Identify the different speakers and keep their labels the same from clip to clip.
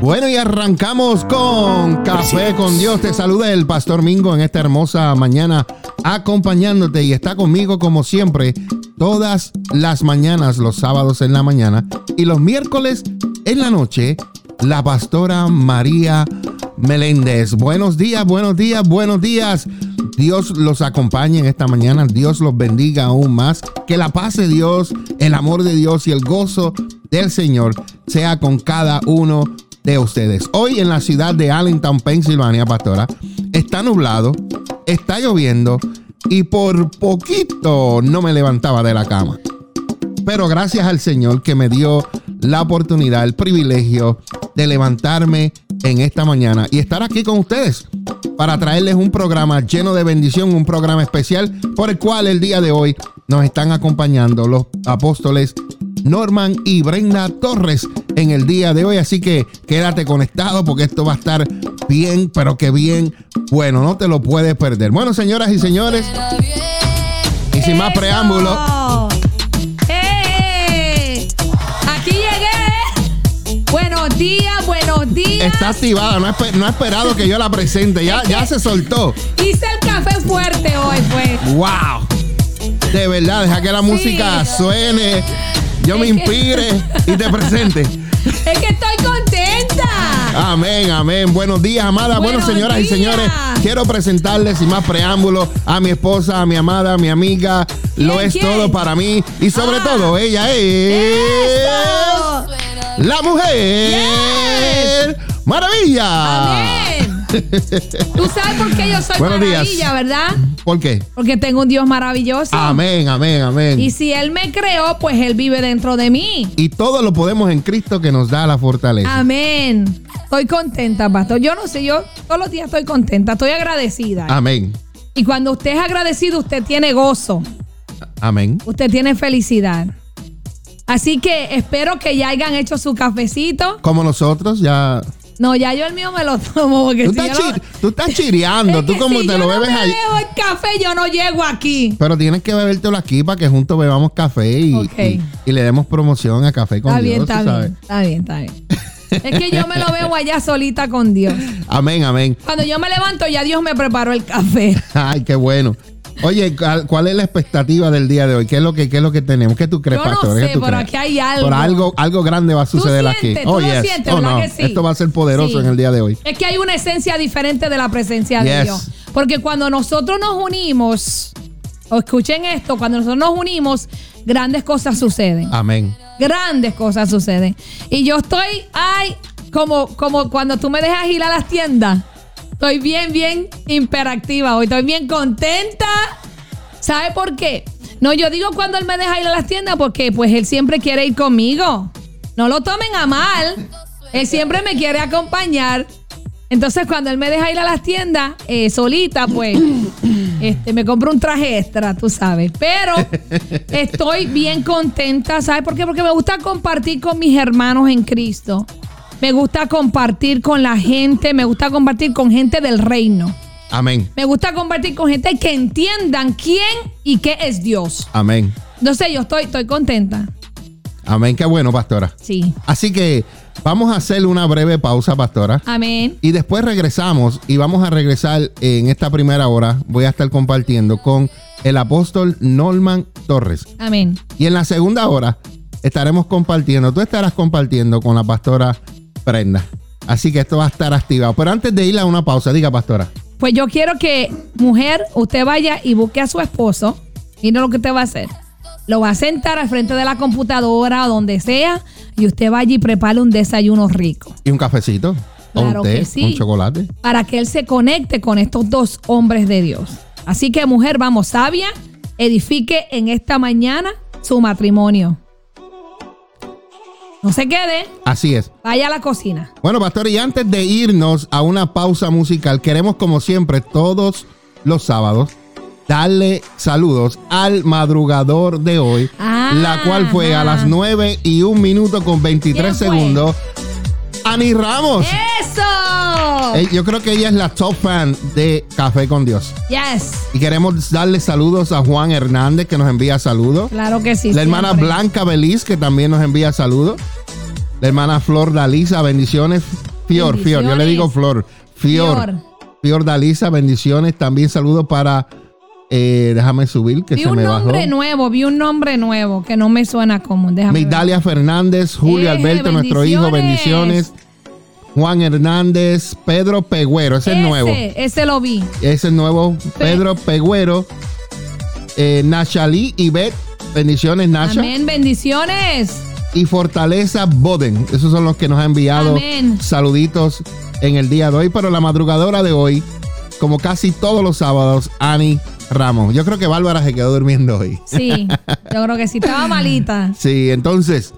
Speaker 1: Bueno, y arrancamos con Café con Dios. Te saluda el Pastor Mingo en esta hermosa mañana acompañándote y está conmigo como siempre todas las mañanas, los sábados en la mañana y los miércoles en la noche, la pastora María Meléndez. Buenos días, buenos días, buenos días. Dios los acompañe en esta mañana, Dios los bendiga aún más. Que la paz de Dios, el amor de Dios y el gozo del Señor sea con cada uno de ustedes. Hoy en la ciudad de Allentown, Pensilvania, pastora, está nublado, está lloviendo y por poquito no me levantaba de la cama. Pero gracias al Señor que me dio la oportunidad, el privilegio de levantarme en esta mañana y estar aquí con ustedes para traerles un programa lleno de bendición, un programa especial por el cual el día de hoy nos están acompañando los apóstoles Norman y Brenda Torres en el día de hoy. Así que quédate conectado porque esto va a estar bien, pero que bien bueno. No te lo puedes perder. Bueno, señoras y señores, y sin más preámbulo.
Speaker 2: ¡Eh! Aquí llegué. Buenos días, buenos días.
Speaker 1: Está activada, no ha, no ha esperado que yo la presente. Ya, ya se soltó.
Speaker 2: Hice el café fuerte hoy, pues.
Speaker 1: ¡Wow! De verdad, deja que la música suene yo me inspire y te presente.
Speaker 2: Es que estoy contenta.
Speaker 1: Amén, amén. Buenos días, amada. bueno, señoras y señores, quiero presentarles sin más preámbulos a mi esposa, a mi amada, a mi amiga. Lo es todo para mí. Y sobre ah. todo, ella es. La mujer. Maravilla.
Speaker 2: Amén. Tú sabes por qué yo soy maravilla, ¿verdad?
Speaker 1: ¿Por qué?
Speaker 2: Porque tengo un Dios maravilloso.
Speaker 1: Amén, amén, amén.
Speaker 2: Y si Él me creó, pues Él vive dentro de mí.
Speaker 1: Y todo lo podemos en Cristo que nos da la fortaleza.
Speaker 2: Amén. Estoy contenta, pastor. Yo no sé, yo todos los días estoy contenta, estoy agradecida.
Speaker 1: Amén.
Speaker 2: Y cuando usted es agradecido, usted tiene gozo.
Speaker 1: Amén.
Speaker 2: Usted tiene felicidad. Así que espero que ya hayan hecho su cafecito.
Speaker 1: Como nosotros, ya
Speaker 2: no, ya yo el mío me lo tomo porque
Speaker 1: tú, estás, tú estás chireando, tú como te lo bebes ahí.
Speaker 2: Yo no el café, yo no llego aquí.
Speaker 1: Pero tienes que bebértelo aquí para que juntos bebamos café y, y, le demos promoción a Café con
Speaker 2: está
Speaker 1: Dios.
Speaker 2: Bien, está, bien, está bien, está bien. Es que yo me lo veo allá solita con Dios.
Speaker 1: Amén, amén.
Speaker 2: Cuando yo me levanto, ya Dios me preparó el café.
Speaker 1: Ay, qué bueno. Oye, ¿cuál es la expectativa del día de hoy? ¿Qué es lo que, qué es lo que tenemos? ¿Qué tú crees,
Speaker 2: Yo
Speaker 1: pastor?
Speaker 2: No sé, pero aquí hay algo.
Speaker 1: Por algo, algo grande va a suceder aquí.
Speaker 2: ¿Tú oh, lo sientes, oh, no. que sí?
Speaker 1: Esto va a ser poderoso en el día de hoy.
Speaker 2: Es que hay una esencia diferente de la presencia de Dios. Porque cuando nosotros nos unimos, o escuchen esto, cuando nosotros nos unimos, grandes cosas suceden.
Speaker 1: Amén.
Speaker 2: Grandes cosas suceden. Y yo estoy, ay, como, como cuando tú me dejas ir a las tiendas. Estoy bien, bien imperactiva hoy. Estoy bien contenta. ¿Sabe por qué? No, yo digo cuando él me deja ir a las tiendas porque pues él siempre quiere ir conmigo. No lo tomen a mal. Él siempre me quiere acompañar. Entonces cuando él me deja ir a las tiendas eh, solita, pues este, me compro un traje extra, tú sabes. Pero estoy bien contenta. ¿Sabes por qué? Porque me gusta compartir con mis hermanos en Cristo. Me gusta compartir con la gente, me gusta compartir con gente del reino.
Speaker 1: Amén.
Speaker 2: Me gusta compartir con gente que entiendan quién y qué es Dios.
Speaker 1: Amén.
Speaker 2: Entonces yo estoy, estoy contenta.
Speaker 1: Amén, qué bueno, pastora.
Speaker 2: Sí.
Speaker 1: Así que vamos a hacer una breve pausa, pastora.
Speaker 2: Amén.
Speaker 1: Y después regresamos y vamos a regresar en esta primera hora. Voy a estar compartiendo con el apóstol Norman Torres.
Speaker 2: Amén.
Speaker 1: Y en la segunda hora estaremos compartiendo, tú estarás compartiendo con la pastora prenda. Así que esto va a estar activado. Pero antes de ir a una pausa, diga, pastora.
Speaker 2: Pues yo quiero que, mujer, usted vaya y busque a su esposo. Y no lo que usted va a hacer. Lo va a sentar al frente de la computadora o donde sea. Y usted vaya y prepare un desayuno rico.
Speaker 1: ¿Y un cafecito?
Speaker 2: Claro
Speaker 1: un té,
Speaker 2: que sí.
Speaker 1: un chocolate.
Speaker 2: Para que él se conecte con estos dos hombres de Dios. Así que, mujer, vamos, sabia, edifique en esta mañana su matrimonio. No se quede.
Speaker 1: Así es.
Speaker 2: Vaya a la cocina.
Speaker 1: Bueno, pastor, y antes de irnos a una pausa musical, queremos como siempre todos los sábados darle saludos al madrugador de hoy.
Speaker 2: Ah,
Speaker 1: la cual fue a las 9 y 1 minuto con 23
Speaker 2: ¿Quién fue?
Speaker 1: segundos. Ani Ramos.
Speaker 2: ¡Eso!
Speaker 1: Eh, Yo creo que ella es la top fan de Café con Dios.
Speaker 2: Yes.
Speaker 1: Y queremos darle saludos a Juan Hernández, que nos envía saludos.
Speaker 2: Claro que sí.
Speaker 1: La hermana
Speaker 2: siempre.
Speaker 1: Blanca Beliz, que también nos envía saludos. La hermana Flor Dalisa, bendiciones. Fior, Fior, yo le digo Flor. Fior.
Speaker 2: Fior.
Speaker 1: Fior Dalisa, bendiciones. También saludos para. Eh, déjame subir, que
Speaker 2: Vi
Speaker 1: se
Speaker 2: un
Speaker 1: me bajó.
Speaker 2: nombre nuevo, vi un nombre nuevo que no me suena común. Déjame ver.
Speaker 1: Migdalia Fernández, Julio Alberto, nuestro hijo,
Speaker 2: bendiciones.
Speaker 1: Juan Hernández, Pedro Pegüero, ese es nuevo.
Speaker 2: Ese, lo vi.
Speaker 1: Ese es nuevo, Pedro Pegüero. Eh, Nachalí y Bet, bendiciones, Nasha.
Speaker 2: Amén, bendiciones.
Speaker 1: y Fortaleza Boden. Esos son los que nos ha enviado
Speaker 2: Amén.
Speaker 1: saluditos en el día de hoy. Pero la madrugadora de hoy, como casi todos los sábados, Ani Ramos. Yo creo que Bárbara se quedó durmiendo hoy.
Speaker 2: Sí, yo creo que sí, estaba malita.
Speaker 1: Sí, entonces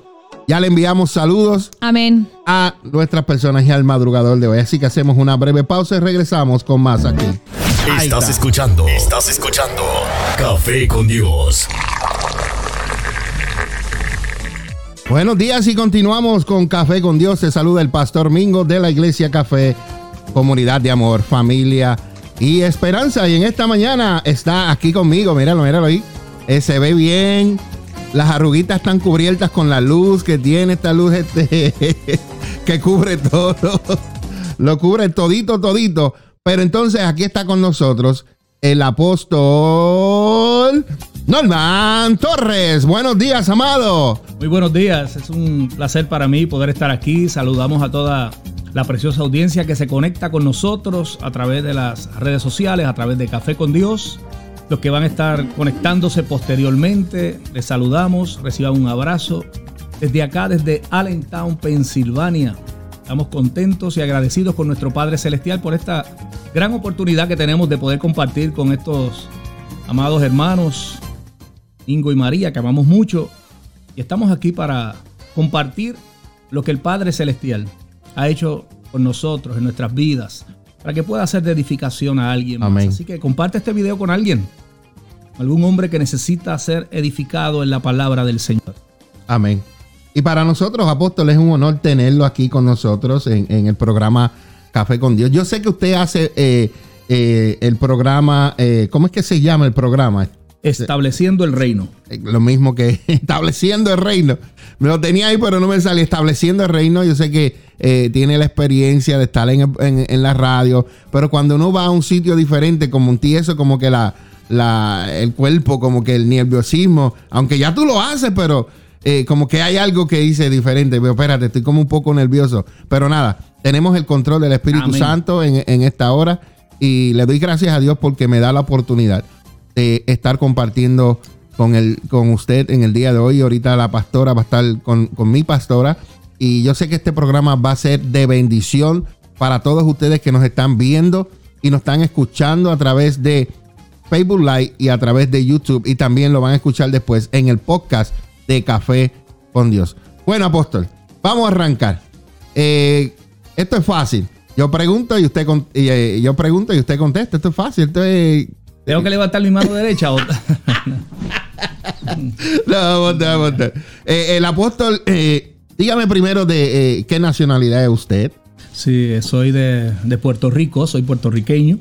Speaker 1: ya le enviamos saludos
Speaker 2: Amén.
Speaker 1: a nuestras personas y al madrugador de hoy. Así que hacemos una breve pausa y regresamos con más aquí. Ahí
Speaker 3: Estás
Speaker 1: está.
Speaker 3: escuchando. Estás escuchando. Café con Dios.
Speaker 1: Buenos días y continuamos con Café con Dios. Se saluda el pastor Mingo de la Iglesia Café, comunidad de amor, familia y esperanza. Y en esta mañana está aquí conmigo, míralo, míralo ahí. Eh, se ve bien. Las arruguitas están cubiertas con la luz que tiene esta luz este, que cubre todo. Lo cubre todito, todito. Pero entonces aquí está con nosotros el apóstol Norman Torres. Buenos días, amado.
Speaker 4: Muy buenos días, es un placer para mí poder estar aquí. Saludamos a toda la preciosa audiencia que se conecta con nosotros a través de las redes sociales, a través de Café con Dios. Los que van a estar conectándose posteriormente, les saludamos, reciban un abrazo. Desde acá, desde Allentown, Pensilvania, estamos contentos y agradecidos con nuestro Padre Celestial por esta gran oportunidad que tenemos de poder compartir con estos amados hermanos, Ingo y María, que amamos mucho, y estamos aquí para compartir lo que el Padre Celestial ha hecho con nosotros en nuestras vidas, para que pueda ser de edificación a alguien. más. Así que comparte este video con alguien, algún hombre que necesita ser edificado en la palabra del Señor.
Speaker 1: Amén. Y para nosotros, apóstoles, es un honor tenerlo aquí con nosotros en, en el programa Café con Dios. Yo sé que usted hace eh, eh, el programa, eh, ¿cómo es que se llama el programa?
Speaker 4: Estableciendo el reino.
Speaker 1: Lo mismo que estableciendo el reino. Me lo tenía ahí, pero no me salía. Estableciendo el reino, yo sé que eh, tiene la experiencia de estar en, en- en la radio, pero cuando uno va a un sitio diferente, como un tieso, como que la, la, el cuerpo, como que el nerviosismo, aunque ya tú lo haces, pero eh, como que hay algo que dice diferente. Pero espérate, estoy como un poco nervioso. Pero nada, tenemos el control del Espíritu
Speaker 4: Amén.
Speaker 1: Santo en, en esta hora y le doy gracias a Dios porque me da la oportunidad de estar compartiendo con, el, con usted en el día de hoy. Ahorita la pastora va a estar con, con mi pastora. Y yo sé que este programa va a ser de bendición para todos ustedes que nos están viendo y nos están escuchando a través de Facebook Live y a través de YouTube. Y también lo van a escuchar después en el podcast de Café con Dios. Bueno, apóstol, vamos a arrancar. Eh, esto es fácil. Yo pregunto y usted con- y, eh, yo pregunto y usted contesta. Esto es fácil. Esto es
Speaker 4: Tengo que levantar mi mano derecha.
Speaker 1: No, monta, monta. Eh, el apóstol, eh, dígame primero de eh, qué nacionalidad es usted,
Speaker 4: sí, soy de, de Puerto Rico, soy puertorriqueño.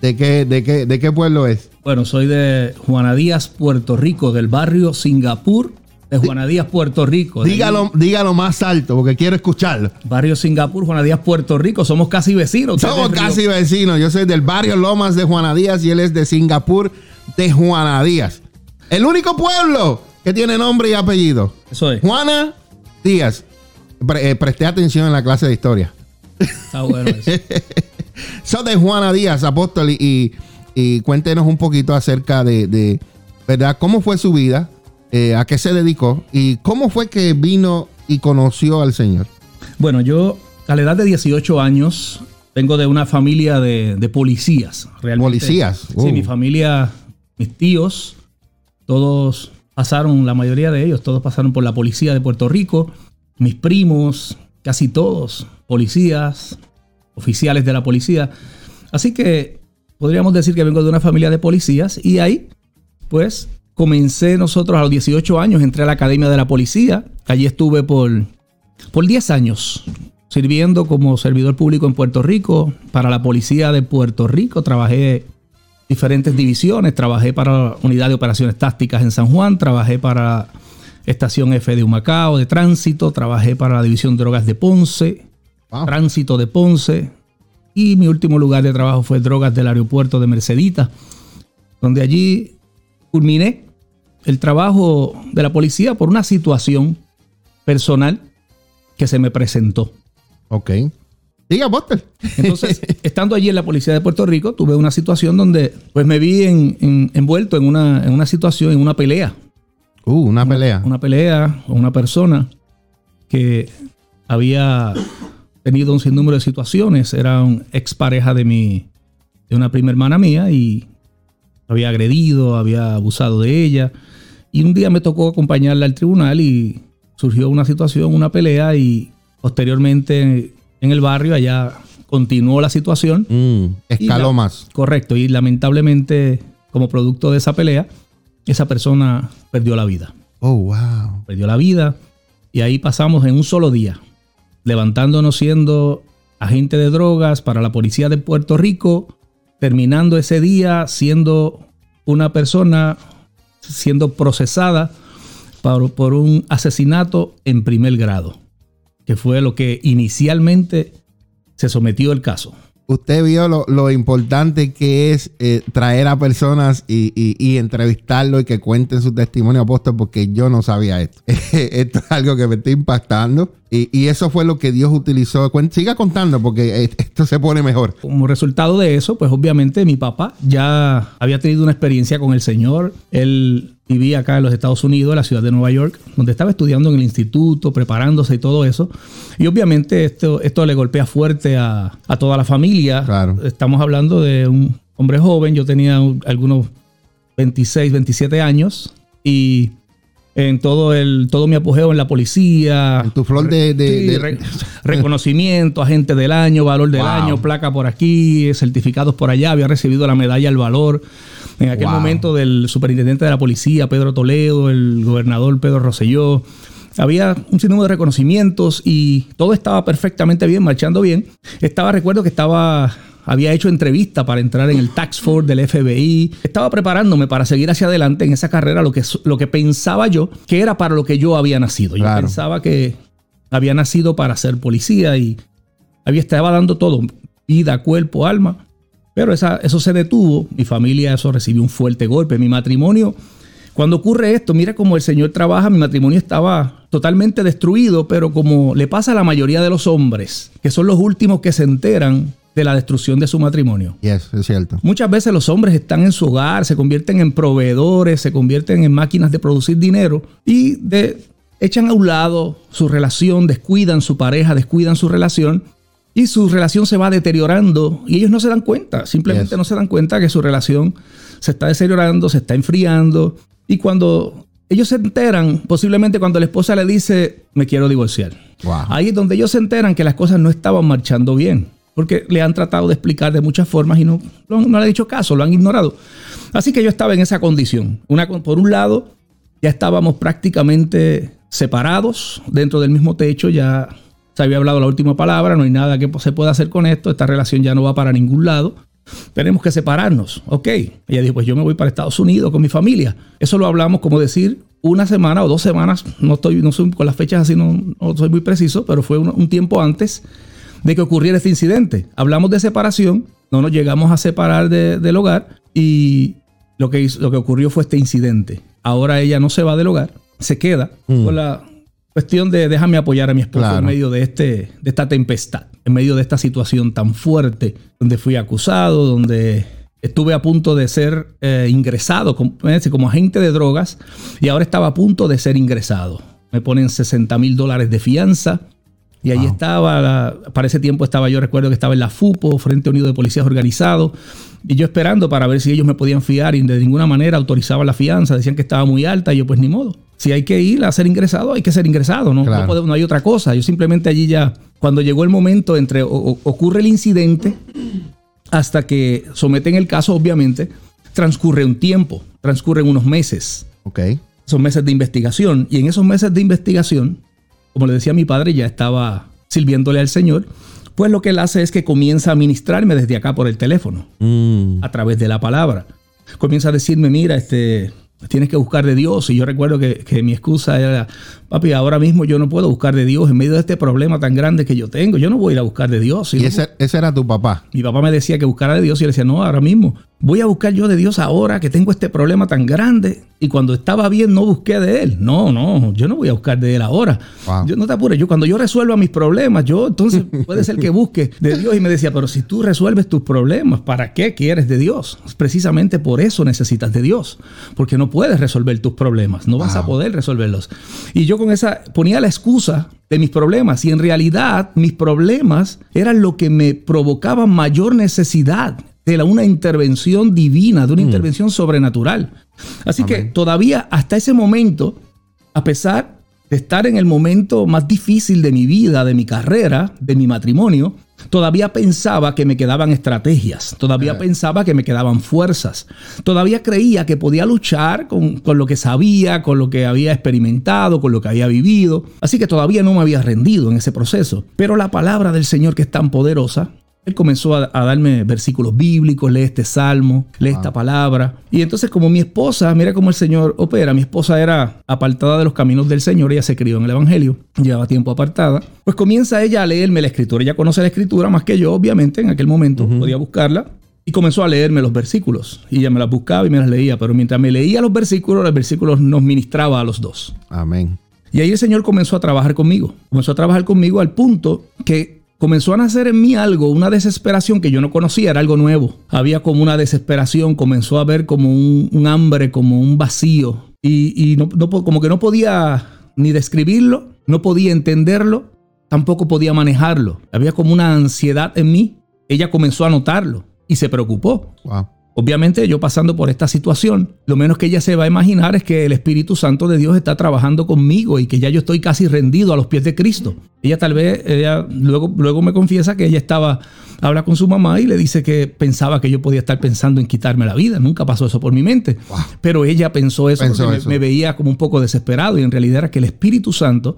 Speaker 1: de qué, de qué, de qué pueblo es.
Speaker 4: Bueno, soy de Juana Díaz, Puerto Rico, del barrio Singapur de Juana Díaz, Puerto Rico.
Speaker 1: Dígalo, dígalo más alto porque quiero escucharlo.
Speaker 4: Barrio Singapur, Juana Díaz, Puerto Rico. Somos casi vecinos.
Speaker 1: Somos casi vecinos. Yo soy del barrio Lomas de Juana Díaz y él es de Singapur de Juana Díaz. El único pueblo que tiene nombre y apellido.
Speaker 4: Eso es.
Speaker 1: Juana Díaz. Pre- eh, presté atención en la clase de historia.
Speaker 4: Está bueno eso.
Speaker 1: De Juana Díaz, apóstol, y, cuéntenos un poquito acerca de, de, ¿verdad? ¿Cómo fue su vida? Eh, ¿A qué se dedicó? ¿Y cómo fue que vino y conoció al Señor?
Speaker 4: Bueno, yo a la edad de 18 años vengo de una familia de, de policías. Realmente.
Speaker 1: Policías,
Speaker 4: Sí,
Speaker 1: uh.
Speaker 4: mi familia, mis tíos, todos pasaron, la mayoría de ellos, todos pasaron por la policía de Puerto Rico. Mis primos, casi todos, policías, oficiales de la policía. Así que podríamos decir que vengo de una familia de policías y ahí, pues, comencé nosotros a los 18 años, entré a la Academia de la Policía. Allí estuve por, por 10 años sirviendo como servidor público en Puerto Rico, para la Policía de Puerto Rico. Trabajé diferentes divisiones, trabajé para la Unidad de Operaciones Tácticas en San Juan, trabajé para Estación F de Humacao de Tránsito, trabajé para la División de Drogas de Ponce,
Speaker 1: Wow.
Speaker 4: Tránsito de Ponce, y mi último lugar de trabajo fue Drogas del Aeropuerto de Mercedita, donde allí culminé el trabajo de la policía por una situación personal que se me presentó.
Speaker 1: Ok. Diga, Buster.
Speaker 4: Entonces, estando allí en la policía de Puerto Rico, tuve una situación donde pues me vi en- en- envuelto en una, en una situación, en una pelea.
Speaker 1: Uh, una pelea.
Speaker 4: Una pelea con una persona que había tenido un sinnúmero de situaciones. Era un expareja de mi, de una prima hermana mía y había agredido, había abusado de ella. Y un día me tocó acompañarla al tribunal y surgió una situación, una pelea y posteriormente en el barrio allá continuó la situación.
Speaker 1: Mm, escaló
Speaker 4: la-
Speaker 1: más.
Speaker 4: Correcto, y lamentablemente como producto de esa pelea, esa persona perdió la vida.
Speaker 1: Oh, wow.
Speaker 4: Perdió la vida y ahí pasamos en un solo día, levantándonos siendo agente de drogas para la policía de Puerto Rico, terminando ese día siendo una persona siendo procesada por, por un asesinato en primer grado, que fue lo que inicialmente se sometió el caso.
Speaker 1: Usted vio lo, lo importante que es eh, traer a personas y, y- y entrevistarlo y que cuenten su testimonio apóstol, porque yo no sabía esto. esto es algo que me está impactando. Y, y eso fue lo que Dios utilizó. Siga contando, porque esto se pone mejor.
Speaker 4: Como resultado de eso, pues obviamente mi papá ya había tenido una experiencia con el Señor. Él vivía acá en los Estados Unidos, en la ciudad de Nueva York, donde estaba estudiando en el instituto, preparándose y todo eso. Y obviamente esto, esto le golpea fuerte a, a toda la familia.
Speaker 1: Claro.
Speaker 4: Estamos hablando de un hombre joven, yo tenía un- algunos 26, 27 años y en todo el todo mi apogeo en la policía,
Speaker 1: En tu flor de... de-
Speaker 4: Sí,
Speaker 1: de-
Speaker 4: re- reconocimiento, agente del año, valor del
Speaker 1: Wow.
Speaker 4: año, placa por aquí, certificados por allá, había recibido la medalla al valor. En aquel
Speaker 1: Wow.
Speaker 4: momento del superintendente de la policía, Pedro Toledo, el gobernador Pedro Rosselló. Había un sinnúmero de reconocimientos y todo estaba perfectamente bien, marchando bien. Estaba, recuerdo que estaba, había hecho entrevista para entrar en el Tax Force del FBI. Estaba preparándome para seguir hacia adelante en esa carrera, lo que, lo que pensaba yo que era para lo que yo había nacido. Yo
Speaker 1: Claro.
Speaker 4: pensaba que había nacido para ser policía y había estaba dando todo, vida, cuerpo, alma. Pero esa- eso se detuvo, mi familia eso recibió un fuerte golpe, mi matrimonio. Cuando ocurre esto, mira cómo el Señor trabaja, mi matrimonio estaba totalmente destruido, pero como le pasa a la mayoría de los hombres, que son los últimos que se enteran de la destrucción de su matrimonio.
Speaker 1: Yes, es cierto.
Speaker 4: Muchas veces los hombres están en su hogar, se convierten en proveedores, se convierten en máquinas de producir dinero y de- echan a un lado su relación, descuidan su pareja, descuidan su relación y su relación se va deteriorando y ellos no se dan cuenta, simplemente
Speaker 1: Yes.
Speaker 4: no se dan cuenta que su relación se está deteriorando, se está enfriando y cuando ellos se enteran, posiblemente cuando la esposa le dice, me quiero divorciar.
Speaker 1: Wow.
Speaker 4: Ahí es donde ellos se enteran que las cosas no estaban marchando bien. Porque le han tratado de explicar de muchas formas y no, no, no le han hecho caso, lo han ignorado. Así que yo estaba en esa condición. Una, por un lado, ya estábamos prácticamente separados dentro del mismo techo, ya se había hablado la última palabra, no hay nada que se pueda hacer con esto, esta relación ya no va para ningún lado. Tenemos que separarnos. Ok. Ella dijo, pues yo me voy para Estados Unidos con mi familia. Eso lo hablamos como decir una semana o dos semanas. No estoy, no soy con las fechas así, no, no soy muy preciso, pero fue un, un tiempo antes de que ocurriera este incidente. Hablamos de separación, no nos llegamos a separar de- del hogar y lo que, hizo- lo que ocurrió fue este incidente. Ahora ella no se va del hogar, se queda con la cuestión de déjame apoyar a mi esposo
Speaker 1: Claro.
Speaker 4: en medio de, este, de esta tempestad, en medio de esta situación tan fuerte, donde fui acusado, donde estuve a punto de ser eh, ingresado como, como agente de drogas y ahora estaba a punto de ser ingresado. Me ponen 60 mil dólares de fianza. Y ahí
Speaker 1: Wow.
Speaker 4: estaba, la- para ese tiempo estaba, yo recuerdo que estaba en la FUPO, Frente Unido de Policías Organizados, y yo esperando para ver si ellos me podían fiar y de ninguna manera autorizaban la fianza, decían que estaba muy alta, y yo pues ni modo. Si hay que ir a ser ingresado, hay que ser ingresado, ¿no?
Speaker 1: Claro.
Speaker 4: No, podemos- no hay otra cosa. Yo simplemente allí ya, cuando llegó el momento entre o- o- ocurre el incidente, hasta que someten el caso, obviamente, transcurre un tiempo, transcurren unos meses.
Speaker 1: Ok.
Speaker 4: Son meses de investigación. Y en esos meses de investigación, como le decía mi padre, ya estaba sirviéndole al Señor. Pues lo que él hace es que comienza a ministrarme desde acá por el teléfono,
Speaker 1: Mm.
Speaker 4: a través de la palabra. Comienza a decirme, mira, este, tienes que buscar de Dios. Y yo recuerdo que, que mi excusa era, papi, ahora mismo yo no puedo buscar de Dios en medio de este problema tan grande que yo tengo. Yo no voy a ir a buscar de Dios.
Speaker 1: Y ese, ese era tu papá.
Speaker 4: mi papá me decía que buscara de Dios y yo le decía, no, ahora mismo. Voy a buscar yo de Dios ahora que tengo este problema tan grande. Y cuando estaba bien no busqué de Él. No, no, yo no voy a buscar de Él ahora.
Speaker 1: Wow.
Speaker 4: Yo no te apures. Yo cuando yo resuelva mis problemas, yo entonces puede ser que busque de Dios. Y me decía, pero si tú resuelves tus problemas, ¿para qué quieres de Dios? Precisamente por eso necesitas de Dios. Porque no puedes resolver tus problemas. No vas a poder resolverlos. Y yo con esa ponía la excusa de mis problemas y en realidad mis problemas eran lo que me provocaba mayor necesidad de la- una intervención divina, de una intervención sobrenatural. Así que todavía hasta ese momento, a pesar de estar en el momento más difícil de mi vida, de mi carrera, de mi matrimonio, todavía pensaba que me quedaban estrategias, todavía pensaba que me quedaban fuerzas, todavía creía que podía luchar con, con lo que sabía, con lo que había experimentado, con lo que había vivido, así que todavía no me había rendido en ese proceso. Pero la palabra del Señor que es tan poderosa, él comenzó a, a darme versículos bíblicos, lee este salmo, lee esta palabra. Y entonces como mi esposa, mira cómo el Señor opera, mi esposa era apartada de los caminos del Señor, ella se crió en el Evangelio, llevaba tiempo apartada, pues comienza ella a leerme la escritura. Ella conoce la escritura más que yo, obviamente, en aquel momento, podía buscarla. Y comenzó a leerme los versículos. Y ella me las buscaba y me las leía. Pero mientras me leía los versículos, los versículos nos ministraba a los dos.
Speaker 1: Amén.
Speaker 4: Y ahí el Señor comenzó a trabajar conmigo. Comenzó a trabajar conmigo al punto que comenzó a nacer en mí algo, una desesperación que yo no conocía, era algo nuevo. Había como una desesperación, comenzó a ver como un, hambre, como un vacío. Y, y no, como que no podía ni describirlo, no podía entenderlo, tampoco podía manejarlo. Había como una ansiedad en mí. Ella comenzó a notarlo y se preocupó.
Speaker 1: Wow.
Speaker 4: Obviamente yo pasando por esta situación, lo menos que ella se va a imaginar es que el Espíritu Santo de Dios está trabajando conmigo y que ya yo estoy casi rendido a los pies de Cristo. Ella tal vez, ella luego, luego me confiesa que ella estaba, habla con su mamá y le dice que pensaba que yo podía estar pensando en quitarme la vida. Nunca pasó eso por mi mente.
Speaker 1: Wow.
Speaker 4: Pero ella pensó eso
Speaker 1: Pensó
Speaker 4: porque me-
Speaker 1: eso.
Speaker 4: me veía como un poco desesperado y en realidad era que el Espíritu Santo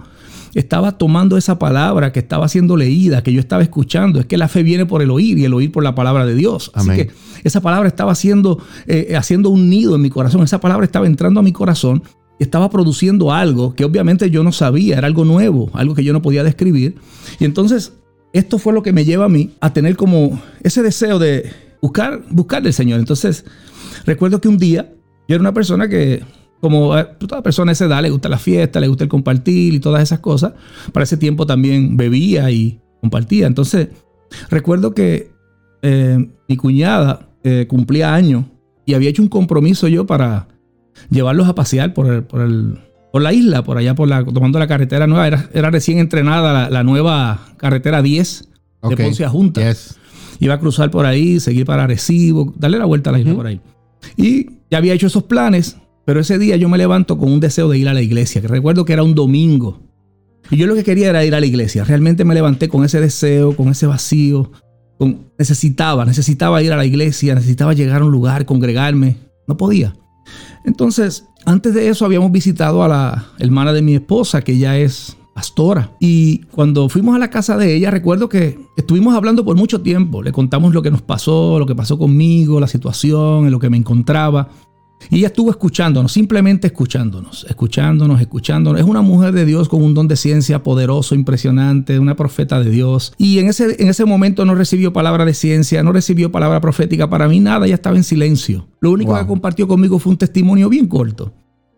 Speaker 4: estaba tomando esa palabra que estaba siendo leída, que yo estaba escuchando. Es que la fe viene por el oír y el oír por la palabra de Dios. Así que esa palabra estaba haciendo, eh, haciendo un nido en mi corazón. Esa palabra estaba entrando a mi corazón y estaba produciendo algo que obviamente yo no sabía, era algo nuevo, algo que yo no podía describir. Y entonces esto fue lo que me lleva a mí a tener como ese deseo de buscar, buscar del Señor. Entonces recuerdo que un día yo era una persona que, como eh, toda persona de esa edad, le gusta la fiesta, le gusta el compartir y todas esas cosas. Para ese tiempo también bebía y compartía. Entonces recuerdo que eh, mi cuñada eh, cumplía años y había hecho un compromiso yo para llevarlos a pasear por, el- por, el- por la isla, por allá, por la, tomando la carretera nueva. Era, era recién entrenada la, la nueva carretera 10 de. Ponce a Junta.
Speaker 1: Yes.
Speaker 4: Iba a cruzar por ahí, seguir para Arecibo, darle la vuelta a la isla por ahí. Y ya había hecho esos planes, pero ese día yo me levanto con un deseo de ir a la iglesia, que recuerdo que era un domingo. Y yo lo que quería era ir a la iglesia. Realmente me levanté con ese deseo, con ese vacío. Con, necesitaba, necesitaba ir a la iglesia, necesitaba llegar a un lugar, congregarme. No podía. Entonces, antes de eso habíamos visitado a la hermana de mi esposa, que ella es pastora. Y cuando fuimos a la casa de ella, recuerdo que estuvimos hablando por mucho tiempo. Le contamos lo que nos pasó, lo que pasó conmigo, la situación, en lo que me encontraba. Y ella estuvo escuchándonos, simplemente escuchándonos, escuchándonos, escuchándonos. Es una mujer de Dios con un don de ciencia poderoso, impresionante, una profeta de Dios. Y en ese, en ese momento no recibió palabra de ciencia, no recibió palabra profética para mí, nada, ella estaba en silencio. Lo único
Speaker 1: Wow.
Speaker 4: que compartió conmigo fue un testimonio bien corto.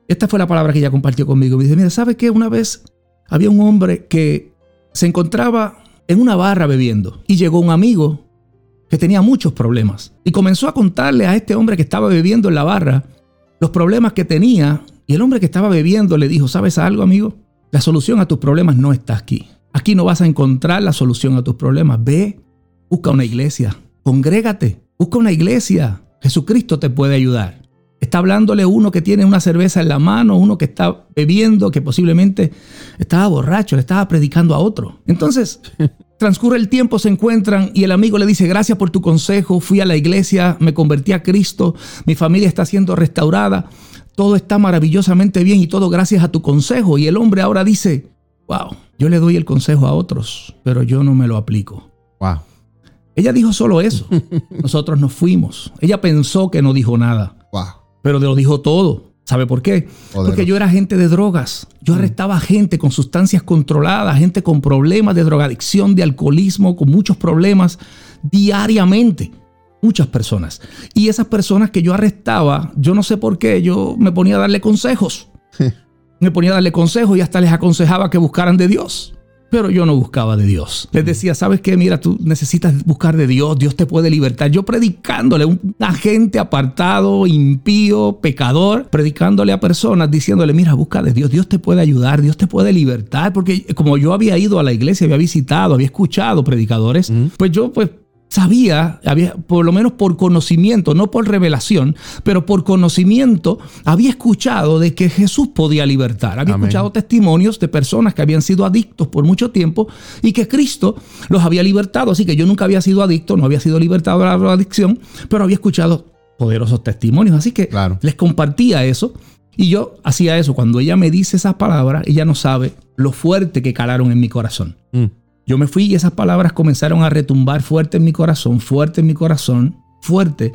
Speaker 4: Esta fue la palabra que ella compartió conmigo. Me dice, mira, ¿sabes qué? Una vez había un hombre que se encontraba en una barra bebiendo y llegó un amigo que tenía muchos problemas y comenzó a contarle a este hombre que estaba bebiendo en la barra los problemas que tenía y el hombre que estaba bebiendo le dijo, ¿sabes algo amigo? La solución a tus problemas no está aquí. Aquí no vas a encontrar la solución a tus problemas. Ve, busca una iglesia, congrégate, busca una iglesia. Jesucristo te puede ayudar. Está hablándole uno que tiene una cerveza en la mano, uno que está bebiendo, que posiblemente estaba borracho, le estaba predicando a otro. Entonces, transcurre el tiempo, se encuentran y el amigo le dice, gracias por tu consejo, fui a la iglesia, me convertí a Cristo, mi familia está siendo restaurada, todo está maravillosamente bien y todo gracias a tu consejo. Y el hombre ahora dice, wow, yo le doy el consejo a otros, pero yo no me lo aplico.
Speaker 1: Wow.
Speaker 4: Ella dijo solo eso. Nosotros nos fuimos. Ella pensó que no dijo nada,
Speaker 1: Wow.
Speaker 4: pero lo dijo todo. ¿Sabe por qué?
Speaker 1: Poderoso.
Speaker 4: Porque yo era agente de drogas. Yo arrestaba gente con sustancias controladas, gente con problemas de drogadicción, de alcoholismo, con muchos problemas diariamente. Muchas personas. Y esas personas que yo arrestaba, yo no sé por qué, yo me ponía a darle consejos. me ponía a darle consejos y hasta les aconsejaba que buscaran de Dios. Pero yo no buscaba de Dios. Les decía, ¿sabes qué? Mira, tú necesitas buscar de Dios, Dios te puede libertar. Yo predicándole, un agente apartado, impío, pecador, predicándole a personas, diciéndole, mira, busca de Dios, Dios te puede ayudar, Dios te puede libertar. Porque como yo había ido a la iglesia, había visitado, había escuchado predicadores, pues yo pues sabía, había, por lo menos por conocimiento, no por revelación, pero por conocimiento, había escuchado de que Jesús podía libertar. Había
Speaker 1: Amén.
Speaker 4: escuchado testimonios de personas que habían sido adictos por mucho tiempo y que Cristo los había libertado. Así que yo nunca había sido adicto, no había sido libertado de la adicción, pero había escuchado poderosos testimonios. Así que
Speaker 1: Claro.
Speaker 4: les compartía eso. Y yo hacía eso. Cuando ella me dice esas palabras, ella no sabe lo fuerte que calaron en mi corazón.
Speaker 1: Mm.
Speaker 4: Yo me fui y esas palabras comenzaron a retumbar fuerte en mi corazón, fuerte en mi corazón, fuerte.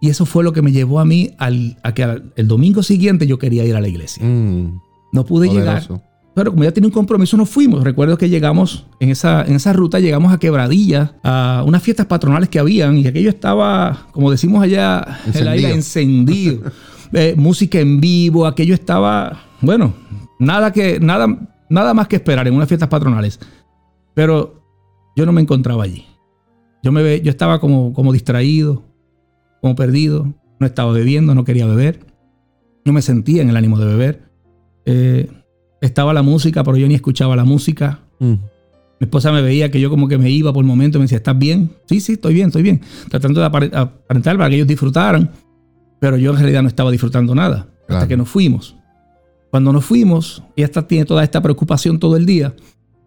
Speaker 4: Y eso fue lo que me llevó a mí al- a que al- el domingo siguiente yo quería ir a la iglesia.
Speaker 1: Mm.
Speaker 4: No pude llegar. Pero como ya tenía un compromiso, nos fuimos. Recuerdo que llegamos en esa, en esa ruta, llegamos a Quebradilla, a unas fiestas patronales que habían, y aquello estaba, como decimos allá, el aire encendido. Eh, música en vivo, aquello estaba, bueno, nada, que, nada, nada más que esperar en unas fiestas patronales. Pero yo no me encontraba allí. Yo, me, ve- yo estaba como, como distraído, como perdido, no estaba bebiendo, no quería beber, no me sentía en el ánimo de beber. Eh, estaba la música, pero yo ni escuchaba la música.
Speaker 1: Mm.
Speaker 4: Mi esposa me veía que yo como que me iba por el momento y me decía, ¿estás bien? Sí, sí, estoy bien, estoy bien. Tratando de apare- aparentar para que ellos disfrutaran, pero yo en realidad no estaba disfrutando nada hasta que nos fuimos. Cuando nos fuimos, ella está, tiene toda esta preocupación todo el día.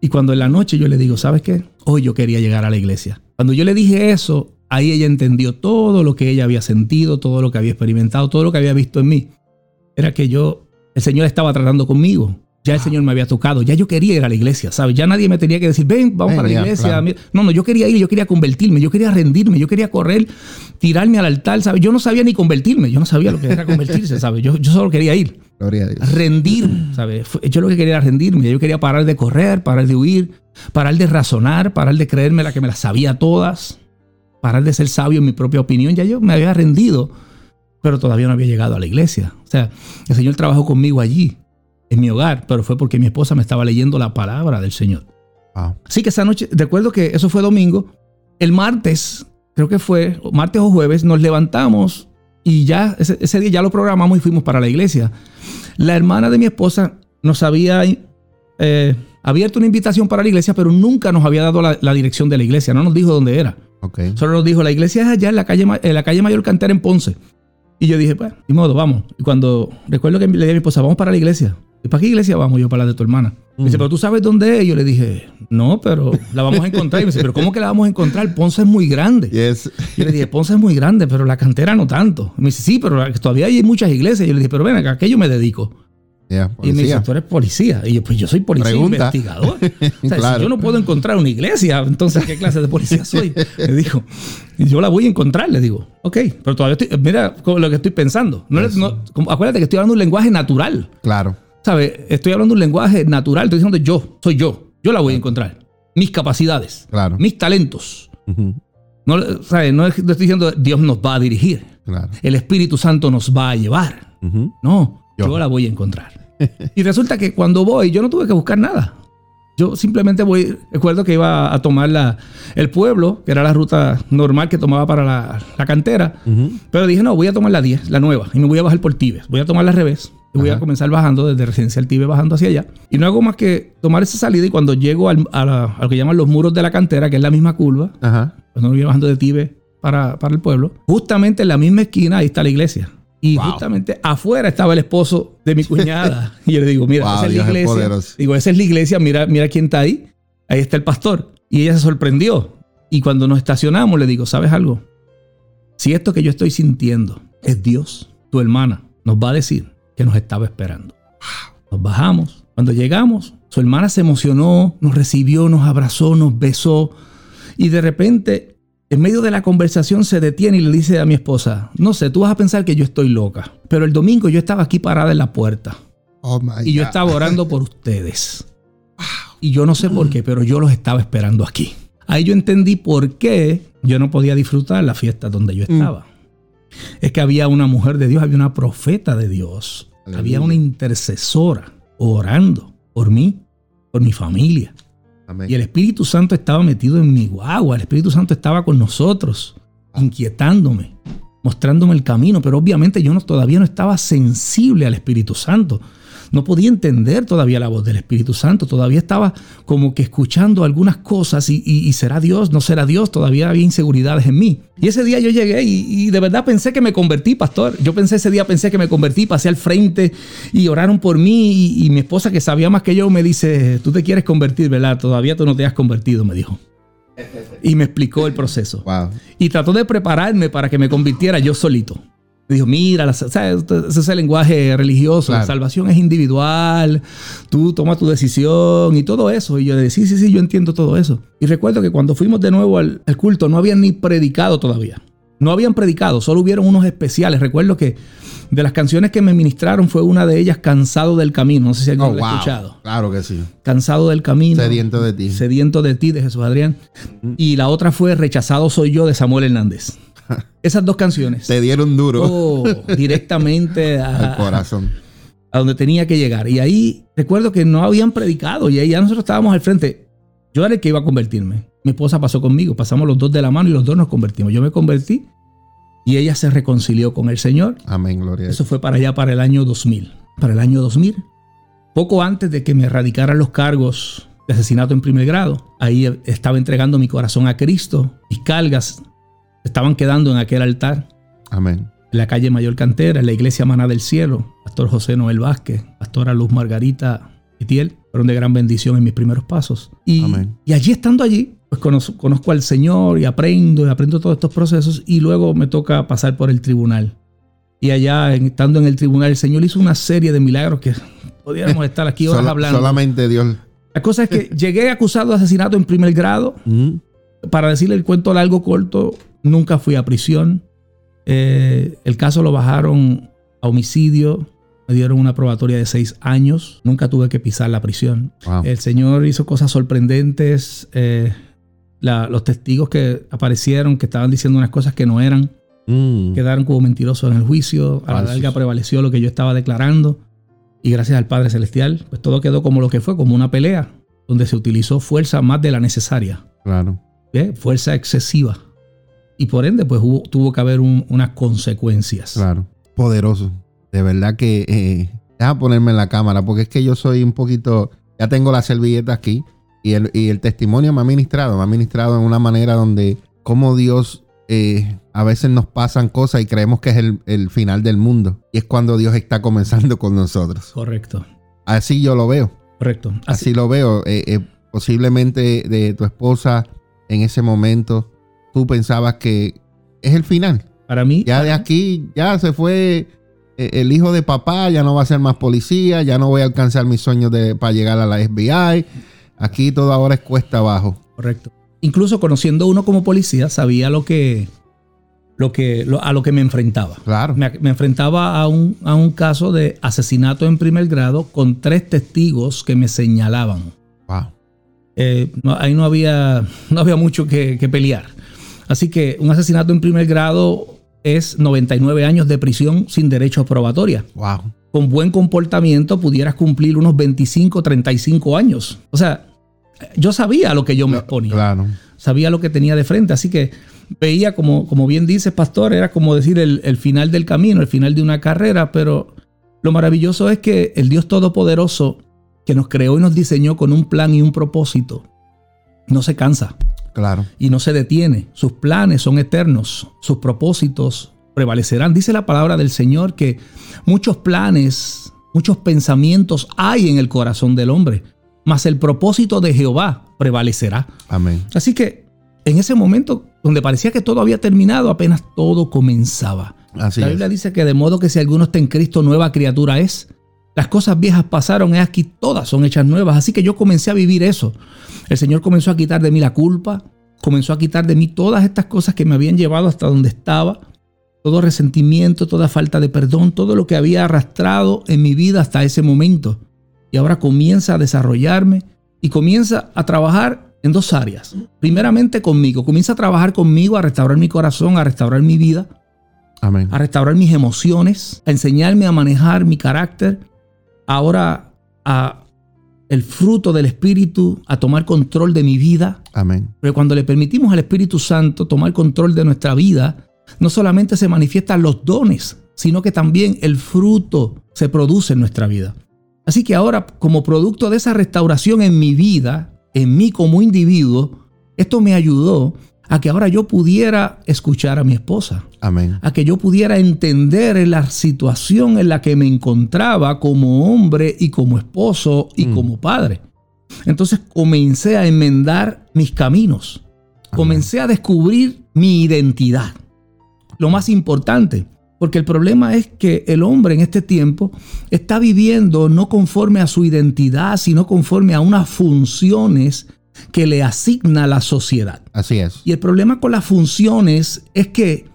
Speaker 4: Y cuando en la noche yo le digo, ¿sabes qué? Hoy yo quería llegar a la iglesia. Cuando yo le dije eso, ahí ella entendió todo lo que ella había sentido, todo lo que había experimentado, todo lo que había visto en mí. Era que yo, el Señor estaba tratando conmigo. Ya el Señor me había tocado, ya yo quería ir a la iglesia, ¿sabes? Ya nadie me tenía que decir, ven, vamos para la iglesia. No, no, yo quería ir, yo quería convertirme, yo quería rendirme, yo quería correr, tirarme al altar, ¿sabes? Yo no sabía ni convertirme, yo no sabía lo que era convertirse, ¿sabes? Yo, yo solo quería ir
Speaker 1: Gloria a Dios.
Speaker 4: rendir, ¿sabes? Fue- Yo lo que quería era rendirme, yo quería parar de correr, parar de huir, parar de razonar, parar de creerme la que me las sabía todas, parar de ser sabio en mi propia opinión. Ya yo me había rendido, pero todavía no había llegado a la iglesia. O sea, el Señor trabajó conmigo allí, en mi hogar, pero fue porque mi esposa me estaba leyendo la palabra del Señor.
Speaker 1: Wow.
Speaker 4: Así que esa noche, recuerdo que eso fue domingo. El martes, creo que fue martes o jueves, nos levantamos y ya ese, ese día ya lo programamos y fuimos para la iglesia. La hermana de mi esposa nos había eh, abierto una invitación para la iglesia, pero nunca nos había dado la, la dirección de la iglesia. No nos dijo dónde era. Solo nos dijo, la iglesia es allá en la calle, en la calle Mayor Cantera en Ponce. Y yo dije, pues, ni modo, vamos. Y cuando recuerdo que le dije a mi esposa, vamos para la iglesia. ¿Y para qué iglesia vamos? Yo, para la de tu hermana. Me dice, pero tú sabes dónde es. Y yo le dije, no, pero la vamos a encontrar. Y me dice, pero ¿cómo que la vamos a encontrar? Ponce es muy grande.
Speaker 1: Yes.
Speaker 4: Yo le dije, Ponce es muy grande, pero la cantera no tanto. Y me dice, sí, pero todavía hay muchas iglesias. Y yo le dije, pero ven acá, ¿a qué yo me dedico?
Speaker 1: Yeah,
Speaker 4: Y me dice, tú eres policía. Y yo, pues yo soy policía
Speaker 1: Pregunta.
Speaker 4: investigador. O sea,
Speaker 1: Claro.
Speaker 4: si yo no puedo encontrar una iglesia, entonces, ¿qué clase de policía soy? Me dijo. Yo la voy a encontrar, le digo. Ok, pero todavía estoy, mira lo que estoy pensando. No, no- acuérdate que estoy hablando un lenguaje natural.
Speaker 1: Claro.
Speaker 4: ¿Sabes? Estoy hablando un lenguaje natural. Estoy diciendo yo, soy yo. Yo la voy a encontrar. Mis capacidades,
Speaker 1: Claro.
Speaker 4: mis talentos.
Speaker 1: Ujú.
Speaker 4: No, ¿sabes? no es- no estoy diciendo Dios nos va a dirigir.
Speaker 1: Claro.
Speaker 4: El Espíritu Santo nos va a llevar.
Speaker 1: Ujú.
Speaker 4: No,
Speaker 1: Yo.
Speaker 4: yo. la voy a encontrar. y resulta que cuando voy, yo no tuve que buscar nada. Yo simplemente voy, recuerdo que iba a tomar la, el pueblo, que era la ruta normal que tomaba para la, la cantera,
Speaker 1: Ujú.
Speaker 4: pero dije, no, voy a tomar la 10, la nueva, y me voy a bajar por Tibes. Voy a tomar la revés, voy
Speaker 1: Ajá.
Speaker 4: a comenzar bajando desde Residencial Tibes, bajando hacia allá. Y no hago más que tomar esa salida, y cuando llego al, a, la- a lo que llaman los muros de la cantera, que es la misma curva,
Speaker 1: Ajá.
Speaker 4: cuando me iba bajando de Tibes para, para el pueblo, justamente en la misma esquina, ahí está la iglesia. Y
Speaker 1: Wow.
Speaker 4: justamente afuera estaba el esposo de mi cuñada. y yo le digo, mira,
Speaker 1: Wow,
Speaker 4: esa es
Speaker 1: Dios
Speaker 4: la
Speaker 1: es
Speaker 4: iglesia. Digo, esa es la iglesia, mira, mira quién está ahí. Ahí está el pastor. Y ella se sorprendió. Y cuando nos estacionamos le digo, ¿sabes algo? Si esto que yo estoy sintiendo es Dios, tu hermana nos va a decir que nos estaba esperando. Nos bajamos. Cuando llegamos, su hermana se emocionó, nos recibió, nos abrazó, nos besó. Y de repente, en medio de la conversación, se detiene y le dice a mi esposa, no sé, tú vas a pensar que yo estoy loca. Pero el domingo yo estaba aquí parada en la puerta.
Speaker 1: Oh
Speaker 4: Y yo estaba orando por ustedes. Y yo no sé por qué, pero yo los estaba esperando aquí. Ahí yo entendí por qué yo no podía disfrutar la fiesta donde yo estaba. Es que había una mujer de Dios, había una profeta de Dios,
Speaker 1: Aleluya.
Speaker 4: había una intercesora orando por mí, por mi familia.
Speaker 1: Amén.
Speaker 4: Y el Espíritu Santo estaba metido en mi guagua, el Espíritu Santo estaba con nosotros, inquietándome, mostrándome el camino, pero obviamente yo no, todavía no estaba sensible al Espíritu Santo. No podía entender todavía la voz del Espíritu Santo, todavía estaba como que escuchando algunas cosas y, y- y será Dios, no será Dios, todavía había inseguridades en mí. Y ese día yo llegué y, y de verdad pensé que me convertí, pastor. Yo pensé ese día, pensé que me convertí, pasé al frente y oraron por mí y, mi esposa que sabía más que yo me dice, tú te quieres convertir, ¿verdad? Todavía tú no te has convertido, me dijo. Y me explicó el proceso.
Speaker 1: Wow.
Speaker 4: Y trató de prepararme para que me convirtiera yo solito. Dijo, mira, la- ¿sabes? ese es el lenguaje religioso, la salvación es individual, tú tomas tu decisión y todo eso. Y yo le decía, sí, sí, sí, yo entiendo todo eso. Y recuerdo que cuando fuimos de nuevo al, al culto no habían ni predicado todavía. No habían predicado, solo hubieron unos especiales. Recuerdo que de las canciones que me ministraron fue una de ellas, Cansado del Camino. No sé si alguien
Speaker 1: Oh,
Speaker 4: lo ha
Speaker 1: wow.
Speaker 4: escuchado.
Speaker 1: Claro que sí.
Speaker 4: Cansado del Camino.
Speaker 1: Sediento de ti.
Speaker 4: Sediento de ti, de Jesús Adrián. Y la otra fue Rechazado soy yo, de Samuel Hernández. Esas dos canciones.
Speaker 1: Te dieron duro
Speaker 4: Oh, directamente
Speaker 1: al
Speaker 4: a,
Speaker 1: corazón.
Speaker 4: a donde tenía que llegar. Y ahí recuerdo que no habían predicado y ahí ya nosotros estábamos al frente. Yo era el que iba a convertirme. Mi esposa pasó conmigo, pasamos los dos de la mano y los dos nos convertimos. Yo me convertí y ella se reconcilió con el Señor.
Speaker 1: Amén, gloria.
Speaker 4: Eso fue para allá, para el año 2000. Para el año 2000. Poco antes de que me erradicaran los cargos de asesinato en primer grado, ahí estaba entregando mi corazón a Cristo. Mis cargas estaban quedando en aquel altar,
Speaker 1: Amén.
Speaker 4: en la calle Mayor Cantera, en la iglesia Maná del Cielo. Pastor José Noel Vázquez, Pastora Luz Margarita Itiel, fueron de gran bendición en mis primeros pasos. Y,
Speaker 1: Amén.
Speaker 4: y allí estando allí, pues conozco, conozco al Señor y aprendo y aprendo todos estos procesos y luego me toca pasar por el tribunal. Y allá, estando en el tribunal, el Señor hizo una serie de milagros que podríamos estar aquí horas hablando.
Speaker 1: solamente Dios.
Speaker 4: La cosa es que llegué acusado de asesinato en primer grado.
Speaker 1: Mm.
Speaker 4: Para decirle el cuento largo, corto, nunca fui a prisión. Eh, el caso lo bajaron a homicidio. Me dieron una probatoria de seis años. Nunca tuve que pisar la prisión.
Speaker 1: Wow.
Speaker 4: El Señor hizo cosas sorprendentes. eh, la- los testigos que aparecieron, que estaban diciendo unas cosas que no eran,
Speaker 1: Mm.
Speaker 4: quedaron como mentirosos en el juicio. A la larga prevaleció lo que yo estaba declarando. Y gracias al Padre Celestial, pues todo quedó como lo que fue, como una pelea, donde se utilizó fuerza más de la necesaria.
Speaker 1: Claro.
Speaker 4: ¿eh? fuerza excesiva. Y por ende, pues hubo- tuvo que haber un- unas consecuencias.
Speaker 1: Claro. Poderoso. De verdad que. Eh, deja ponerme en la cámara porque es que yo soy un poquito. Ya tengo la servilleta aquí y el, y el testimonio me ha ministrado. Me ha ministrado en una manera donde, como Dios. eh, a veces nos pasan cosas y creemos que es el, el final del mundo. Y es cuando Dios está comenzando con nosotros.
Speaker 4: Correcto,
Speaker 1: Así yo lo veo.
Speaker 4: correcto. Así,
Speaker 1: Así lo veo. Eh, eh, posiblemente de tu esposa en ese momento tú pensabas que es el final.
Speaker 4: para mí,
Speaker 1: Ya de aquí, ya se fue eh, el hijo de papá, ya no va a ser más policía, ya no voy a alcanzar mis sueños de, para llegar a la FBI. Aquí todo ahora es cuesta abajo.
Speaker 4: correcto. Incluso conociendo uno como policía, sabía lo que, lo que, lo- a lo que me enfrentaba.
Speaker 1: Claro.
Speaker 4: Me, me enfrentaba a un, a un caso de asesinato en primer grado con tres testigos que me señalaban.
Speaker 1: Wow.
Speaker 4: Eh, no- ahí no había, no había mucho que, que pelear. Así que un asesinato en primer grado es 99 años de prisión sin derecho a probatoria.
Speaker 1: Wow.
Speaker 4: Con buen comportamiento pudieras cumplir unos 25, 35 años. O sea, yo sabía lo que yo me exponía.
Speaker 1: Claro.
Speaker 4: Sabía lo que tenía de frente. Así que veía, como, como bien dices, pastor, era como decir el, el final del camino, el final de una carrera. Pero lo maravilloso es que el Dios Todopoderoso, que nos creó y nos diseñó con un plan y un propósito, no se cansa
Speaker 1: Claro.
Speaker 4: y no se detiene. Sus planes son eternos, sus propósitos prevalecerán. Dice la palabra del Señor que muchos planes, muchos pensamientos hay en el corazón del hombre, mas el propósito de Jehová prevalecerá.
Speaker 1: Amén.
Speaker 4: Así que en ese momento donde parecía que todo había terminado, apenas todo comenzaba.
Speaker 1: Así
Speaker 4: la
Speaker 1: es.
Speaker 4: Biblia dice que de modo que si alguno está en Cristo, nueva criatura es. Las cosas viejas pasaron, es aquí todas son hechas nuevas. Así que yo comencé a vivir eso. El Señor comenzó a quitar de mí la culpa, comenzó a quitar de mí todas estas cosas que me habían llevado hasta donde estaba. Todo resentimiento, toda falta de perdón, todo lo que había arrastrado en mi vida hasta ese momento. Y ahora comienza a desarrollarme y comienza a trabajar en dos áreas. Primeramente conmigo, comienza a trabajar conmigo, a restaurar mi corazón, a restaurar mi vida,
Speaker 1: Amén.
Speaker 4: a restaurar mis emociones, a enseñarme a manejar mi carácter, ahora a el fruto del Espíritu, a tomar control de mi vida.
Speaker 1: Amén.
Speaker 4: Pero cuando le permitimos al Espíritu Santo tomar control de nuestra vida, no solamente se manifiestan los dones, sino que también el fruto se produce en nuestra vida. Así que ahora, como producto de esa restauración en mi vida, en mí como individuo, esto me ayudó a que ahora yo pudiera escuchar a mi esposa,
Speaker 1: Amén.
Speaker 4: a que yo pudiera entender la situación en la que me encontraba como hombre y como esposo y
Speaker 1: Mm.
Speaker 4: como padre. Entonces comencé a enmendar mis caminos, comencé a descubrir mi identidad. Lo más importante, porque el problema es que el hombre en este tiempo está viviendo no conforme a su identidad, sino conforme a unas funciones que le asigna la sociedad.
Speaker 1: Así es.
Speaker 4: Y el problema con las funciones es que,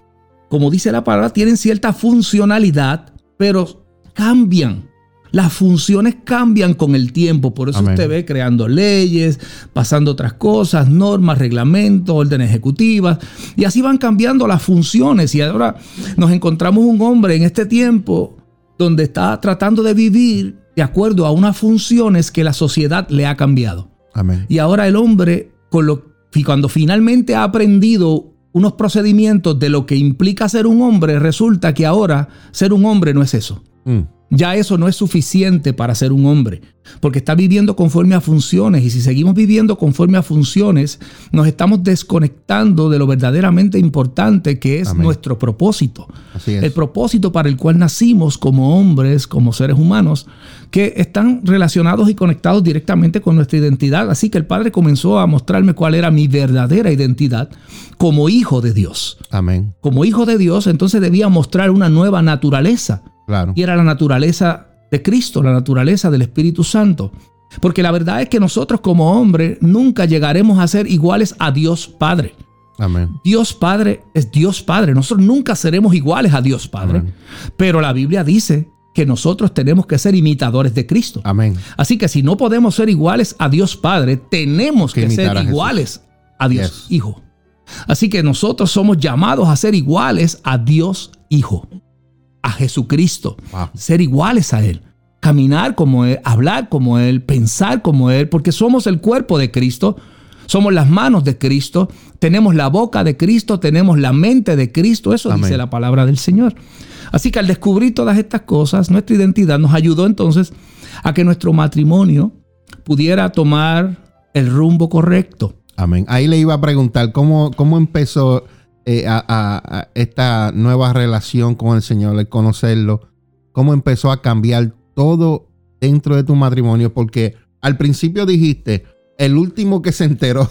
Speaker 4: como dice la palabra, tienen cierta funcionalidad, pero cambian. Las funciones cambian con el tiempo, por eso
Speaker 1: Amén.
Speaker 4: usted ve creando leyes, pasando otras cosas, normas, reglamentos, órdenes ejecutivas, y así van cambiando las funciones. Y ahora nos encontramos un hombre en este tiempo donde está tratando de vivir de acuerdo a unas funciones que la sociedad le ha cambiado.
Speaker 1: Amén.
Speaker 4: Y ahora el hombre, con lo, cuando finalmente ha aprendido unos procedimientos de lo que implica ser un hombre, resulta que ahora ser un hombre no es eso.
Speaker 1: Mm.
Speaker 4: Ya eso no es suficiente para ser un hombre, porque está viviendo conforme a funciones y si seguimos viviendo conforme a funciones, nos estamos desconectando de lo verdaderamente importante que es
Speaker 1: Amén.
Speaker 4: nuestro propósito.
Speaker 1: Así es.
Speaker 4: El propósito para el cual nacimos como hombres, como seres humanos, que están relacionados y conectados directamente con nuestra identidad. Así que el Padre comenzó a mostrarme cuál era mi verdadera identidad como hijo de Dios.
Speaker 1: Amén.
Speaker 4: Como hijo de Dios, entonces debía mostrar una nueva naturaleza.
Speaker 1: Claro.
Speaker 4: Y era la naturaleza de Cristo, la naturaleza del Espíritu Santo. Porque la verdad es que nosotros como hombres nunca llegaremos a ser iguales a Dios Padre.
Speaker 1: Amén.
Speaker 4: Dios Padre es Dios Padre. Nosotros nunca seremos iguales a Dios Padre.
Speaker 1: Amén.
Speaker 4: Pero la Biblia dice que nosotros tenemos que ser imitadores de Cristo.
Speaker 1: Amén.
Speaker 4: Así que si no podemos ser iguales a Dios Padre, tenemos
Speaker 1: Que
Speaker 4: ser
Speaker 1: a
Speaker 4: iguales a Dios
Speaker 1: Yes.
Speaker 4: Hijo. Así que nosotros somos llamados a ser iguales a Dios Hijo, a Jesucristo,
Speaker 1: Wow.
Speaker 4: ser iguales a Él, caminar como Él, hablar como Él, pensar como Él, porque somos el cuerpo de Cristo, somos las manos de Cristo, tenemos la boca de Cristo, tenemos la mente de Cristo, eso
Speaker 1: Amén.
Speaker 4: dice la palabra del Señor. Así que al descubrir todas estas cosas, nuestra identidad nos ayudó entonces a que nuestro matrimonio pudiera tomar el rumbo correcto.
Speaker 1: Amén. Ahí le iba a preguntar cómo, cómo empezó eh, a, a- a esta nueva relación con el Señor, el conocerlo, cómo empezó a cambiar todo dentro de tu matrimonio, porque al principio dijiste, el último que se enteró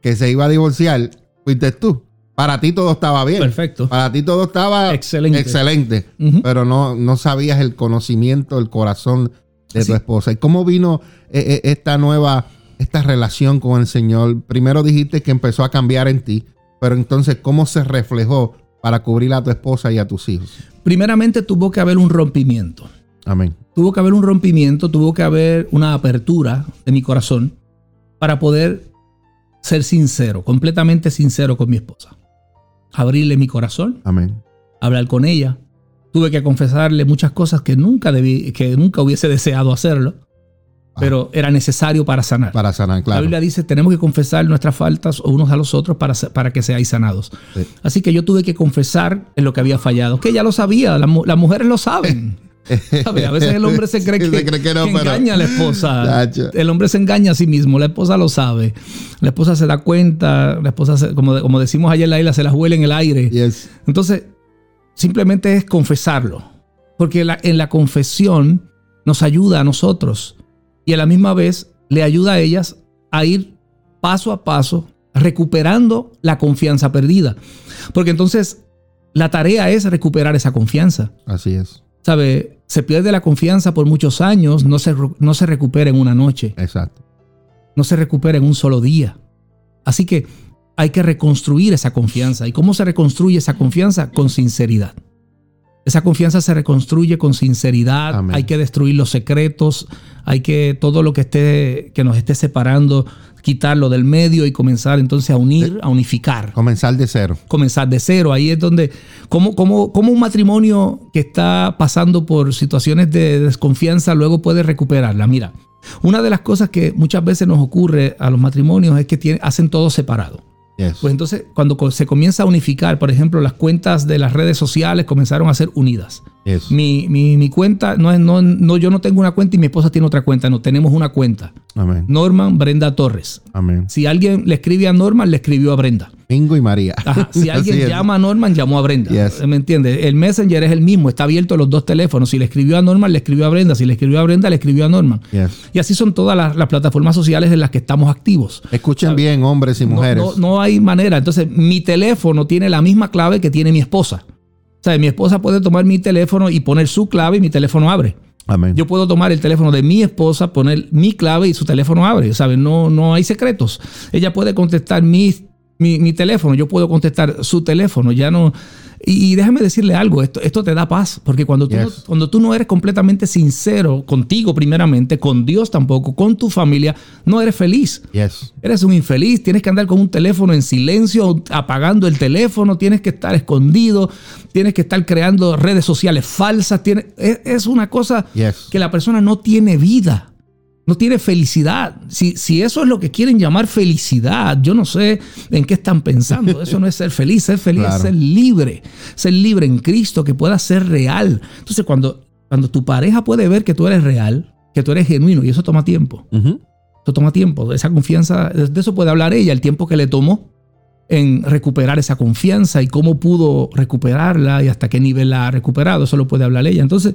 Speaker 1: que se iba a divorciar, fuiste tú. Para ti todo estaba bien.
Speaker 4: Perfecto.
Speaker 1: Para ti todo estaba
Speaker 4: Excelente.
Speaker 1: excelente, pero no, no sabías el conocimiento, el corazón de
Speaker 4: Así.
Speaker 1: tu esposa. ¿Y cómo vino eh, eh, esta nueva, esta relación con el Señor? Primero dijiste que empezó a cambiar en ti, pero entonces, ¿cómo se reflejó para cubrir a tu esposa y a tus hijos?
Speaker 4: Primeramente tuvo que haber un rompimiento.
Speaker 1: Amén.
Speaker 4: Tuvo que haber un rompimiento, tuvo que haber una apertura de mi corazón para poder ser sincero, completamente sincero con mi esposa. Abrirle mi corazón,
Speaker 1: Amén.
Speaker 4: hablar con ella. Tuve que confesarle muchas cosas que nunca debí, que nunca hubiese deseado hacerlo, pero era necesario para sanar.
Speaker 1: Para sanar,
Speaker 4: La
Speaker 1: claro.
Speaker 4: Biblia dice, tenemos que confesar nuestras faltas unos a los otros para, para que seáis sanados.
Speaker 1: Sí.
Speaker 4: Así que yo tuve que confesar en lo que había fallado, que ella lo sabía, las, las mujeres lo saben. ¿Sabe? A veces el hombre se cree que,
Speaker 1: se cree que no,
Speaker 4: que
Speaker 1: pero-
Speaker 4: engaña a la esposa. El hombre se engaña a sí mismo, la esposa lo sabe. La esposa se da cuenta, la esposa, se- como, como decimos ayer en la isla, se las huele en el aire.
Speaker 1: Yes.
Speaker 4: Entonces, simplemente es confesarlo. Porque la- en la confesión nos ayuda a nosotros. Y a la misma vez le ayuda a ellas a ir paso a paso recuperando la confianza perdida. Porque entonces la tarea es recuperar esa confianza.
Speaker 1: Así es.
Speaker 4: ¿Sabe? Se pierde la confianza por muchos años, no se, no se recupera en una noche,
Speaker 1: Exacto.
Speaker 4: no se recupera en un solo día. Así que hay que reconstruir esa confianza. ¿Y cómo se reconstruye esa confianza? Con sinceridad. Esa confianza se reconstruye con sinceridad.
Speaker 1: Amén.
Speaker 4: Hay que destruir los secretos. Hay que todo lo que esté que nos esté separando, quitarlo del medio y comenzar entonces a unir, a unificar
Speaker 1: Comenzar de cero.
Speaker 4: comenzar de cero. Ahí es donde, como, como, como un matrimonio que está pasando por situaciones de desconfianza luego puede recuperarla. Mira, una de las cosas que muchas veces nos ocurre a los matrimonios es que tiene- hacen todo separado. Pues entonces, cuando se comienza a unificar, por ejemplo, las cuentas de las redes sociales comenzaron a ser unidas. Mi, mi- mi cuenta, no es, no, no, yo no tengo una cuenta y mi esposa tiene otra cuenta, no, tenemos una cuenta.
Speaker 1: Amén.
Speaker 4: Norman Brenda Torres.
Speaker 1: Amén.
Speaker 4: Si alguien le escribe a Norman, le escribió a Brenda.
Speaker 1: Mingo y María.
Speaker 4: Ajá, Si alguien llama a Norman, llamó a Brenda.
Speaker 1: Yes.
Speaker 4: ¿Me entiendes? El Messenger es el mismo, está abierto los dos teléfonos. Si le escribió a Norman, le escribió a Brenda. Si le escribió a Brenda, le escribió a Norman.
Speaker 1: Yes.
Speaker 4: Y así son todas las, las plataformas sociales en las que estamos activos.
Speaker 1: Escuchen bien, hombres y
Speaker 4: No-
Speaker 1: mujeres.
Speaker 4: No, no hay manera. Entonces, mi teléfono tiene la misma clave que tiene mi esposa. O sea, mi esposa puede tomar mi teléfono y poner su clave y mi teléfono abre.
Speaker 1: Amén.
Speaker 4: Yo puedo tomar el teléfono de mi esposa, poner mi clave y su teléfono abre. ¿sabes? No, no hay secretos. Ella puede contestar mi, mi, mi teléfono, yo puedo contestar su teléfono. Ya no. Y, y déjame decirle algo, esto, esto te da paz, porque cuando tú, no, cuando tú no eres completamente sincero contigo primeramente, con Dios tampoco, con tu familia, no eres feliz.
Speaker 1: Yes.
Speaker 4: Eres un infeliz, tienes que andar con un teléfono en silencio, apagando el teléfono, tienes que estar escondido, tienes que estar creando redes sociales falsas. tiene- es, es una cosa
Speaker 1: Yes.
Speaker 4: que la persona no tiene vida, no tiene felicidad. Si, si eso es lo que quieren llamar felicidad, yo no sé en qué están pensando. Eso no es ser feliz, ser feliz
Speaker 1: Claro.
Speaker 4: es ser libre, ser libre en Cristo, que pueda ser real. Entonces cuando, cuando tu pareja puede ver que tú eres real, que tú eres genuino, y eso toma tiempo. Eso toma tiempo. Esa confianza, de eso puede hablar ella, el tiempo que le tomó en recuperar esa confianza y cómo pudo recuperarla y hasta qué nivel la ha recuperado. Eso lo puede hablar ella. Entonces,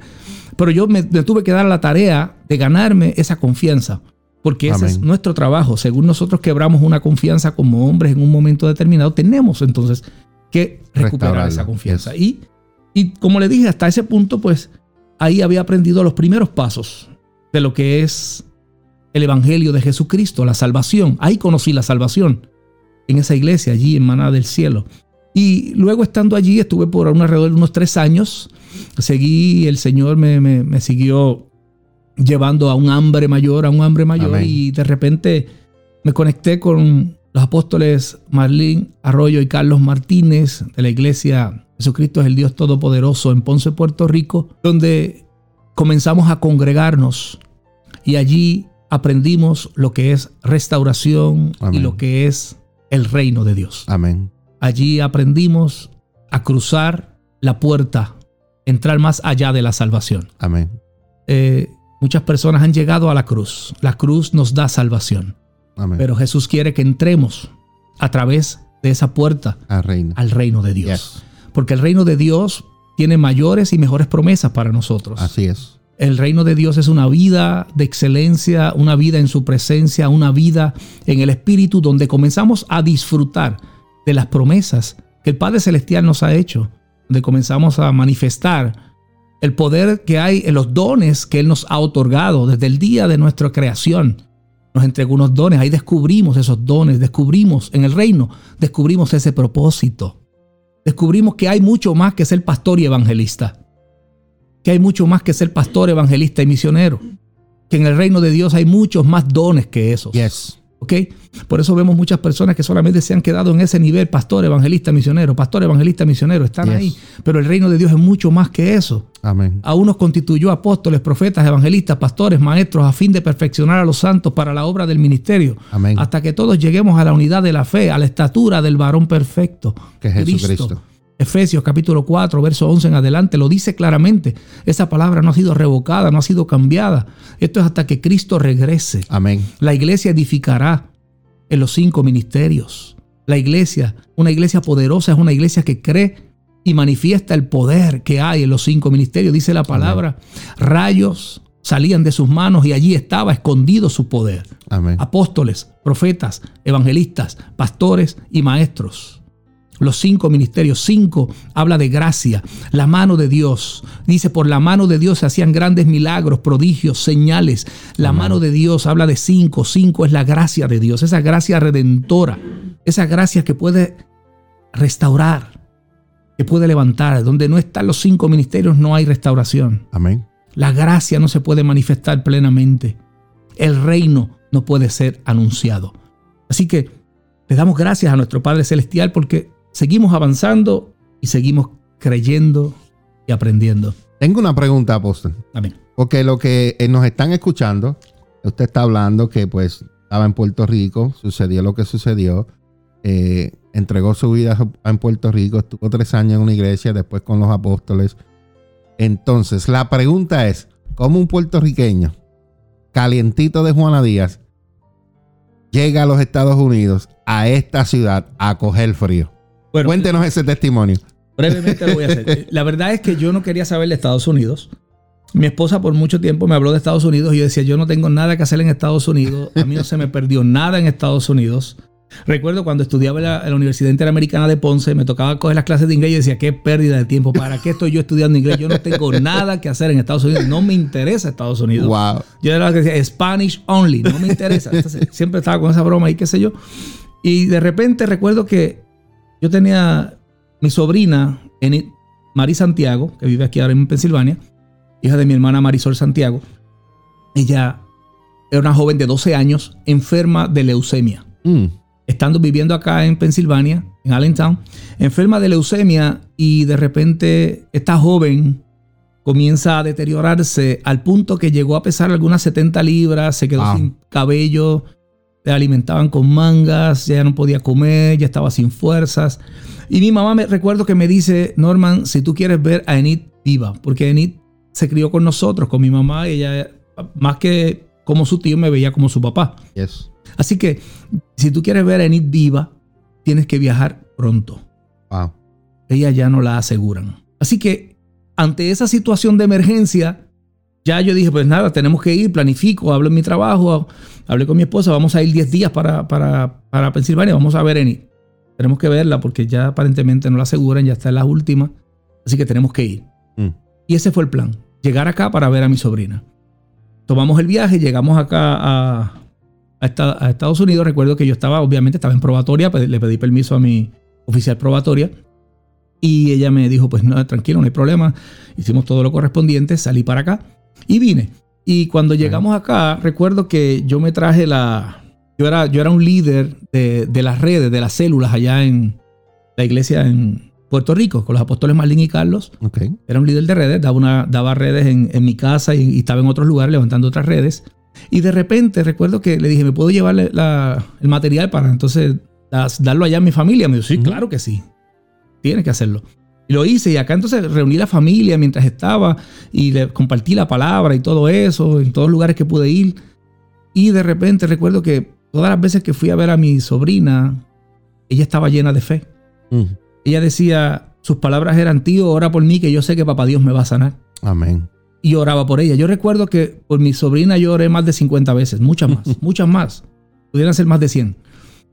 Speaker 4: pero yo me, me tuve que dar la tarea de ganarme esa confianza. Porque ese es nuestro trabajo. Según nosotros quebramos una confianza como hombres en un momento determinado, tenemos entonces que recuperar esa confianza. Y, y como le dije, hasta ese punto, pues ahí había aprendido los primeros pasos de lo que es el Evangelio de Jesucristo, la salvación. Ahí conocí la salvación, en esa iglesia, allí en Maná del Cielo. Y luego estando allí, estuve por un alrededor de unos tres años, seguí, el Señor me, me- me siguió llevando a un hambre mayor, a un hambre mayor,
Speaker 1: Amén.
Speaker 4: y de repente me conecté con los apóstoles Marlín Arroyo y Carlos Martínez de la iglesia Jesucristo es el Dios Todopoderoso en Ponce, Puerto Rico, donde comenzamos a congregarnos y allí aprendimos lo que es restauración y lo que es el reino de Dios.
Speaker 1: Amén.
Speaker 4: Allí aprendimos a cruzar la puerta, entrar más allá de la salvación.
Speaker 1: Amén.
Speaker 4: Eh, muchas personas han llegado a la cruz. La cruz nos da salvación,
Speaker 1: Amén.
Speaker 4: pero Jesús quiere que entremos a través de esa puerta
Speaker 1: a reina.
Speaker 4: al reino de Dios.
Speaker 1: Yes.
Speaker 4: Porque el reino de Dios tiene mayores y mejores promesas para nosotros.
Speaker 1: Así es.
Speaker 4: El reino de Dios es una vida de excelencia, una vida en su presencia, una vida en el Espíritu donde comenzamos a disfrutar de las promesas que el Padre Celestial nos ha hecho, donde comenzamos a manifestar el poder que hay en los dones que Él nos ha otorgado desde el día de nuestra creación. Nos entregó unos dones, ahí descubrimos esos dones, descubrimos en el reino, descubrimos ese propósito. Descubrimos que hay mucho más que ser pastor y evangelista que hay mucho más que ser pastor, evangelista y misionero. Que en el reino de Dios hay muchos más dones que esos.
Speaker 1: Yes.
Speaker 4: ¿Ok? Por eso vemos muchas personas que solamente se han quedado en ese nivel, pastor, evangelista, misionero, pastor, evangelista, misionero, están
Speaker 1: Yes.
Speaker 4: ahí. Pero el reino de Dios es mucho más que eso.
Speaker 1: Amén.
Speaker 4: A unos constituyó apóstoles, profetas, evangelistas, pastores, maestros, a fin de perfeccionar a los santos para la obra del ministerio.
Speaker 1: Amén.
Speaker 4: Hasta que todos lleguemos a la unidad de la fe, a la estatura del varón perfecto.
Speaker 1: Que es Jesucristo.
Speaker 4: Efesios capítulo 4, verso 11 en adelante, lo dice claramente. Esa palabra no ha sido revocada, no ha sido cambiada. Esto es hasta que Cristo regrese.
Speaker 1: Amén.
Speaker 4: La iglesia edificará en los cinco ministerios. La iglesia, una iglesia poderosa, es una iglesia que cree y manifiesta el poder que hay en los cinco ministerios. Dice la palabra, rayos salían de sus manos y allí estaba escondido su poder.
Speaker 1: Amén.
Speaker 4: Apóstoles, profetas, evangelistas, pastores y maestros. Los cinco ministerios, cinco habla de gracia, la mano de Dios. Dice, por la mano de Dios se hacían grandes milagros, prodigios, señales. La mano de Dios habla de cinco, cinco es la gracia de Dios, esa gracia redentora, esa gracia que puede restaurar, que puede levantar. Donde no están los cinco ministerios no hay restauración.
Speaker 1: Amén.
Speaker 4: La gracia no se puede manifestar plenamente. El reino no puede ser anunciado. Así que le damos gracias a nuestro Padre Celestial porque seguimos avanzando y seguimos creyendo y aprendiendo.
Speaker 1: Tengo una pregunta, apóstol.
Speaker 4: Amén.
Speaker 1: Porque lo que eh, nos están escuchando, usted está hablando que pues estaba en Puerto Rico, sucedió lo que sucedió, eh, entregó su vida en Puerto Rico, estuvo tres años en una iglesia, después con los apóstoles. Entonces, la pregunta es, ¿cómo un puertorriqueño calientito de Juana Díaz llega a los Estados Unidos, a esta ciudad, a coger frío?
Speaker 4: Bueno,
Speaker 1: Cuéntenos ese testimonio.
Speaker 4: brevemente lo voy a hacer. La verdad es que yo no quería saber de Estados Unidos. Mi esposa por mucho tiempo me habló de Estados Unidos y yo decía, yo no tengo nada que hacer en Estados Unidos. A mí no se me perdió nada en Estados Unidos. Recuerdo cuando estudiaba en la, la Universidad Interamericana de Ponce, me tocaba coger las clases de inglés y decía, qué pérdida de tiempo. ¿Para qué estoy yo estudiando inglés? Yo no tengo nada que hacer en Estados Unidos. No me interesa Estados Unidos.
Speaker 1: Wow.
Speaker 4: Yo era la que decía, Spanish only, no me interesa. Entonces, siempre estaba con esa broma y qué sé yo. Y de repente recuerdo que yo tenía mi sobrina, Mari Santiago, que vive aquí ahora en Pensilvania, hija de mi hermana Marisol Santiago. Ella era una joven de 12 años enferma de leucemia.
Speaker 1: Mm,
Speaker 4: Estando viviendo acá en Pensilvania, en Allentown, enferma de leucemia y de repente esta joven comienza a deteriorarse al punto que llegó a pesar algunas 70 libras, se quedó sin cabello, le alimentaban con mangas, ya no podía comer, ya estaba sin fuerzas. Y mi mamá me recuerdo que me dice, Norman, si tú quieres ver a Enid viva, porque Enid se crió con nosotros, con mi mamá, ella más que como su tío me veía como su papá.
Speaker 1: yes.
Speaker 4: Así que si tú quieres ver a Enid viva, tienes que viajar pronto.
Speaker 1: Wow.
Speaker 4: Ella ya no la aseguran. Así que ante esa situación de emergencia, ya yo dije, pues nada, tenemos que ir, planifico, hablo en mi trabajo, hablé con mi esposa, vamos a ir 10 días para, para, para Pensilvania, vamos a ver a Enid. Tenemos que verla porque ya aparentemente no la aseguran, ya está en las últimas. Así que tenemos que ir.
Speaker 1: Mm.
Speaker 4: Y ese fue el plan, llegar acá para ver a mi sobrina. Tomamos el viaje, llegamos acá a, a esta- a Estados Unidos. Recuerdo que yo estaba, obviamente, estaba en probatoria, pe- le pedí permiso a mi oficial probatoria. Y ella me dijo, pues no, tranquilo, no hay problema. Hicimos todo lo correspondiente, salí para acá y vine. Y cuando llegamos acá, recuerdo que yo me traje la... Yo era, yo era un líder de, de las redes, de las células allá en la iglesia en Puerto Rico, con los apóstoles Marlín y Carlos. Era un líder de redes, daba, una, daba redes en, en mi casa y, y estaba en otros lugares levantando otras redes. Y de repente recuerdo que le dije, ¿me puedo llevar la- el material para entonces das- darlo allá a mi familia? Me dijo, sí, claro que sí. Tienes que hacerlo. Y lo hice y acá entonces reuní la familia mientras estaba y le compartí la palabra y todo eso en todos los lugares que pude ir. Y de repente recuerdo que todas las veces que fui a ver a mi sobrina, ella estaba llena de fe.
Speaker 1: Mm,
Speaker 4: Ella decía, sus palabras eran, tío, ora por mí que yo sé que papá Dios me va a sanar.
Speaker 1: Amén.
Speaker 4: Y oraba por ella. Yo recuerdo que por mi sobrina yo oré más de 50 veces, muchas más, muchas más. Pudieran ser más de 100.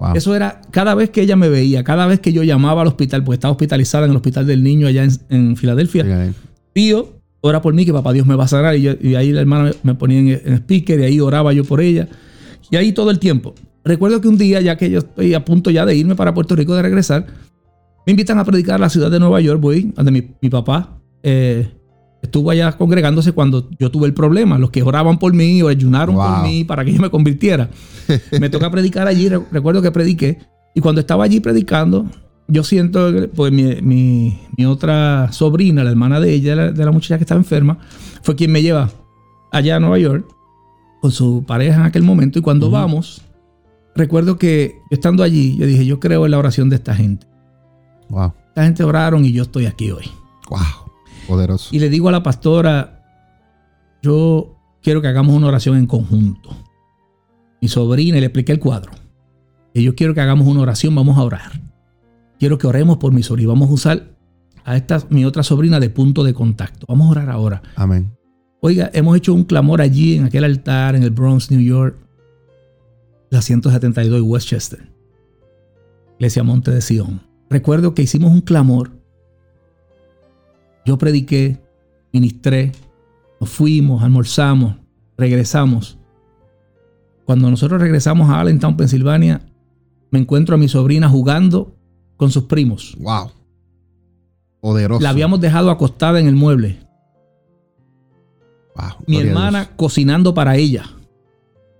Speaker 1: Wow.
Speaker 4: Eso era cada vez que ella me veía, cada vez que yo llamaba al hospital, porque estaba hospitalizada en el hospital del niño allá en, en Filadelfia. Tío, ora por mí que papá Dios me va a sanar. Y, yo- y ahí la hermana me, me ponía en, en speaker y ahí oraba yo por ella. Y ahí todo el tiempo. Recuerdo que un día, ya que yo estoy a punto ya de irme para Puerto Rico, de regresar, me invitan a predicar a la ciudad de Nueva York. Voy donde mi, mi papá eh, estuvo allá congregándose cuando yo tuve el problema. Los que oraban por mí o ayunaron por mí para que yo me convirtiera. me toca predicar allí. Re- Recuerdo que prediqué. Y cuando estaba allí predicando, yo siento, que, pues mi, mi- mi otra sobrina, la hermana de ella, la- de la muchacha que estaba enferma, fue quien me lleva allá a Nueva York con su pareja en aquel momento. Y cuando vamos, recuerdo que yo estando allí, yo dije, yo creo en la oración de esta gente.
Speaker 1: Wow.
Speaker 4: Esta gente oraron y yo estoy aquí hoy.
Speaker 1: Wow. Poderoso.
Speaker 4: Y le digo a la pastora, yo quiero que hagamos una oración en conjunto. Mi sobrina, y le expliqué el cuadro. Y yo quiero que hagamos una oración, vamos a orar. Quiero que oremos por mi sobrina. Vamos a usar a esta, mi otra sobrina de punto de contacto. Vamos a orar ahora.
Speaker 1: Amén.
Speaker 4: Oiga, hemos hecho un clamor allí en aquel altar en el Bronx, New York, la 172 Westchester, Iglesia Monte de Sion. Recuerdo que hicimos un clamor. Yo prediqué, ministré, nos fuimos, almorzamos, regresamos. Cuando nosotros regresamos a Allentown, Pensilvania, me encuentro a mi sobrina jugando con sus primos.
Speaker 1: Wow. Poderoso.
Speaker 4: La habíamos dejado acostada en el mueble.
Speaker 1: Wow,
Speaker 4: Mi hermana cocinando para ella.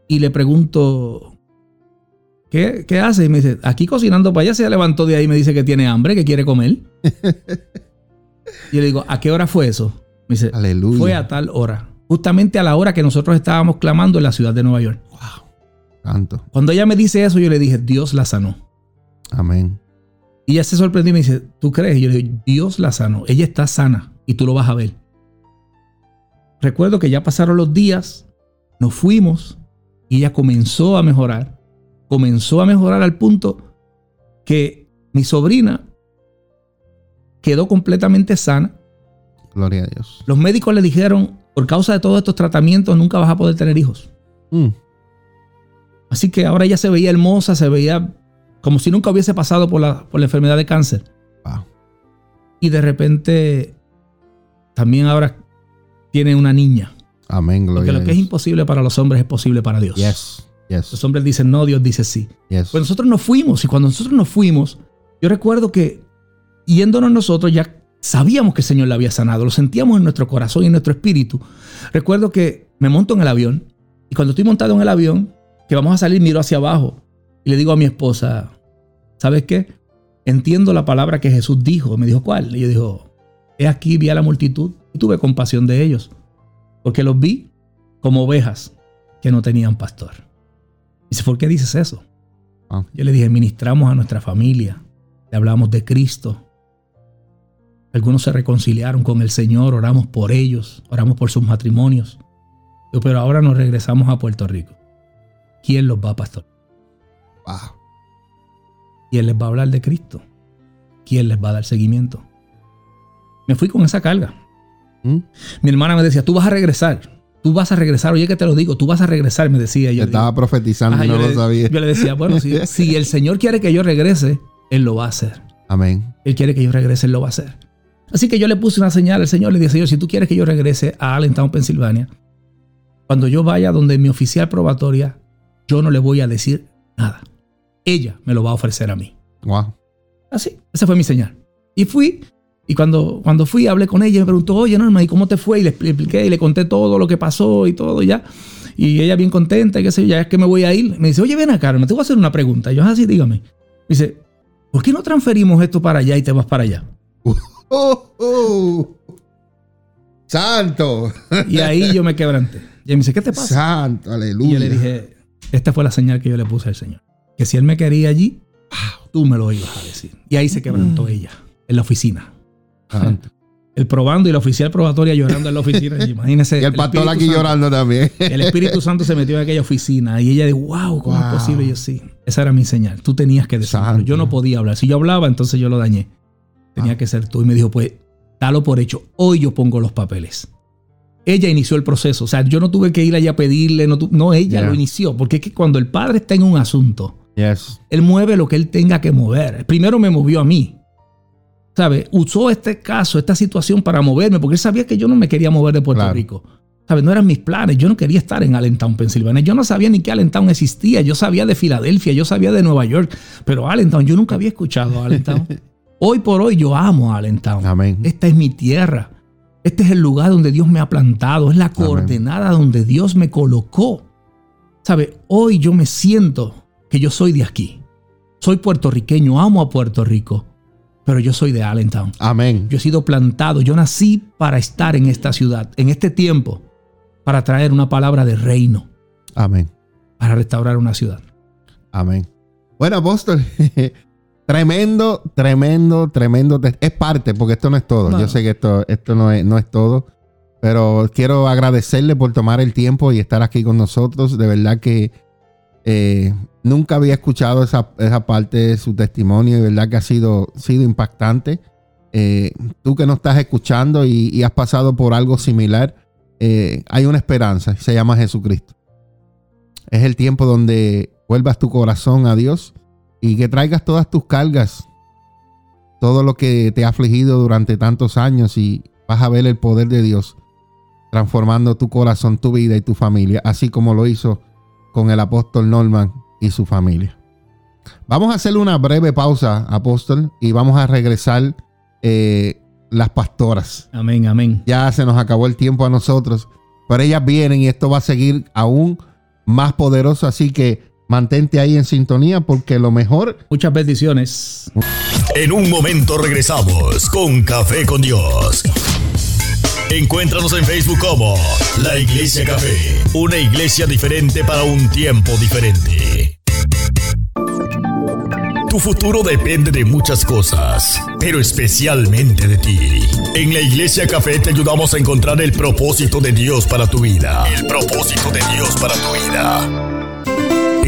Speaker 4: Y le pregunto, ¿qué, qué hace? Y me dice, aquí cocinando para ella. Se levantó de ahí y me dice que tiene hambre, que quiere comer. y yo le digo, ¿a qué hora fue eso? Me dice,
Speaker 1: Aleluya.
Speaker 4: fue a tal hora. Justamente a la hora que nosotros estábamos clamando en la ciudad de Nueva York. Cuando ella me dice eso, yo le dije, Dios la sanó.
Speaker 1: Amén.
Speaker 4: Y ella se sorprendió y me dice, ¿tú crees? Y yo le digo, Dios la sanó. Ella está sana y tú lo vas a ver. Recuerdo que ya pasaron los días, nos fuimos y ella comenzó a mejorar. Comenzó a mejorar al punto que mi sobrina quedó completamente sana.
Speaker 1: Gloria a Dios.
Speaker 4: Los médicos le dijeron, por causa de todos estos tratamientos, nunca vas a poder tener hijos.
Speaker 1: Mm.
Speaker 4: Así que ahora ella se veía hermosa, se veía como si nunca hubiese pasado por la, por la enfermedad de cáncer.
Speaker 1: Wow.
Speaker 4: Y de repente también ahora tiene una niña.
Speaker 1: Amén.
Speaker 4: Porque
Speaker 1: Gloria
Speaker 4: lo
Speaker 1: a
Speaker 4: que es imposible para los hombres es posible para Dios.
Speaker 1: Yes. Yes.
Speaker 4: Los hombres dicen no, Dios dice sí.
Speaker 1: Yes.
Speaker 4: Pues nosotros nos fuimos y cuando nosotros nos fuimos, yo recuerdo que yéndonos nosotros ya sabíamos que el Señor la había sanado, lo sentíamos en nuestro corazón y en nuestro espíritu. Recuerdo que me monto en el avión y cuando estoy montado en el avión, que vamos a salir, miro hacia abajo y le digo a mi esposa, ¿sabes qué? Entiendo la palabra que Jesús dijo. Me dijo, ¿cuál? Y yo dijo, he aquí, vi a la multitud y tuve compasión de ellos, porque los vi como ovejas que no tenían pastor. Dice, ¿por qué dices eso?
Speaker 1: Ah.
Speaker 4: Yo le dije, ministramos a nuestra familia, le hablamos de Cristo. Algunos se reconciliaron con el Señor, oramos por ellos, oramos por sus matrimonios. Pero ahora nos regresamos a Puerto Rico. ¿Quién los va a pastorear?
Speaker 1: Wow.
Speaker 4: ¿Quién les va a hablar de Cristo? ¿Quién les va a dar seguimiento? Me fui con esa carga.
Speaker 1: Mm.
Speaker 4: Mi hermana me decía, tú vas a regresar. Tú vas a regresar. Oye, que te lo digo, tú vas a regresar, me decía.
Speaker 1: Te
Speaker 4: Yo,
Speaker 1: estaba profetizando y no lo
Speaker 4: le-
Speaker 1: sabía.
Speaker 4: yo le decía, bueno, si, si el Señor quiere que yo regrese, Él lo va a hacer.
Speaker 1: Amén.
Speaker 4: Él quiere que yo regrese, Él lo va a hacer. Así que yo le puse una señal al Señor. Le dije, Señor, si tú quieres que yo regrese a Allentown, Pensilvania, cuando yo vaya donde mi oficial probatoria, yo no le voy a decir nada. Ella me lo va a ofrecer a mí.
Speaker 1: Wow.
Speaker 4: Así, esa fue mi señal. Y fui, y cuando, cuando fui, hablé con ella y me preguntó, oye, Norma, ¿y cómo te fue? Y le expli- expliqué y le conté todo lo que pasó y todo ya. Y ella bien contenta, y qué sé yo, ya es que me voy a ir. Me dice, oye, ven acá, Norma, te voy a hacer una pregunta. Y yo, así, dígame. Me dice, ¿por qué no transferimos esto para allá y te vas para allá?
Speaker 1: Oh, oh. Santo.
Speaker 4: Y ahí yo me quebranté. Y ella me dice, ¿qué te pasa?
Speaker 1: Santo.
Speaker 4: Y
Speaker 1: Aleluya.
Speaker 4: yo le dije, esta fue la señal que yo le puse al Señor. Que si Él me quería allí, tú me lo ibas a decir. Y ahí se quebrantó ella, en la oficina.
Speaker 1: Santo.
Speaker 4: El probando y la oficial probatoria llorando en la oficina. Imagínese.
Speaker 1: Y el pastor aquí
Speaker 4: Santo.
Speaker 1: llorando también.
Speaker 4: El Espíritu Santo se metió en aquella oficina y ella dijo, wow, ¿cómo
Speaker 1: Wow.
Speaker 4: es posible? Y yo sí. Esa era mi señal. Tú tenías que decirlo. Yo no podía hablar. Si yo hablaba, entonces yo lo dañé. Tenía
Speaker 1: Ah.
Speaker 4: que ser tú. Y me dijo, pues, dalo por hecho. Hoy yo pongo los papeles. Ella inició el proceso. O sea, yo no tuve que ir allá a pedirle. No, no ella
Speaker 1: Yeah.
Speaker 4: lo inició. Porque es que cuando el padre está en un asunto,
Speaker 1: Yes.
Speaker 4: él mueve lo que él tenga que mover. Primero me movió a mí. ¿Sabe? Usó este caso, esta situación para moverme, porque él sabía que yo no me quería mover de Puerto
Speaker 1: Claro.
Speaker 4: Rico. ¿Sabe? No eran mis planes. Yo no quería estar en Allentown, Pensilvania. Yo no sabía ni que Allentown existía. Yo sabía de Filadelfia, yo sabía de Nueva York, pero Allentown, yo nunca había escuchado a Allentown. hoy por hoy yo amo a Allentown.
Speaker 1: Amén.
Speaker 4: Esta es mi tierra. Este es el lugar donde Dios me ha plantado. Es la coordenada donde Dios me colocó. ¿Sabe? Hoy yo me siento que yo soy de aquí. Soy puertorriqueño, amo a Puerto Rico, pero yo soy de Allentown.
Speaker 1: Amén.
Speaker 4: Yo he sido plantado, yo nací para estar en esta ciudad, en este tiempo, para traer una palabra de reino,
Speaker 1: Amén.
Speaker 4: para restaurar una ciudad.
Speaker 1: Amén. Bueno, apóstol, tremendo, tremendo, tremendo. Es parte, porque esto no es todo. Yo sé que esto, esto no, es, no es todo, pero quiero agradecerle por tomar el tiempo y estar aquí con nosotros. De verdad que eh, nunca había escuchado esa, esa parte de su testimonio y de verdad que ha sido, sido impactante. Eh, tú que no estás escuchando y, y has pasado por algo similar, eh, hay una esperanza, se llama Jesucristo. Es el tiempo donde vuelvas tu corazón a Dios y que traigas todas tus cargas, todo lo que te ha afligido durante tantos años y vas a ver el poder de Dios transformando tu corazón, tu vida y tu familia, así como lo hizo con el apóstol Norman y su familia. Vamos a hacer una breve pausa, apóstol, y vamos a regresar eh, las pastoras.
Speaker 4: Amén, amén.
Speaker 1: Ya se nos acabó el tiempo a nosotros, pero ellas vienen y esto va a seguir aún más poderoso, así que mantente ahí en sintonía porque lo mejor...
Speaker 4: Muchas bendiciones.
Speaker 3: En un momento regresamos con Café con Dios. Encuéntranos en Facebook como La Iglesia Café, una iglesia diferente para un tiempo diferente. Tu futuro depende de muchas cosas, pero especialmente de ti. En la Iglesia Café te ayudamos a encontrar el propósito de Dios para tu vida. El propósito de Dios para tu vida.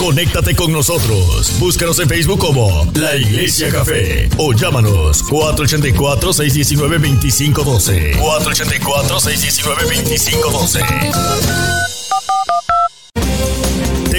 Speaker 3: Conéctate con nosotros. Búscanos en Facebook como La Iglesia Café o llámanos 484-619-2512. 484-619-2512.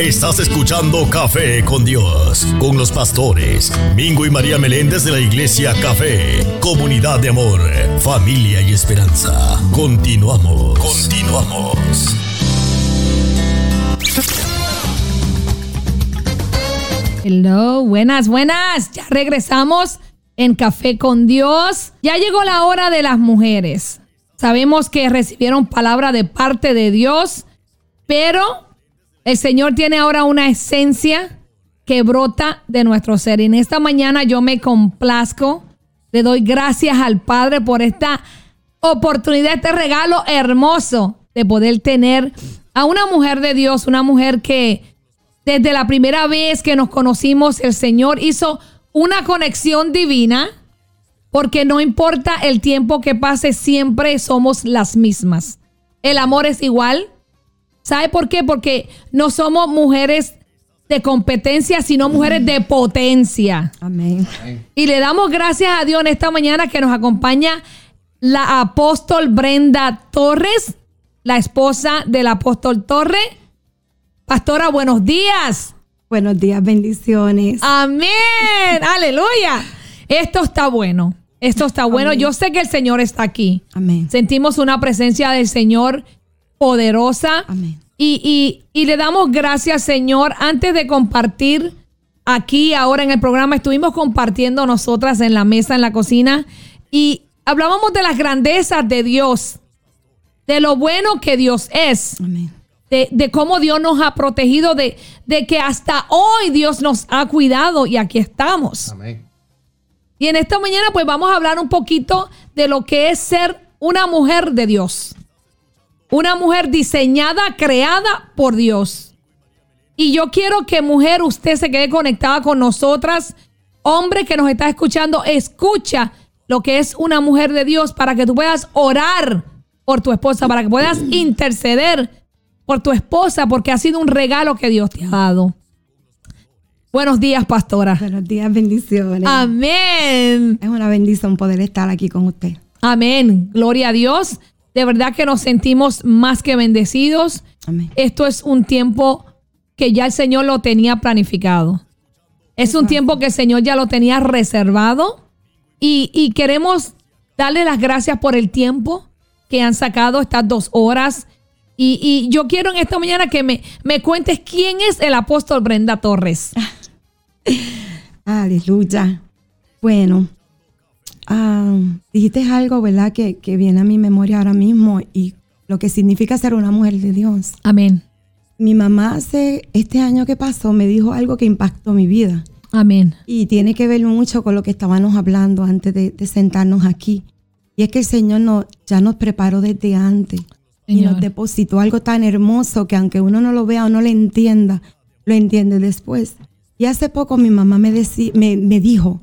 Speaker 3: Estás escuchando Café con Dios, con los pastores Mingo y María Meléndez de la Iglesia Café, comunidad de amor, familia y esperanza. Continuamos, continuamos.
Speaker 2: Hello, buenas, buenas. Ya regresamos en Café con Dios. Ya llegó la hora de las mujeres. Sabemos que recibieron palabra de parte de Dios, pero el Señor tiene ahora una esencia que brota de nuestro ser. Y en esta mañana yo me complazco, le doy gracias al Padre por esta oportunidad, este regalo hermoso de poder tener a una mujer de Dios, una mujer que desde la primera vez que nos conocimos, el Señor hizo una conexión divina, porque no importa el tiempo que pase, siempre somos las mismas. El amor es igual. ¿Sabe por qué? Porque no somos mujeres de competencia, sino mujeres de potencia.
Speaker 5: Amén.
Speaker 2: Y le damos gracias a Dios en esta mañana que nos acompaña la apóstol Brenda Torres, la esposa del apóstol Torre. Pastora, buenos días.
Speaker 5: Buenos días, bendiciones.
Speaker 2: Amén. Aleluya. Esto está bueno. Esto está bueno.
Speaker 5: Amén.
Speaker 2: Yo sé que el Señor está aquí.
Speaker 5: Amén.
Speaker 2: Sentimos una presencia del Señor poderosa.
Speaker 5: Amén.
Speaker 2: Y, y- y le damos gracias, Señor. Antes de compartir aquí, ahora en el programa, estuvimos compartiendo nosotras en la mesa, en la cocina, y hablábamos de las grandezas de Dios, de lo bueno que Dios es
Speaker 5: Amén.
Speaker 2: de, de cómo Dios nos ha protegido, de, de que hasta hoy Dios nos ha cuidado y aquí estamos.
Speaker 1: Amén.
Speaker 2: Y en esta mañana pues vamos a hablar un poquito de lo que es ser una mujer de Dios. Una mujer diseñada, creada por Dios. Y yo quiero que mujer usted se quede conectada con nosotras. Hombre que nos está escuchando, escucha lo que es una mujer de Dios para que tú puedas orar por tu esposa, para que puedas interceder por tu esposa, porque ha sido un regalo que Dios te ha dado. Buenos días, pastora.
Speaker 5: Buenos días, bendiciones.
Speaker 2: Amén.
Speaker 5: Es una bendición poder estar aquí con usted.
Speaker 2: Amén. Gloria a Dios. De verdad que nos sentimos más que bendecidos.
Speaker 5: Amén.
Speaker 2: Esto es un tiempo que ya el Señor lo tenía planificado. Es un tiempo que el Señor ya lo tenía reservado. Y, y queremos darle las gracias por el tiempo que han sacado estas dos horas. Y, y yo quiero en esta mañana que me, me cuentes quién es el apóstol Brenda Torres.
Speaker 5: Aleluya. Bueno, ah, dijiste algo, ¿verdad? Que, que viene a mi memoria ahora mismo y lo que significa ser una mujer de Dios.
Speaker 2: Amén.
Speaker 5: Mi mamá hace este año que pasó me dijo algo que impactó mi vida
Speaker 2: Amén.
Speaker 5: y tiene que ver mucho con lo que estábamos hablando antes de, de sentarnos aquí. Y es que el Señor no, ya nos preparó desde antes y
Speaker 2: Señor.
Speaker 5: nos depositó algo tan hermoso que aunque uno no lo vea o no lo entienda, lo entiende después. Y hace poco mi mamá me, decí- me, me dijo,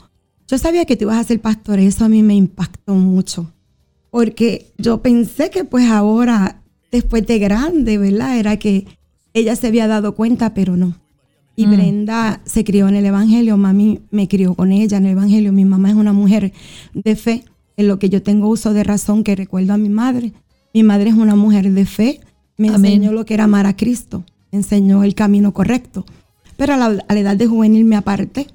Speaker 5: yo sabía que tú ibas a ser pastor, eso a mí me impactó mucho. Porque yo pensé que pues ahora, después de grande, ¿verdad? Era que ella se había dado cuenta, pero no. Y
Speaker 2: Mm.
Speaker 5: Brenda se crió en el Evangelio, mami me crió con ella en el Evangelio. Mi mamá es una mujer de fe, en lo que yo tengo uso de razón que recuerdo a mi madre. Mi madre es una mujer de fe, me
Speaker 2: Amén.
Speaker 5: enseñó lo que era amar a Cristo, me enseñó el camino correcto. Pero a la, a la edad de juvenil me aparté,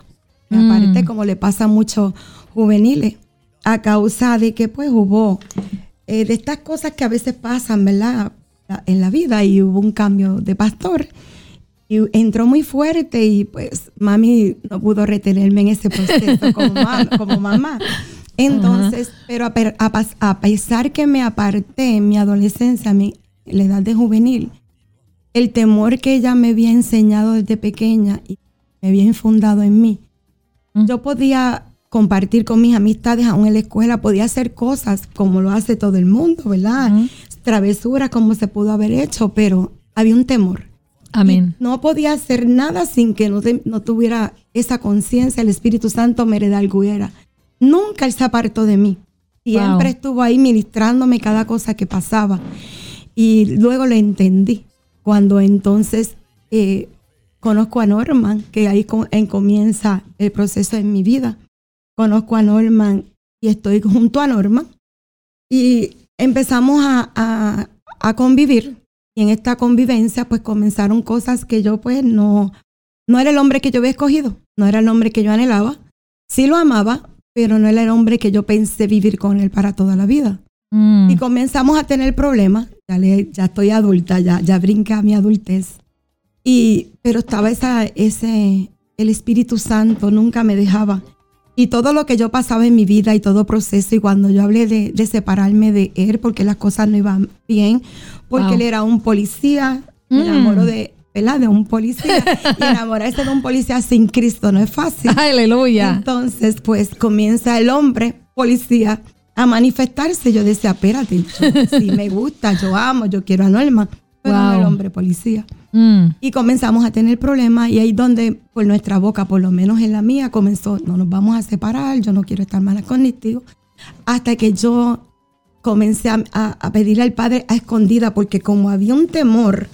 Speaker 2: Mm.
Speaker 5: aparté como le pasa a muchos juveniles, a causa de que pues hubo eh, de estas cosas que a veces pasan, ¿verdad? En la vida y hubo un cambio de pastor. Y entró muy fuerte y pues mami no pudo retenerme en ese proceso como, ma- como mamá. Entonces, pero a, a a pesar que me aparté en mi adolescencia, mi, en la edad de juvenil, el temor que ella me había enseñado desde pequeña y me había infundado en mí. Yo podía compartir con mis amistades aún en la escuela, podía hacer cosas como lo hace todo el mundo, ¿verdad? Travesuras como se pudo haber hecho, pero había un temor.
Speaker 2: Amén.
Speaker 5: Y no podía hacer nada sin que no, te- no tuviera esa conciencia, el Espíritu Santo me redarguyera. Nunca él se apartó de mí. Siempre
Speaker 2: Wow.
Speaker 5: estuvo ahí ministrándome cada cosa que pasaba. Y luego lo entendí. Cuando entonces eh, conozco a Norman, que ahí co- en comienza el proceso en mi vida. Conozco a Norman y estoy junto a Norman. Y empezamos a, a- a convivir. Y en esta convivencia pues comenzaron cosas que yo pues no, no era el hombre que yo había escogido, no era el hombre que yo anhelaba. Sí lo amaba, pero no era el hombre que yo pensé vivir con él para toda la vida.
Speaker 2: Mm.
Speaker 5: Y comenzamos a tener problemas. Ya, le- ya estoy adulta, ya, ya brinca mi adultez. Y, pero estaba esa, ese, el Espíritu Santo nunca me dejaba. Y todo lo que yo pasaba en mi vida y todo proceso, y cuando yo hablé de, de separarme de él porque las cosas no iban bien, porque
Speaker 2: Wow.
Speaker 5: él era un policía, me
Speaker 2: Mm.
Speaker 5: enamoro de, ¿verdad? de un policía. y enamorarse de un policía sin Cristo no es fácil.
Speaker 2: Aleluya.
Speaker 5: Entonces, pues comienza el hombre, policía, a manifestarse. Yo decía, espérate, sí me gusta, yo amo, yo quiero a Norma,
Speaker 2: Wow.
Speaker 5: el hombre policía.
Speaker 2: Mm.
Speaker 5: Y comenzamos a tener problemas y ahí donde por nuestra boca, por lo menos en la mía, comenzó, no nos vamos a separar, yo no quiero estar mal contigo. Hasta que yo comencé a, a- a pedirle al Padre a escondida, porque como había un temor,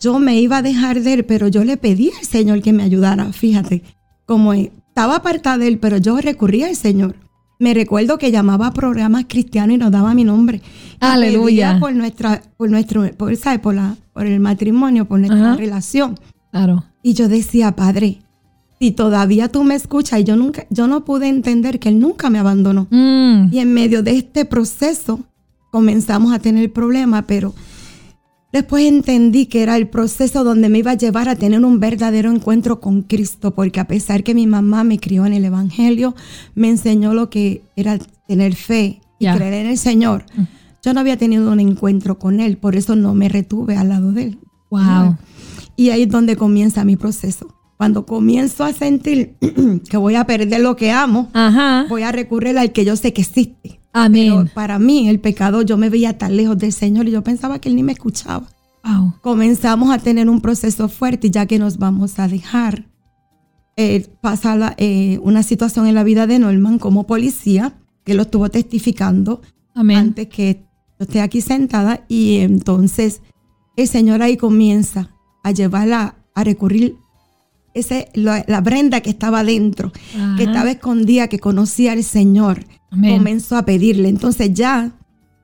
Speaker 5: yo me iba a dejar de él, pero yo le pedí al Señor que me ayudara, fíjate, como estaba apartada de él, pero yo recurría al Señor. Me recuerdo que llamaba a programas cristianos y nos daba mi nombre.
Speaker 2: Aleluya.
Speaker 5: Por nuestra, por nuestro, por. Por, la, por el matrimonio, por nuestra
Speaker 2: Ajá.
Speaker 5: relación.
Speaker 2: Claro.
Speaker 5: Y yo decía, Padre, si todavía tú me escuchas, y yo nunca, yo no pude entender que Él nunca me abandonó.
Speaker 2: Mm.
Speaker 5: Y en medio de este proceso comenzamos a tener problemas, pero después entendí que era el proceso donde me iba a llevar a tener un verdadero encuentro con Cristo, porque a pesar que mi mamá me crió en el Evangelio, me enseñó lo que era tener fe y creer en el Señor. Yo no había tenido un encuentro con Él, por eso no me retuve al lado de Él.
Speaker 2: Wow.
Speaker 5: Y ahí es donde comienza mi proceso. Cuando comienzo a sentir que voy a perder lo que amo,
Speaker 2: Ajá.
Speaker 5: voy a recurrir al que yo sé que existe.
Speaker 2: Amén.
Speaker 5: Pero para mí, el pecado, yo me veía tan lejos del Señor y yo pensaba que Él ni me escuchaba.
Speaker 2: Wow.
Speaker 5: Comenzamos a tener un proceso fuerte ya que nos vamos a dejar. Eh, pasa la- eh, una situación en la vida de Norman como policía, que lo estuvo testificando
Speaker 2: Amén.
Speaker 5: antes que yo esté aquí sentada y entonces el Señor ahí comienza a llevarla a recurrir ese, la, la Brenda que estaba dentro,
Speaker 2: Ajá.
Speaker 5: que estaba escondida, que conocía al Señor,
Speaker 2: Amén.
Speaker 5: comenzó a pedirle. Entonces ya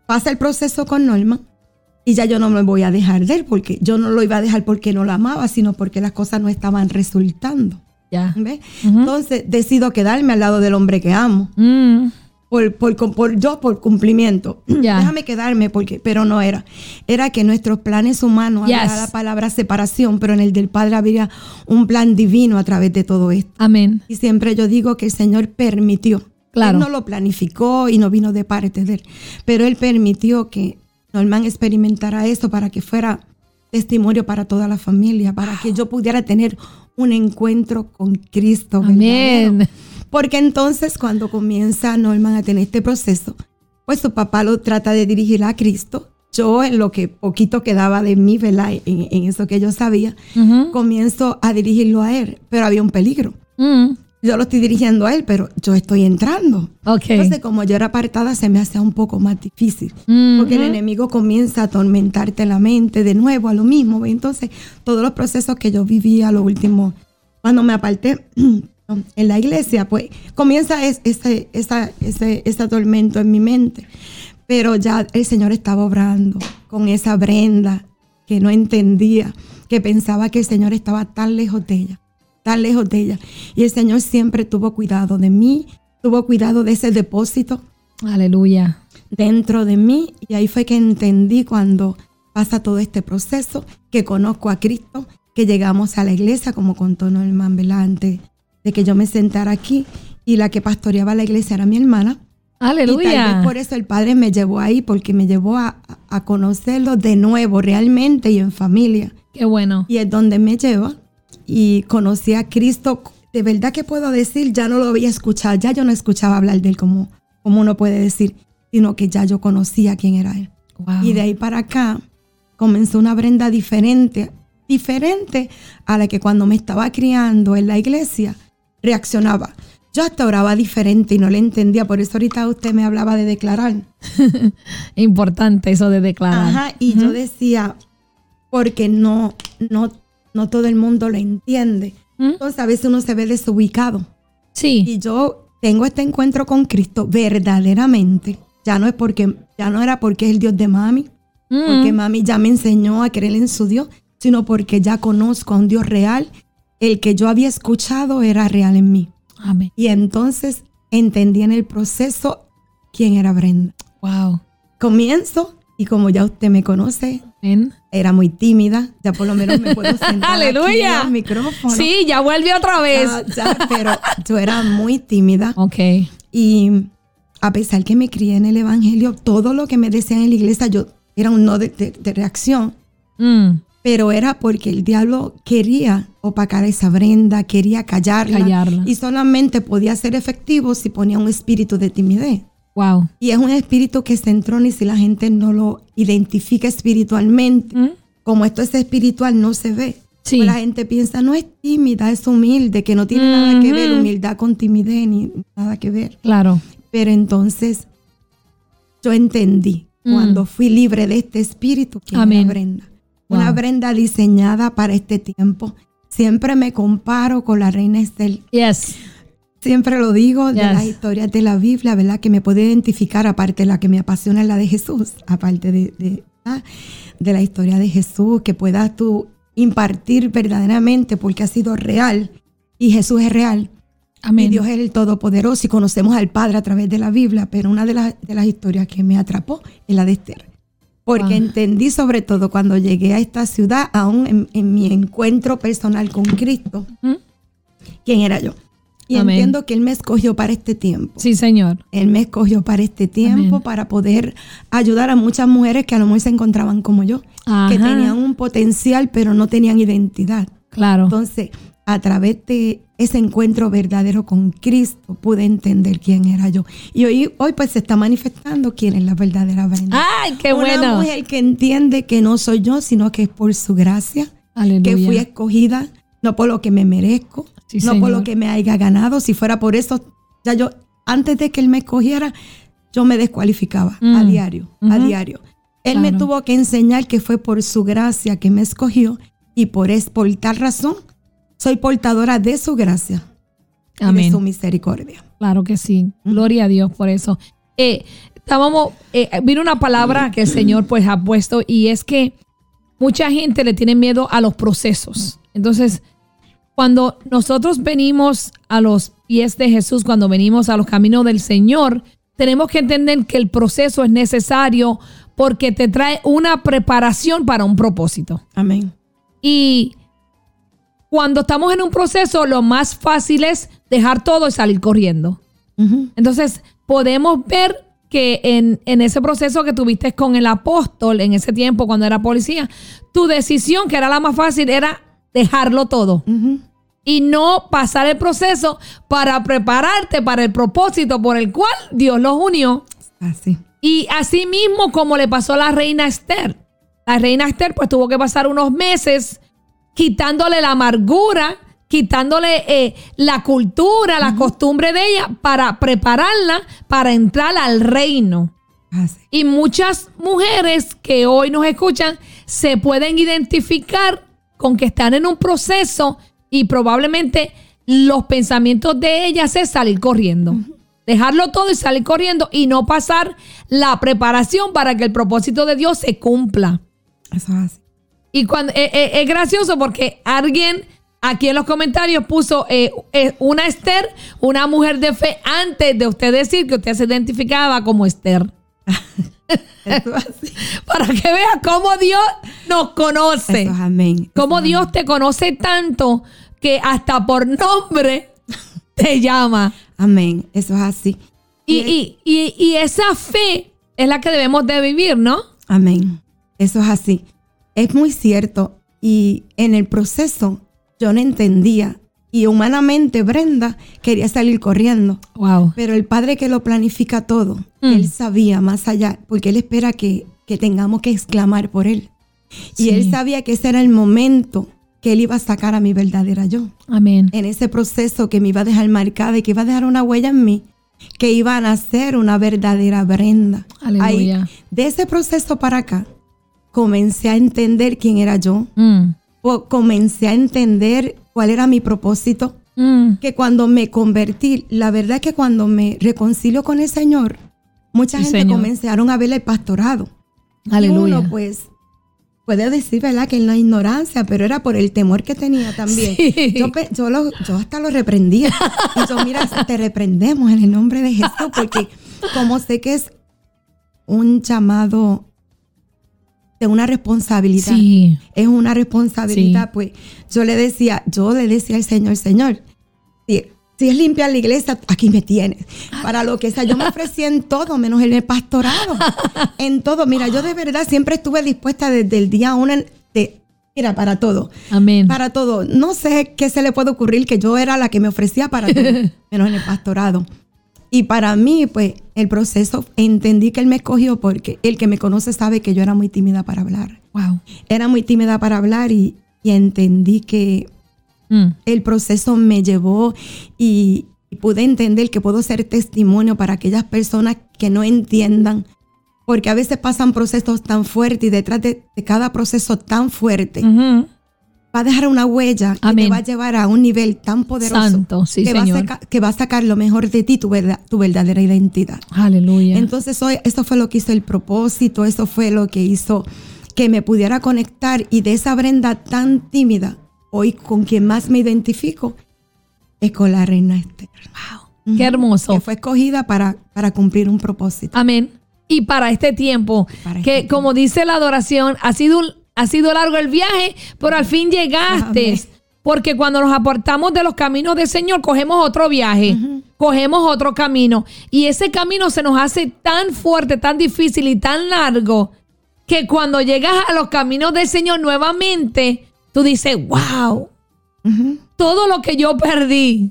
Speaker 5: pasa el proceso con Norma y ya yo no me voy a dejar de él porque yo no lo iba a dejar porque no lo amaba, sino porque las cosas no estaban resultando.
Speaker 2: Ya.
Speaker 5: ¿ves? Entonces decido quedarme al lado del hombre que amo.
Speaker 2: Mm.
Speaker 5: Por, por, por- yo por cumplimiento. Déjame quedarme porque, pero no era. Era que nuestros planes humanos
Speaker 2: Yes.
Speaker 5: había la palabra separación, pero en el del Padre había un plan divino a través de todo esto.
Speaker 2: Amén.
Speaker 5: Y siempre yo digo que el Señor permitió.
Speaker 2: Claro.
Speaker 5: Él no lo planificó y no vino de parte de él. Pero él permitió que Norman experimentara esto para que fuera testimonio para toda la familia, para que yo pudiera tener un encuentro con Cristo. verdadero. Porque entonces cuando comienza Norman a tener este proceso, pues su papá lo trata de dirigir a Cristo. Yo en lo que poquito quedaba de mí, ¿verdad? En, en eso que yo sabía, comienzo a dirigirlo a él, pero había un peligro.
Speaker 2: Mm.
Speaker 5: Yo lo estoy dirigiendo a él, pero yo estoy entrando.
Speaker 2: Ok.
Speaker 5: Entonces, como yo era apartada, se me hacía un poco más difícil.
Speaker 2: Ujú.
Speaker 5: Porque el enemigo comienza a atormentarte la mente de nuevo a lo mismo. Entonces, todos los procesos que yo vivía, lo último, cuando me aparté en la iglesia, pues comienza es- ese, esa, ese, ese tormento en mi mente. Pero ya el Señor estaba obrando con esa Brenda que no entendía, que pensaba que el Señor estaba tan lejos de ella, tan lejos de ella. Y el Señor siempre tuvo cuidado de mí, tuvo cuidado de ese depósito
Speaker 2: Aleluya.
Speaker 5: dentro de mí y ahí fue que entendí cuando pasa todo este proceso, que conozco a Cristo, que llegamos a la iglesia, como contó Norman ¿verdad? De que yo me sentara aquí y la que pastoreaba la iglesia era mi hermana. Y tal
Speaker 2: Aleluya.
Speaker 5: vez por eso el Padre me llevó ahí, porque me llevó a, a conocerlo de nuevo, realmente y en familia.
Speaker 2: Qué bueno.
Speaker 5: Y es donde me lleva y conocí a Cristo. De verdad que puedo decir, ya no lo había escuchado, ya yo no escuchaba hablar de él como, como uno puede decir, sino que ya yo conocía quién era él.
Speaker 2: Wow.
Speaker 5: Y de ahí para acá comenzó una Brenda diferente, diferente a la que cuando me estaba criando en la iglesia reaccionaba. Yo hasta oraba diferente y no le entendía, por eso ahorita usted me hablaba de declarar.
Speaker 2: Importante eso de declarar.
Speaker 5: Ajá, y yo decía, porque no, no, no todo el mundo lo entiende.
Speaker 2: ¿Mm?
Speaker 5: Entonces a veces uno se ve desubicado.
Speaker 2: Sí.
Speaker 5: Y yo tengo este encuentro con Cristo verdaderamente. Ya no es porque, ya no era porque es el Dios de mami,
Speaker 2: Mm.
Speaker 5: porque mami ya me enseñó a creer en su Dios, sino porque ya conozco a un Dios real. El que yo había escuchado era real en mí.
Speaker 2: Amén.
Speaker 5: Y entonces entendí en el proceso quién era Brenda.
Speaker 2: Wow.
Speaker 5: Comienzo y como ya usted me conoce,
Speaker 2: Amén.
Speaker 5: era muy tímida, ya por lo menos me puedo sentar
Speaker 2: Aleluya.
Speaker 5: aquí en el micrófono.
Speaker 2: Sí, ya vuelve otra vez.
Speaker 5: Ya, ya, pero yo era muy tímida
Speaker 2: Ok.
Speaker 5: y a pesar que me crié en el evangelio, todo lo que me decían en la iglesia yo era un no de, de- de reacción,
Speaker 2: Mm.
Speaker 5: Pero era porque el diablo quería opacar a esa Brenda, quería callarla,
Speaker 2: Callarla.
Speaker 5: y solamente podía ser efectivo si ponía un espíritu de timidez.
Speaker 2: Wow.
Speaker 5: Y es un espíritu que se entrona y si la gente no lo identifica espiritualmente,
Speaker 2: Mm.
Speaker 5: como esto es espiritual, no se ve.
Speaker 2: Sí.
Speaker 5: Pues la gente piensa, no es tímida, es humilde, que no tiene nada que ver humildad con timidez ni nada que ver.
Speaker 2: Claro.
Speaker 5: Pero entonces yo entendí
Speaker 2: Mm.
Speaker 5: cuando fui libre de este espíritu que
Speaker 2: Amén.
Speaker 5: era Brenda. Una
Speaker 2: Wow.
Speaker 5: Brenda diseñada para este tiempo. Siempre me comparo con la reina Esther.
Speaker 2: Yes.
Speaker 5: Siempre lo digo de las historias de la Biblia, ¿verdad? Que me puedo identificar, aparte de la que me apasiona es la de Jesús, aparte de, de la historia de Jesús, que puedas tú impartir verdaderamente porque ha sido real y Jesús es real.
Speaker 2: Amén.
Speaker 5: Y Dios es el Todopoderoso y conocemos al Padre a través de la Biblia, pero una de, las- de las historias que me atrapó es la de Esther. Porque entendí sobre todo cuando llegué a esta ciudad, aún en, en mi encuentro personal con Cristo,
Speaker 2: ¿Mm?
Speaker 5: quién era yo. Y
Speaker 2: Amén.
Speaker 5: entiendo que Él me escogió para este tiempo.
Speaker 2: Sí, Señor.
Speaker 5: Él me escogió para este tiempo,
Speaker 2: Amén.
Speaker 5: para poder ayudar a muchas mujeres que a lo mejor se encontraban como yo, que
Speaker 2: Ajá.
Speaker 5: tenían un potencial pero no tenían identidad.
Speaker 2: Claro.
Speaker 5: Entonces, a través de ese encuentro verdadero con Cristo, pude entender quién era yo. Y hoy, hoy pues se está manifestando quién es la verdadera Brenda.
Speaker 2: Ay, qué
Speaker 5: Una
Speaker 2: bueno.
Speaker 5: mujer que entiende que no soy yo, sino que es por su gracia,
Speaker 2: Aleluya.
Speaker 5: que fui escogida, no por lo que me merezco,
Speaker 2: Sí,
Speaker 5: no por lo que me haya ganado. Si fuera por eso, ya yo, antes de que él me escogiera, yo me descualificaba a
Speaker 2: Mm.
Speaker 5: diario, a diario. Él me tuvo que enseñar que fue por su gracia que me escogió y por, es, por tal razón soy portadora de su gracia y de
Speaker 2: Amén.
Speaker 5: su misericordia.
Speaker 2: Claro que sí. Gloria a Dios por eso. Eh, estábamos, eh, vino una palabra que el Señor pues ha puesto y es que mucha gente le tiene miedo a los procesos. Entonces, cuando nosotros venimos a los pies de Jesús, cuando venimos a los caminos del Señor, tenemos que entender que el proceso es necesario porque te trae una preparación para un propósito.
Speaker 5: Amén.
Speaker 2: Y cuando estamos en un proceso, lo más fácil es dejar todo y salir corriendo. Entonces, podemos ver que en, en ese proceso que tuviste con el apóstol, en ese tiempo cuando era policía, tu decisión, que era la más fácil, era dejarlo todo y no pasar el proceso para prepararte para el propósito por el cual Dios los unió.
Speaker 5: Así.
Speaker 2: Y así mismo como le pasó a la reina Esther. La reina Esther pues tuvo que pasar unos meses quitándole la amargura, quitándole eh, la cultura, la costumbre de ella para prepararla para entrar al reino.
Speaker 5: Así.
Speaker 2: Y muchas mujeres que hoy nos escuchan se pueden identificar con que están en un proceso y probablemente los pensamientos de ellas es salir corriendo. Dejarlo todo y salir corriendo y no pasar la preparación para que el propósito de Dios se cumpla.
Speaker 5: Eso es así.
Speaker 2: Y cuando eh, eh, es gracioso porque alguien aquí en los comentarios puso eh, una Esther, una mujer de fe, antes de usted decir que usted se identificaba como Esther.
Speaker 5: Eso es así.
Speaker 2: Para que vea cómo Dios nos conoce.
Speaker 5: Eso amén.
Speaker 2: Cómo Dios te conoce tanto que hasta por nombre te llama.
Speaker 5: Amén. Eso es así.
Speaker 2: Y, y, y, y esa fe es la que debemos de vivir, ¿no?
Speaker 5: Amén. Eso es así. Es muy cierto. Y en el proceso yo no entendía. Y humanamente Brenda quería salir corriendo.
Speaker 2: Wow.
Speaker 5: Pero el Padre que lo planifica todo,
Speaker 2: Mm.
Speaker 5: Él sabía más allá, porque Él espera que, que tengamos que exclamar por Él. Y. Él sabía que ese era el momento que Él iba a sacar a mi verdadera yo.
Speaker 2: Amén.
Speaker 5: En ese proceso que me iba a dejar marcada y que iba a dejar una huella en mí, que iba a nacer una verdadera Brenda.
Speaker 2: Aleluya.
Speaker 5: de ese proceso para acá, comencé a entender quién era yo,
Speaker 2: Mm,
Speaker 5: o comencé a entender cuál era mi propósito,
Speaker 2: mm.
Speaker 5: que cuando me convertí, la verdad es que cuando me reconcilio con el Señor, mucha gente
Speaker 2: Señor.
Speaker 5: comenzaron a ver el pastorado.
Speaker 2: Aleluya.
Speaker 5: uno, pues, puede decir, ¿verdad? Que en la ignorancia, pero era por el temor que tenía también.
Speaker 2: Sí.
Speaker 5: Yo, yo, lo- yo hasta lo reprendía. Y yo, mira, te reprendemos en el nombre de Jesús, porque como sé que es un llamado de una responsabilidad,
Speaker 2: Sí.
Speaker 5: es una responsabilidad,
Speaker 2: Sí.
Speaker 5: pues yo le decía, yo le decía al Señor, Señor, si, si es limpiar la iglesia, aquí me tienes. Para lo que sea, yo me ofrecí en todo, menos en el pastorado. En todo. Mira, yo de verdad siempre estuve dispuesta desde el día uno, de, mira, para todo.
Speaker 2: Amén.
Speaker 5: Para todo. No sé qué se le puede ocurrir que yo era la que me ofrecía para todo, menos en el pastorado. Y para mí, pues, el proceso, entendí que él me escogió porque el que me conoce sabe que yo era muy tímida para hablar.
Speaker 2: Wow.
Speaker 5: Era muy tímida para hablar y, y entendí que
Speaker 2: Mm.
Speaker 5: el proceso me llevó y, y pude entender que puedo ser testimonio para aquellas personas que no entiendan. Porque a veces pasan procesos tan fuertes y detrás de, de cada proceso tan fuerte
Speaker 2: Ujú.
Speaker 5: Va a dejar una huella que
Speaker 2: Amén.
Speaker 5: te va a llevar a un nivel tan poderoso
Speaker 2: Santo, sí,
Speaker 5: que, va a
Speaker 2: Señor.
Speaker 5: saca- que va a sacar lo mejor de ti, tu, verdad- tu verdadera identidad.
Speaker 2: Aleluya.
Speaker 5: Entonces, hoy, eso fue lo que hizo el propósito, eso fue lo que hizo que me pudiera conectar y de esa Brenda tan tímida, hoy con quien más me identifico, es con la reina Esther.
Speaker 2: wow. Qué hermoso.
Speaker 5: Que fue escogida para, para cumplir un propósito.
Speaker 2: Amén. Y para este tiempo,
Speaker 5: Para
Speaker 2: que
Speaker 5: este
Speaker 2: como dice la adoración, ha sido, un- ha sido largo el viaje, pero al fin llegaste.
Speaker 5: Amén.
Speaker 2: Porque cuando nos apartamos de los caminos del Señor, cogemos otro viaje, cogemos otro camino. Y ese camino se nos hace tan fuerte, tan difícil y tan largo, que cuando llegas a los caminos del Señor nuevamente, tú dices, wow, todo lo que yo perdí,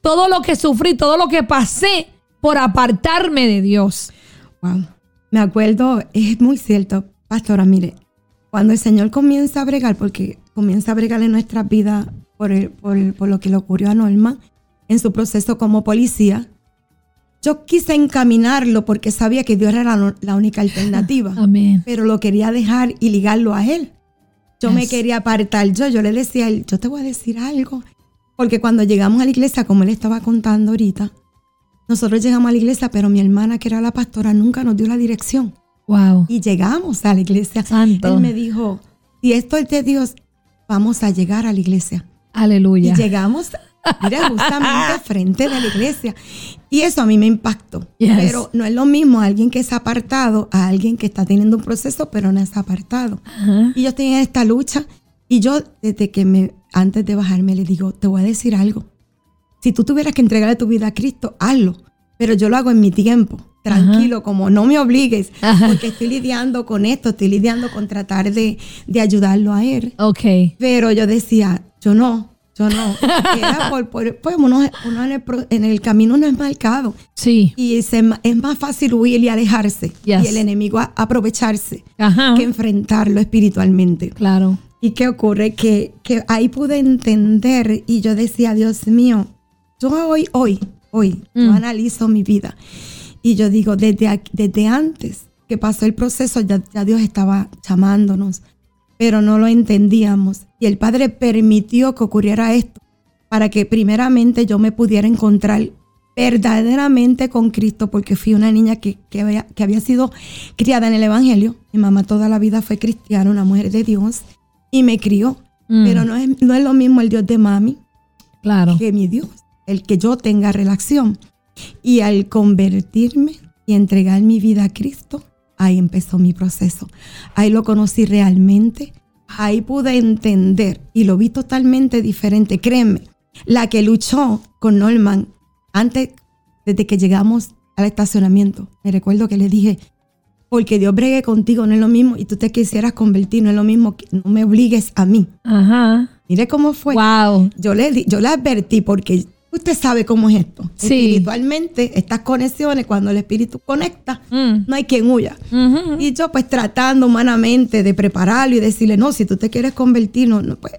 Speaker 2: todo lo que sufrí, todo lo que pasé por apartarme de Dios.
Speaker 5: Wow. Me acuerdo, es muy cierto, pastora, mire, cuando el Señor comienza a bregar, porque comienza a bregar en nuestra vida por, el- por, el- por lo que le ocurrió a Norma en su proceso como policía, yo quise encaminarlo porque sabía que Dios era la, la única alternativa,
Speaker 2: Amén.
Speaker 5: pero lo quería dejar y ligarlo a Él. Yo me quería apartar. Yo, yo le decía a él, yo te voy a decir algo. Porque cuando llegamos a la iglesia, como él estaba contando ahorita, nosotros llegamos a la iglesia, pero mi hermana, que era la pastora, nunca nos dio la dirección.
Speaker 2: Wow.
Speaker 5: Y llegamos a la iglesia.
Speaker 2: Santo.
Speaker 5: Él me dijo, si esto es de Dios, vamos a llegar a la iglesia.
Speaker 2: Aleluya.
Speaker 5: Y llegamos, mira, justamente frente de la iglesia. Y eso a mí me impactó.
Speaker 2: Yes.
Speaker 5: Pero no es lo mismo alguien que es apartado a alguien que está teniendo un proceso, pero no es apartado. Y yo en esta lucha. Y yo, desde que me, antes de bajarme, le digo, te voy a decir algo. Si tú tuvieras que entregarle tu vida a Cristo, hazlo. Pero yo lo hago en mi tiempo, tranquilo, como no me obligues,
Speaker 2: Ajá.
Speaker 5: porque estoy lidiando con esto, estoy lidiando con tratar de, de ayudarlo a él.
Speaker 2: Ok.
Speaker 5: Pero yo decía, yo no, yo no. Era por, por- pues uno, uno en, el, pro- en el camino no es marcado.
Speaker 2: Sí.
Speaker 5: Y se es más fácil huir y alejarse.
Speaker 2: Yes.
Speaker 5: Y el enemigo a- aprovecharse
Speaker 2: Ajá.
Speaker 5: que enfrentarlo espiritualmente.
Speaker 2: Claro.
Speaker 5: ¿Y qué ocurre? Que, que ahí pude entender y yo decía, Dios mío, yo hoy, hoy, hoy, yo
Speaker 2: Mm.
Speaker 5: analizo mi vida. Y yo digo, desde, aquí- desde antes que pasó el proceso, ya, ya Dios estaba llamándonos, pero no lo entendíamos. Y el Padre permitió que ocurriera esto para que primeramente yo me pudiera encontrar verdaderamente con Cristo, porque fui una niña que, que había, que había sido criada en el Evangelio. Mi mamá toda la vida fue cristiana, una mujer de Dios, y me crió.
Speaker 2: Mm.
Speaker 5: Pero no es, no es lo mismo el Dios de mami
Speaker 2: Claro.
Speaker 5: que mi Dios, el que yo tenga relación. Y al convertirme y entregar mi vida a Cristo, ahí empezó mi proceso. Ahí lo conocí realmente. Ahí pude entender y lo vi totalmente diferente. Créeme, la que luchó con Norman antes, desde que llegamos al estacionamiento, me recuerdo que le dije, porque Dios bregue contigo, no es lo mismo, y tú te quisieras convertir, no es lo mismo, que no me obligues a mí.
Speaker 2: Ajá.
Speaker 5: Mire cómo fue
Speaker 2: Wow.
Speaker 5: yo le, yo le advertí porque usted sabe cómo es esto.
Speaker 2: Sí.
Speaker 5: Espiritualmente, estas conexiones, cuando el espíritu conecta,
Speaker 2: Mm.
Speaker 5: no hay quien huya. Y yo pues tratando humanamente de prepararlo y decirle, no, si tú te quieres convertir, no, no pues.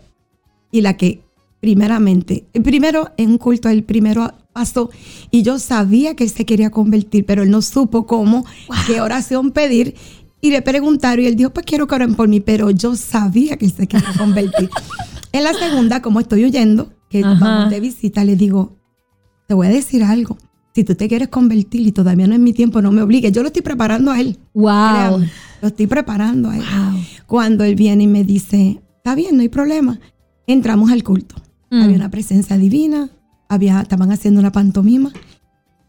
Speaker 5: Y la que primeramente, el primero en un culto, el primero pasó y yo sabía que él se quería convertir, pero él no supo cómo, qué oración pedir. Y le preguntaron y él dijo, pues quiero que oren por mí, pero yo sabía que él se quería convertir. en la segunda, como estoy huyendo, que
Speaker 2: Ajá.
Speaker 5: vamos de visita, le digo, te voy a decir algo. Si tú te quieres convertir y todavía no es mi tiempo, no me obligues. Yo lo estoy preparando a él.
Speaker 2: Wow.
Speaker 5: Créame, lo estoy preparando a él.
Speaker 2: Wow.
Speaker 5: Cuando él viene y me dice, está bien, no hay problema. Entramos al culto.
Speaker 2: Mm.
Speaker 5: Había una presencia divina, había, estaban haciendo una pantomima.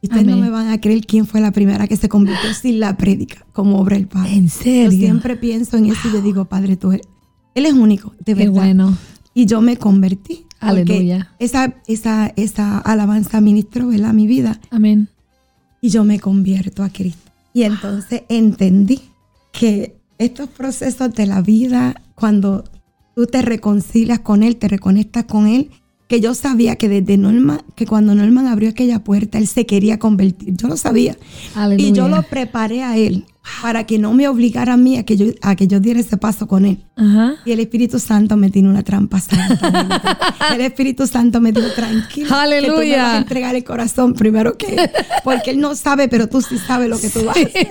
Speaker 5: Y ustedes no me van a creer quién fue la primera que se convirtió sin la prédica, como obra el Padre.
Speaker 2: ¿En
Speaker 5: Yo
Speaker 2: serio?
Speaker 5: siempre pienso en eso y le digo, Padre, tú eres, Él es único, de
Speaker 2: Qué
Speaker 5: verdad.
Speaker 2: bueno.
Speaker 5: Y yo me convertí.
Speaker 2: Aleluya.
Speaker 5: Esa, esa, esa alabanza ministró ¿verdad? mi vida
Speaker 2: Amén.
Speaker 5: y yo me convierto a Cristo. Y entonces entendí que estos procesos de la vida, cuando tú te reconcilias con Él, te reconectas con Él, que yo sabía que desde Norman, que cuando Norman abrió aquella puerta, Él se quería convertir. Yo lo sabía.
Speaker 2: Aleluya.
Speaker 5: Y yo lo preparé a Él para que no me obligara a mí a que yo, a que yo diera ese paso con Él.
Speaker 2: Ajá.
Speaker 5: Y el Espíritu Santo me tiene una trampa santa. el Espíritu Santo me dijo, tranquilo. Que tú me
Speaker 2: Aleluya.
Speaker 5: vas a entregar el corazón primero que él, Porque Él no sabe, pero tú sí sabes lo que tú vas a hacer.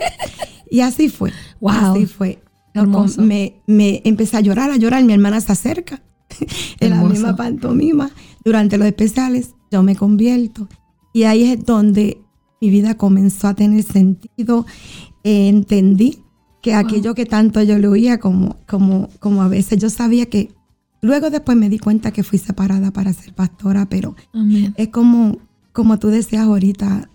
Speaker 5: Y así fue.
Speaker 2: Wow.
Speaker 5: Así fue.
Speaker 2: Hermoso.
Speaker 5: Me, me empecé a llorar, a llorar. Mi hermana se acerca. en la misma pantomima. Durante los especiales, yo me convierto. Y ahí es donde mi vida comenzó a tener sentido. Eh, entendí que aquello que tanto yo le oía, como, como, como a veces yo sabía que. Luego después me di cuenta que fui separada para ser pastora, pero
Speaker 2: Amén.
Speaker 5: es como, como tú decías ahorita.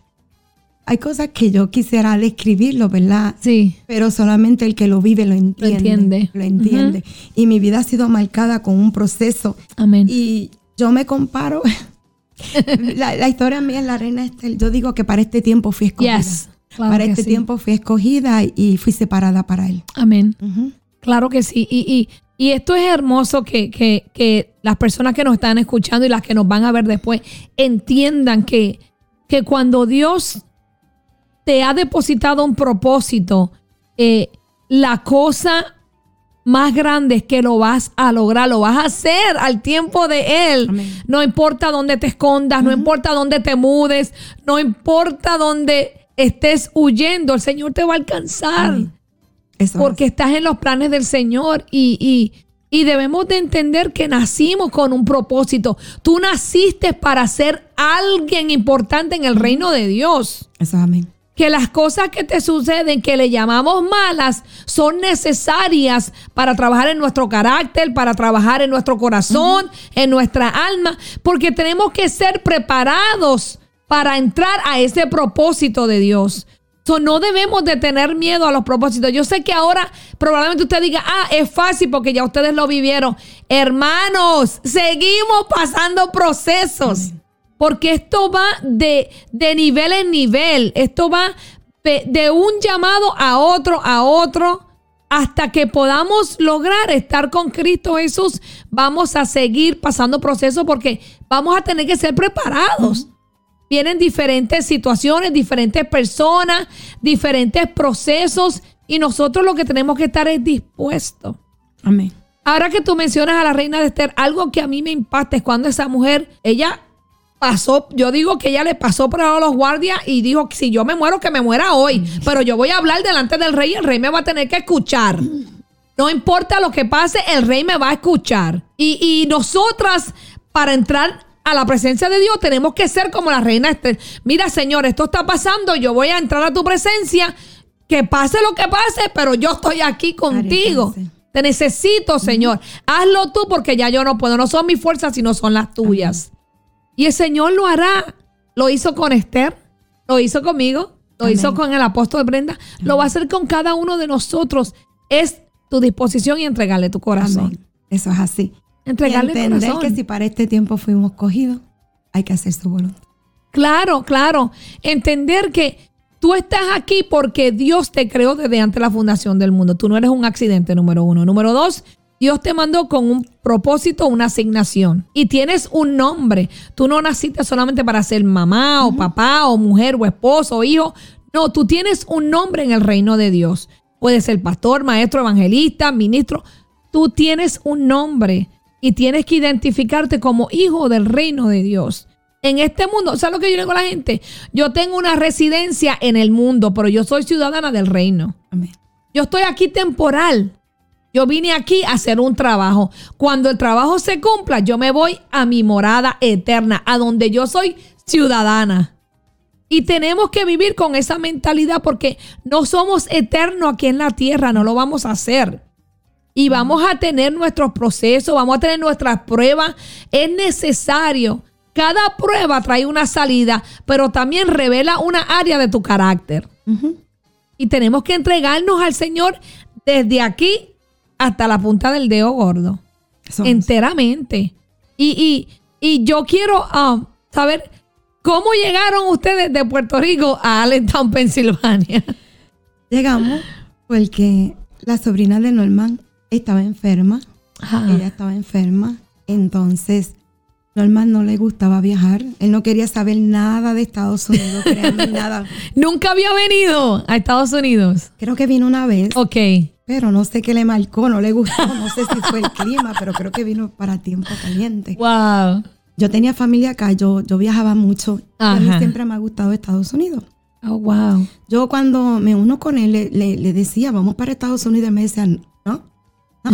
Speaker 5: Hay cosas que yo quisiera describirlo, ¿verdad?
Speaker 2: Sí.
Speaker 5: Pero solamente el que lo vive lo entiende.
Speaker 2: entiende.
Speaker 5: Lo entiende. Y mi vida ha sido marcada con un proceso.
Speaker 2: Amén.
Speaker 5: Y yo me comparo. la, la historia mía es la reina Estel. Yo digo que para este tiempo fui escogida.
Speaker 2: Yes. Claro
Speaker 5: para este
Speaker 2: sí.
Speaker 5: tiempo fui escogida y fui separada para él.
Speaker 2: Amén. Claro que sí. Y, y, y esto es hermoso que, que, que las personas que nos están escuchando y las que nos van a ver después entiendan que, que cuando Dios te ha depositado un propósito, eh, la cosa más grande es que lo vas a lograr, lo vas a hacer al tiempo de Él.
Speaker 5: Amén.
Speaker 2: No importa dónde te escondas, no importa dónde te mudes, no importa dónde estés huyendo, el Señor te va a alcanzar
Speaker 5: es
Speaker 2: porque estás en los planes del Señor y, y, Y debemos de entender que nacimos con un propósito. Tú naciste para ser alguien importante en el reino de Dios.
Speaker 5: Eso, amén.
Speaker 2: Que las cosas que te suceden, que le llamamos malas, son necesarias para trabajar en nuestro carácter, para trabajar en nuestro corazón, en nuestra alma, porque tenemos que ser preparados para entrar a ese propósito de Dios. So, no debemos de tener miedo a los propósitos. Yo sé que ahora probablemente usted diga, ah, es fácil porque ya ustedes lo vivieron. Hermanos, seguimos pasando procesos. Porque esto va de, de nivel en nivel. Esto va de, de un llamado a otro, a otro. Hasta que podamos lograr estar con Cristo Jesús, vamos a seguir pasando procesos porque vamos a tener que ser preparados. Vienen diferentes situaciones, diferentes personas, diferentes procesos y nosotros lo que tenemos que estar es dispuestos.
Speaker 5: Amén.
Speaker 2: Ahora que tú mencionas a la reina de Esther, algo que a mí me impacta es cuando esa mujer, ella pasó, yo digo que ella le pasó por a los guardias y dijo, si yo me muero, que me muera hoy, pero yo voy a hablar delante del rey y el rey me va a tener que escuchar. No importa lo que pase, el rey me va a escuchar. Y, y nosotras, para entrar a la presencia de Dios, tenemos que ser como la reina Esther. Mira, Señor, esto está pasando, yo voy a entrar a tu presencia, que pase lo que pase, pero yo estoy aquí contigo. Te necesito, Señor. Hazlo tú porque ya yo no puedo. No son mis fuerzas, sino son las tuyas. Y el Señor lo hará. Lo hizo con Esther, lo hizo conmigo, lo
Speaker 5: Amén.
Speaker 2: hizo con el apóstol Brenda, lo va a hacer con cada uno de nosotros. Es tu disposición y entregarle tu corazón.
Speaker 5: Amén. Eso es así.
Speaker 2: Entregarle
Speaker 5: y entender
Speaker 2: corazón.
Speaker 5: que si para este tiempo fuimos cogidos, hay que hacer su voluntad.
Speaker 2: Claro, claro. Entender que tú estás aquí porque Dios te creó desde antes de la fundación del mundo. Tú no eres un accidente, número uno. Número dos, Dios te mandó con un propósito, una asignación. Y tienes un nombre. Tú no naciste solamente para ser mamá o papá o mujer o esposo o hijo. No, tú tienes un nombre en el reino de Dios. Puedes ser pastor, maestro, evangelista, ministro. Tú tienes un nombre y tienes que identificarte como hijo del reino de Dios. En este mundo, ¿sabes lo que yo le digo a la gente? Yo tengo una residencia en el mundo, pero yo soy ciudadana del reino.
Speaker 5: Amén.
Speaker 2: Yo estoy aquí temporal. Yo vine aquí a hacer un trabajo. Cuando el trabajo se cumpla, yo me voy a mi morada eterna, a donde yo soy ciudadana. Y tenemos que vivir con esa mentalidad porque no somos eternos aquí en la tierra, no lo vamos a hacer. Y vamos a tener nuestros procesos, vamos a tener nuestras pruebas. Es necesario. Cada prueba trae una salida, pero también revela una área de tu carácter. Y tenemos que entregarnos al Señor desde aquí hasta la punta del dedo gordo. Enteramente. Y, y, y yo quiero um, saber cómo llegaron ustedes de Puerto Rico a Allentown, Pensilvania.
Speaker 5: Llegamos porque la sobrina de Norman estaba enferma.
Speaker 2: Ajá.
Speaker 5: Ella estaba enferma. Entonces, Norman no le gustaba viajar. Él no quería saber nada de Estados Unidos, créanme, nada.
Speaker 2: Nunca había venido a Estados Unidos.
Speaker 5: Creo que vino una vez,
Speaker 2: Ok.
Speaker 5: Pero no sé qué le marcó, no le gustó. No sé si fue el clima, pero creo que vino para tiempo caliente.
Speaker 2: Wow.
Speaker 5: Yo tenía familia acá, yo, yo viajaba mucho. Y a mí siempre me ha gustado Estados Unidos.
Speaker 2: Oh, wow.
Speaker 5: Yo cuando me uno con él, le, le- le decía, vamos para Estados Unidos, y me decían, no, no.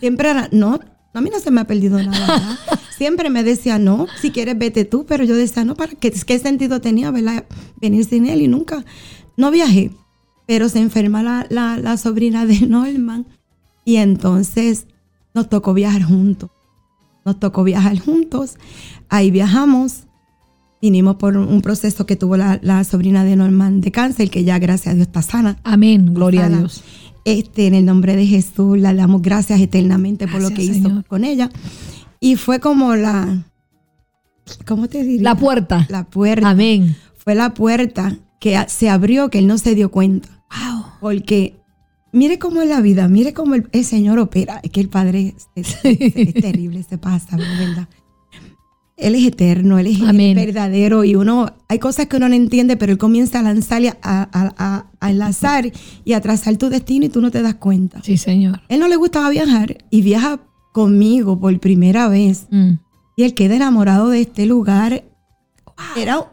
Speaker 5: Siempre era, no, a mí no se me ha perdido nada. ¿verdad? Siempre me decía, no, si quieres vete tú, pero yo decía, no, ¿para qué, qué sentido tenía ¿verdad? venir sin él? Y nunca, no viajé. Pero se enferma la, la, la sobrina de Norman y entonces nos tocó viajar juntos. Nos tocó viajar juntos. Ahí viajamos. Vinimos por un proceso que tuvo la, la sobrina de Norman de cáncer, que ya gracias a Dios está sana.
Speaker 2: Amén. Gloria a. Dios.
Speaker 5: Este, en el nombre de Jesús, le damos gracias eternamente por lo que
Speaker 2: Gracias,
Speaker 5: hizo
Speaker 2: Señor.
Speaker 5: con ella. Y fue como la, ¿cómo te diría?
Speaker 2: La puerta.
Speaker 5: La puerta.
Speaker 2: Amén.
Speaker 5: Fue la puerta que se abrió que él no se dio cuenta.
Speaker 2: Wow.
Speaker 5: Porque mire cómo es la vida, mire cómo el, el Señor opera. Es que el Padre es, es- es terrible, se pasa, de verdad. Él es eterno, Él es
Speaker 2: Amén.
Speaker 5: verdadero y uno, hay cosas que uno no entiende, pero Él comienza a lanzarle, a, a, a- a enlazar y a trazar tu destino y tú no te das cuenta.
Speaker 2: Sí, Señor.
Speaker 5: Él no le gustaba viajar y viaja conmigo por primera vez
Speaker 2: Mm.
Speaker 5: y él queda enamorado de este lugar. Era, de-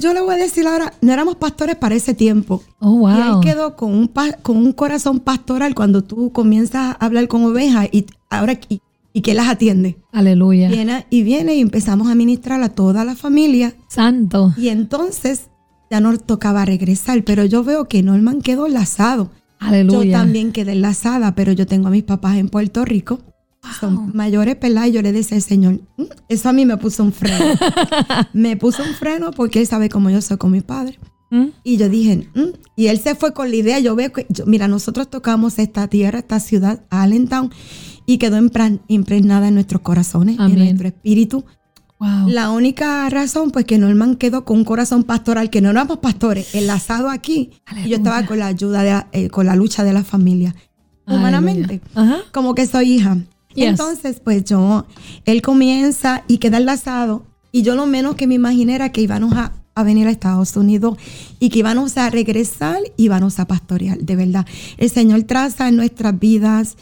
Speaker 5: yo le voy a decir ahora, no éramos pastores para ese tiempo.
Speaker 2: Oh, wow.
Speaker 5: Y él quedó con un, con un corazón pastoral cuando tú comienzas a hablar con ovejas y ahora y, y que las atiende.
Speaker 2: Aleluya.
Speaker 5: Viene y viene y empezamos a ministrar a toda la familia.
Speaker 2: Santo.
Speaker 5: Y entonces ya nos tocaba regresar, pero yo veo que Norman quedó enlazado.
Speaker 2: Aleluya.
Speaker 5: Yo también quedé enlazada, pero yo tengo a mis papás en Puerto Rico. Son mayores, ¿verdad? Y yo le decía al Señor, "Mm, eso a mí me puso un freno. me puso un freno porque Él sabe cómo yo soy con mi padre.
Speaker 2: ¿Mm?
Speaker 5: Y yo dije, "Mm", y Él se fue con la idea, yo veo que, yo- mira, nosotros tocamos esta tierra, esta ciudad, Allentown, y quedó impregnada en nuestros corazones,
Speaker 2: Amén.
Speaker 5: en nuestro espíritu.
Speaker 2: Wow.
Speaker 5: La única razón, pues que Norman quedó con un corazón pastoral, que no éramos pastores, enlazado aquí. Y yo estaba con la ayuda, de la- eh, con la lucha de la familia. Humanamente,
Speaker 2: Aleluya. Ajá.
Speaker 5: como que soy hija. Entonces, pues yo, él comienza y queda enlazado. Y yo lo menos que me imaginé era que íbamos a, a venir a Estados Unidos y que íbamos a regresar y íbamos a pastorear, de verdad. El Señor traza en nuestras vidas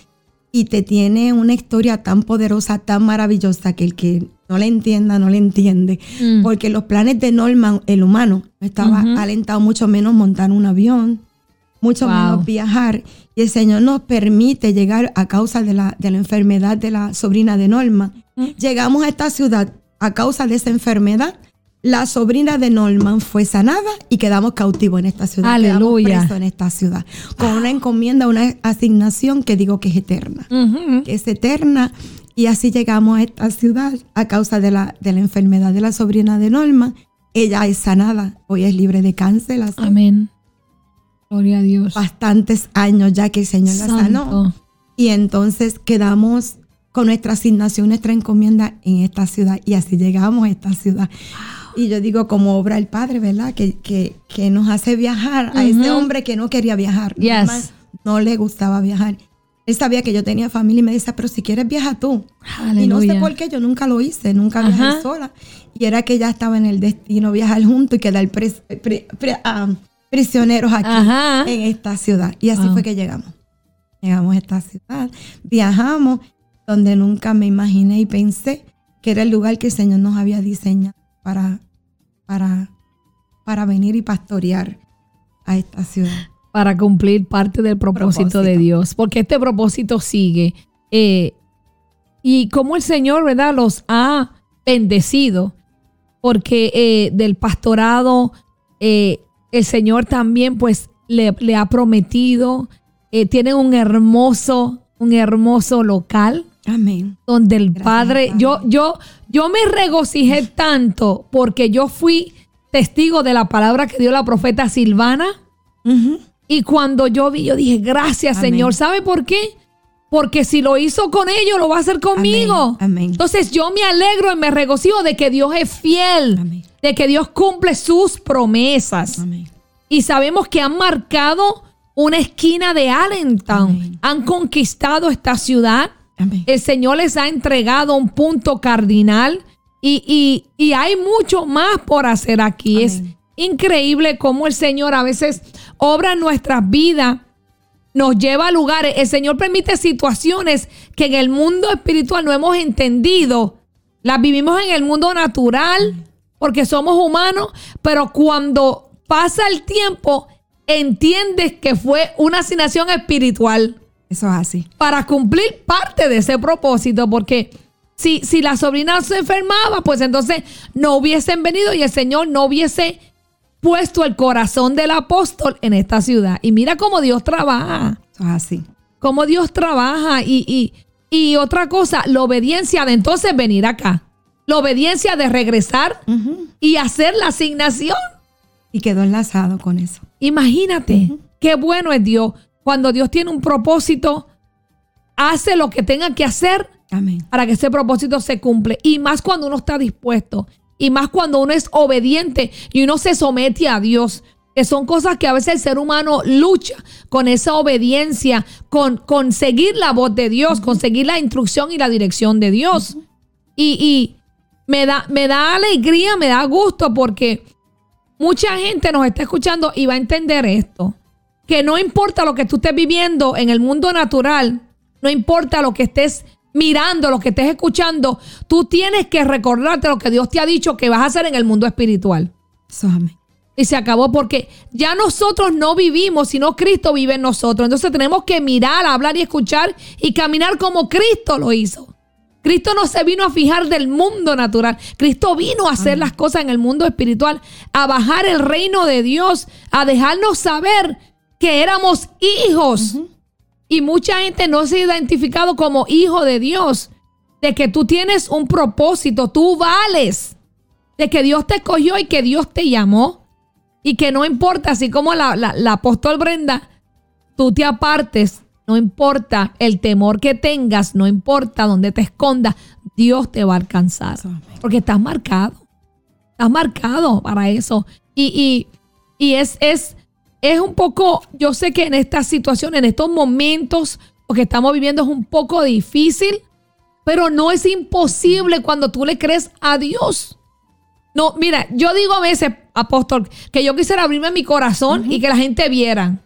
Speaker 5: y te tiene una historia tan poderosa, tan maravillosa, que el que no le entienda, no le entiende.
Speaker 2: Mm.
Speaker 5: Porque los planes de Norman, el humano, no estaba alentado mucho menos montar un avión, mucho
Speaker 2: Wow.
Speaker 5: menos viajar. Y el Señor nos permite llegar a causa de la, de la enfermedad de la sobrina de Norman.
Speaker 2: Mm.
Speaker 5: Llegamos a esta ciudad a causa de esa enfermedad. La sobrina de Norman fue sanada y quedamos cautivos en esta ciudad.
Speaker 2: Aleluya.
Speaker 5: Quedamos presos en esta ciudad. Con una encomienda, una asignación que digo que es eterna. Que es eterna. Y así llegamos a esta ciudad a causa de la, de la enfermedad de la sobrina de Norman. Ella es sanada. Hoy es libre de cáncer. hace
Speaker 2: Amén. Gloria a Dios.
Speaker 5: bastantes años ya que el Señor la sanó.
Speaker 2: Santo.
Speaker 5: Y entonces quedamos con nuestra asignación, nuestra encomienda en esta ciudad. Y así llegamos a esta ciudad. Y yo digo, como obra el Padre, ¿verdad? Que, que, que nos hace viajar a ese
Speaker 2: Ujú.
Speaker 5: hombre que no quería viajar.
Speaker 2: Yes.
Speaker 5: Norman no le gustaba viajar. Él sabía que yo tenía familia y me decía, pero si quieres viaja tú. Y no sé
Speaker 2: Aleluya.
Speaker 5: por qué yo nunca lo hice, nunca viajé
Speaker 2: Ajá.
Speaker 5: sola. Y era que ya estaba en el destino viajar juntos y quedar pres- pri- pri- ah, prisioneros aquí
Speaker 2: Ajá.
Speaker 5: en esta ciudad. Y así
Speaker 2: Wow.
Speaker 5: fue que llegamos. Llegamos a esta ciudad, viajamos donde nunca me imaginé y pensé que era el lugar que el Señor nos había diseñado para, para, para venir y pastorear a esta ciudad.
Speaker 2: para cumplir parte del propósito,
Speaker 5: Propósito.
Speaker 2: de Dios, porque este propósito sigue. eh, y como el Señor, ¿verdad?, los ha bendecido, porque eh, del pastorado eh, el Señor también pues le, le ha prometido, eh, tienen un hermoso, un hermoso local
Speaker 5: Amén.
Speaker 2: donde el
Speaker 5: Gracias,
Speaker 2: Padre,
Speaker 5: Padre.
Speaker 2: yo, yo, yo me regocijé tanto porque yo fui testigo de la palabra que dio la profeta Silvana. Y cuando yo vi, yo dije, gracias
Speaker 5: Amén.
Speaker 2: Señor. ¿Sabe por qué? Porque si lo hizo con ellos, lo va a hacer conmigo.
Speaker 5: Amén, amén.
Speaker 2: Entonces yo me alegro y me regocijo de que Dios es fiel,
Speaker 5: Amén.
Speaker 2: De que Dios cumple sus promesas.
Speaker 5: Amén.
Speaker 2: Y sabemos que han marcado una esquina de Allentown.
Speaker 5: Amén.
Speaker 2: Han conquistado esta ciudad.
Speaker 5: Amén.
Speaker 2: El Señor les ha entregado un punto cardinal y, y- y hay mucho más por hacer aquí. Es increíble cómo el Señor a veces obra en nuestras vidas, nos lleva a lugares. El Señor permite situaciones que en el mundo espiritual no hemos entendido. Las vivimos en el mundo natural porque somos humanos, pero cuando pasa el tiempo, entiendes que fue una asignación espiritual
Speaker 5: Eso es así.
Speaker 2: para cumplir parte de ese propósito, porque si, si la sobrina se enfermaba, pues entonces no hubiesen venido y el Señor no hubiese puesto el corazón del apóstol en esta ciudad. Y mira cómo Dios trabaja,
Speaker 5: Eso es así.
Speaker 2: cómo Dios trabaja. Y, y, y otra cosa, la obediencia de entonces venir acá, la obediencia de regresar y hacer la asignación.
Speaker 5: Y quedó enlazado con eso.
Speaker 2: Imagínate qué bueno es Dios. Cuando Dios tiene un propósito, hace lo que tenga que hacer
Speaker 5: Amén.
Speaker 2: para que ese propósito se cumple. Y más cuando uno está dispuesto. Y más cuando uno es obediente y uno se somete a Dios. Que son cosas que a veces el ser humano lucha con esa obediencia, con, con seguir la voz de Dios, con seguir la instrucción y la dirección de Dios. Y, y me, da, me da alegría, me da gusto porque mucha gente nos está escuchando y va a entender esto. Que no importa lo que tú estés viviendo en el mundo natural, no importa lo que estés mirando, lo que estés escuchando, tú tienes que recordarte lo que Dios te ha dicho que vas a hacer en el mundo espiritual. Y se acabó porque ya nosotros no vivimos, sino Cristo vive en nosotros. Entonces tenemos que mirar, hablar y escuchar y caminar como Cristo lo hizo. Cristo no se vino a fijar del mundo natural. Cristo vino a hacer las cosas en el mundo espiritual, a bajar el reino de Dios, a dejarnos saber que éramos hijos. Y mucha gente no se ha identificado como hijo de Dios, de que tú tienes un propósito, tú vales, de que Dios te escogió y que Dios te llamó y que no importa, así como la, la, apóstol Brenda, tú te apartes, no importa el temor que tengas, no importa dónde te escondas, Dios te va a alcanzar. Porque estás marcado. Estás marcado para eso. Y, y, es, es, es un poco, yo sé que en esta situación, en estos momentos, lo que estamos viviendo es un poco difícil, pero no es imposible cuando tú le crees a Dios. No, mira, yo digo a veces, apóstol, que yo quisiera abrirme mi corazón y que la gente viera.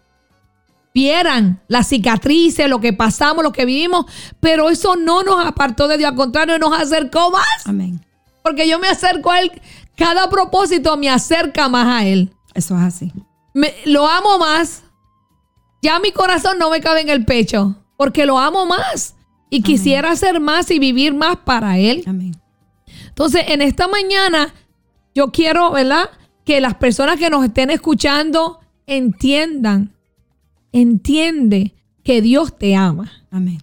Speaker 2: Vieran las cicatrices, lo que pasamos, lo que vivimos, pero eso no nos apartó de Dios, al contrario, nos acercó más.
Speaker 5: Amén.
Speaker 2: Porque yo me acerco a Él, cada propósito me acerca más a Él.
Speaker 5: Eso es así.
Speaker 2: lo amo más. Ya mi corazón no me cabe en el pecho, porque lo amo más. Y quisiera hacer más y vivir más para Él.
Speaker 5: Amén.
Speaker 2: Entonces, en esta mañana yo quiero, ¿verdad? Que las personas que nos estén escuchando entiendan, entiende que Dios te ama.
Speaker 5: Amén.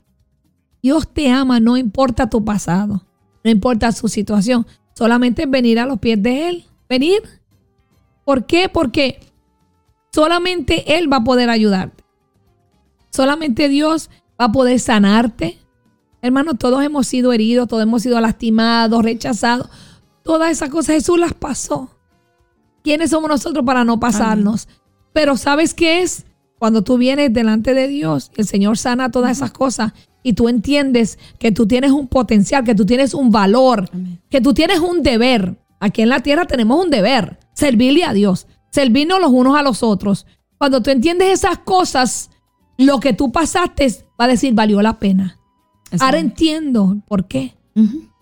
Speaker 2: Dios te ama, no importa tu pasado, no importa su situación, solamente venir a los pies de Él, venir. ¿Por qué? Porque solamente Él va a poder ayudarte. Solamente Dios va a poder sanarte. Hermanos, todos hemos sido heridos, todos hemos sido lastimados, rechazados. Todas esas cosas Jesús las pasó. ¿Quiénes somos nosotros para no pasarnos? Pero ¿sabes qué es? Cuando tú vienes delante de Dios, el Señor sana todas esas cosas y tú entiendes que tú tienes un potencial, que tú tienes un valor, que tú tienes un deber. Aquí en la tierra tenemos un deber, servirle a Dios, servirnos los unos a los otros. Cuando tú entiendes esas cosas, lo que tú pasaste va a decir valió la pena. Ahora entiendo por qué.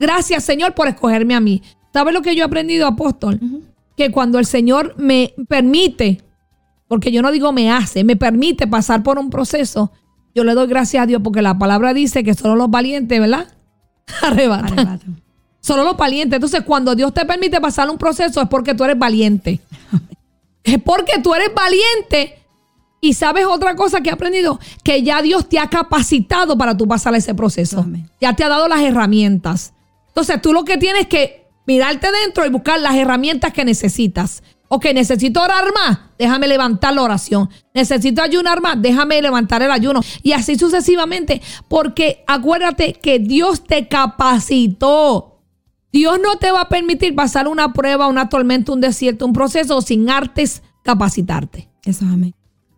Speaker 2: Gracias Señor por escogerme a mí. ¿Sabes lo que yo he aprendido, apóstol? Que cuando el Señor me permite, porque yo no digo me hace, me permite pasar por un proceso, yo le doy gracias a Dios porque la palabra dice que solo los valientes, ¿verdad? Arrebatan. Solo los valientes. Entonces, cuando Dios te permite pasar un proceso es porque tú eres valiente. es porque tú eres valiente. Y sabes otra cosa que he aprendido, que ya Dios te ha capacitado para tú pasar ese proceso. Ya te ha dado las herramientas. Entonces, tú lo que tienes que mirarte dentro y buscar las herramientas que necesitas. Ok, necesito orar más, déjame levantar la oración. Necesito ayunar más, déjame levantar el ayuno. Y así sucesivamente, porque acuérdate que Dios te capacitó. Dios no te va a permitir pasar una prueba, una tormenta, un desierto, un proceso sin artes capacitarte.
Speaker 5: Eso, amén.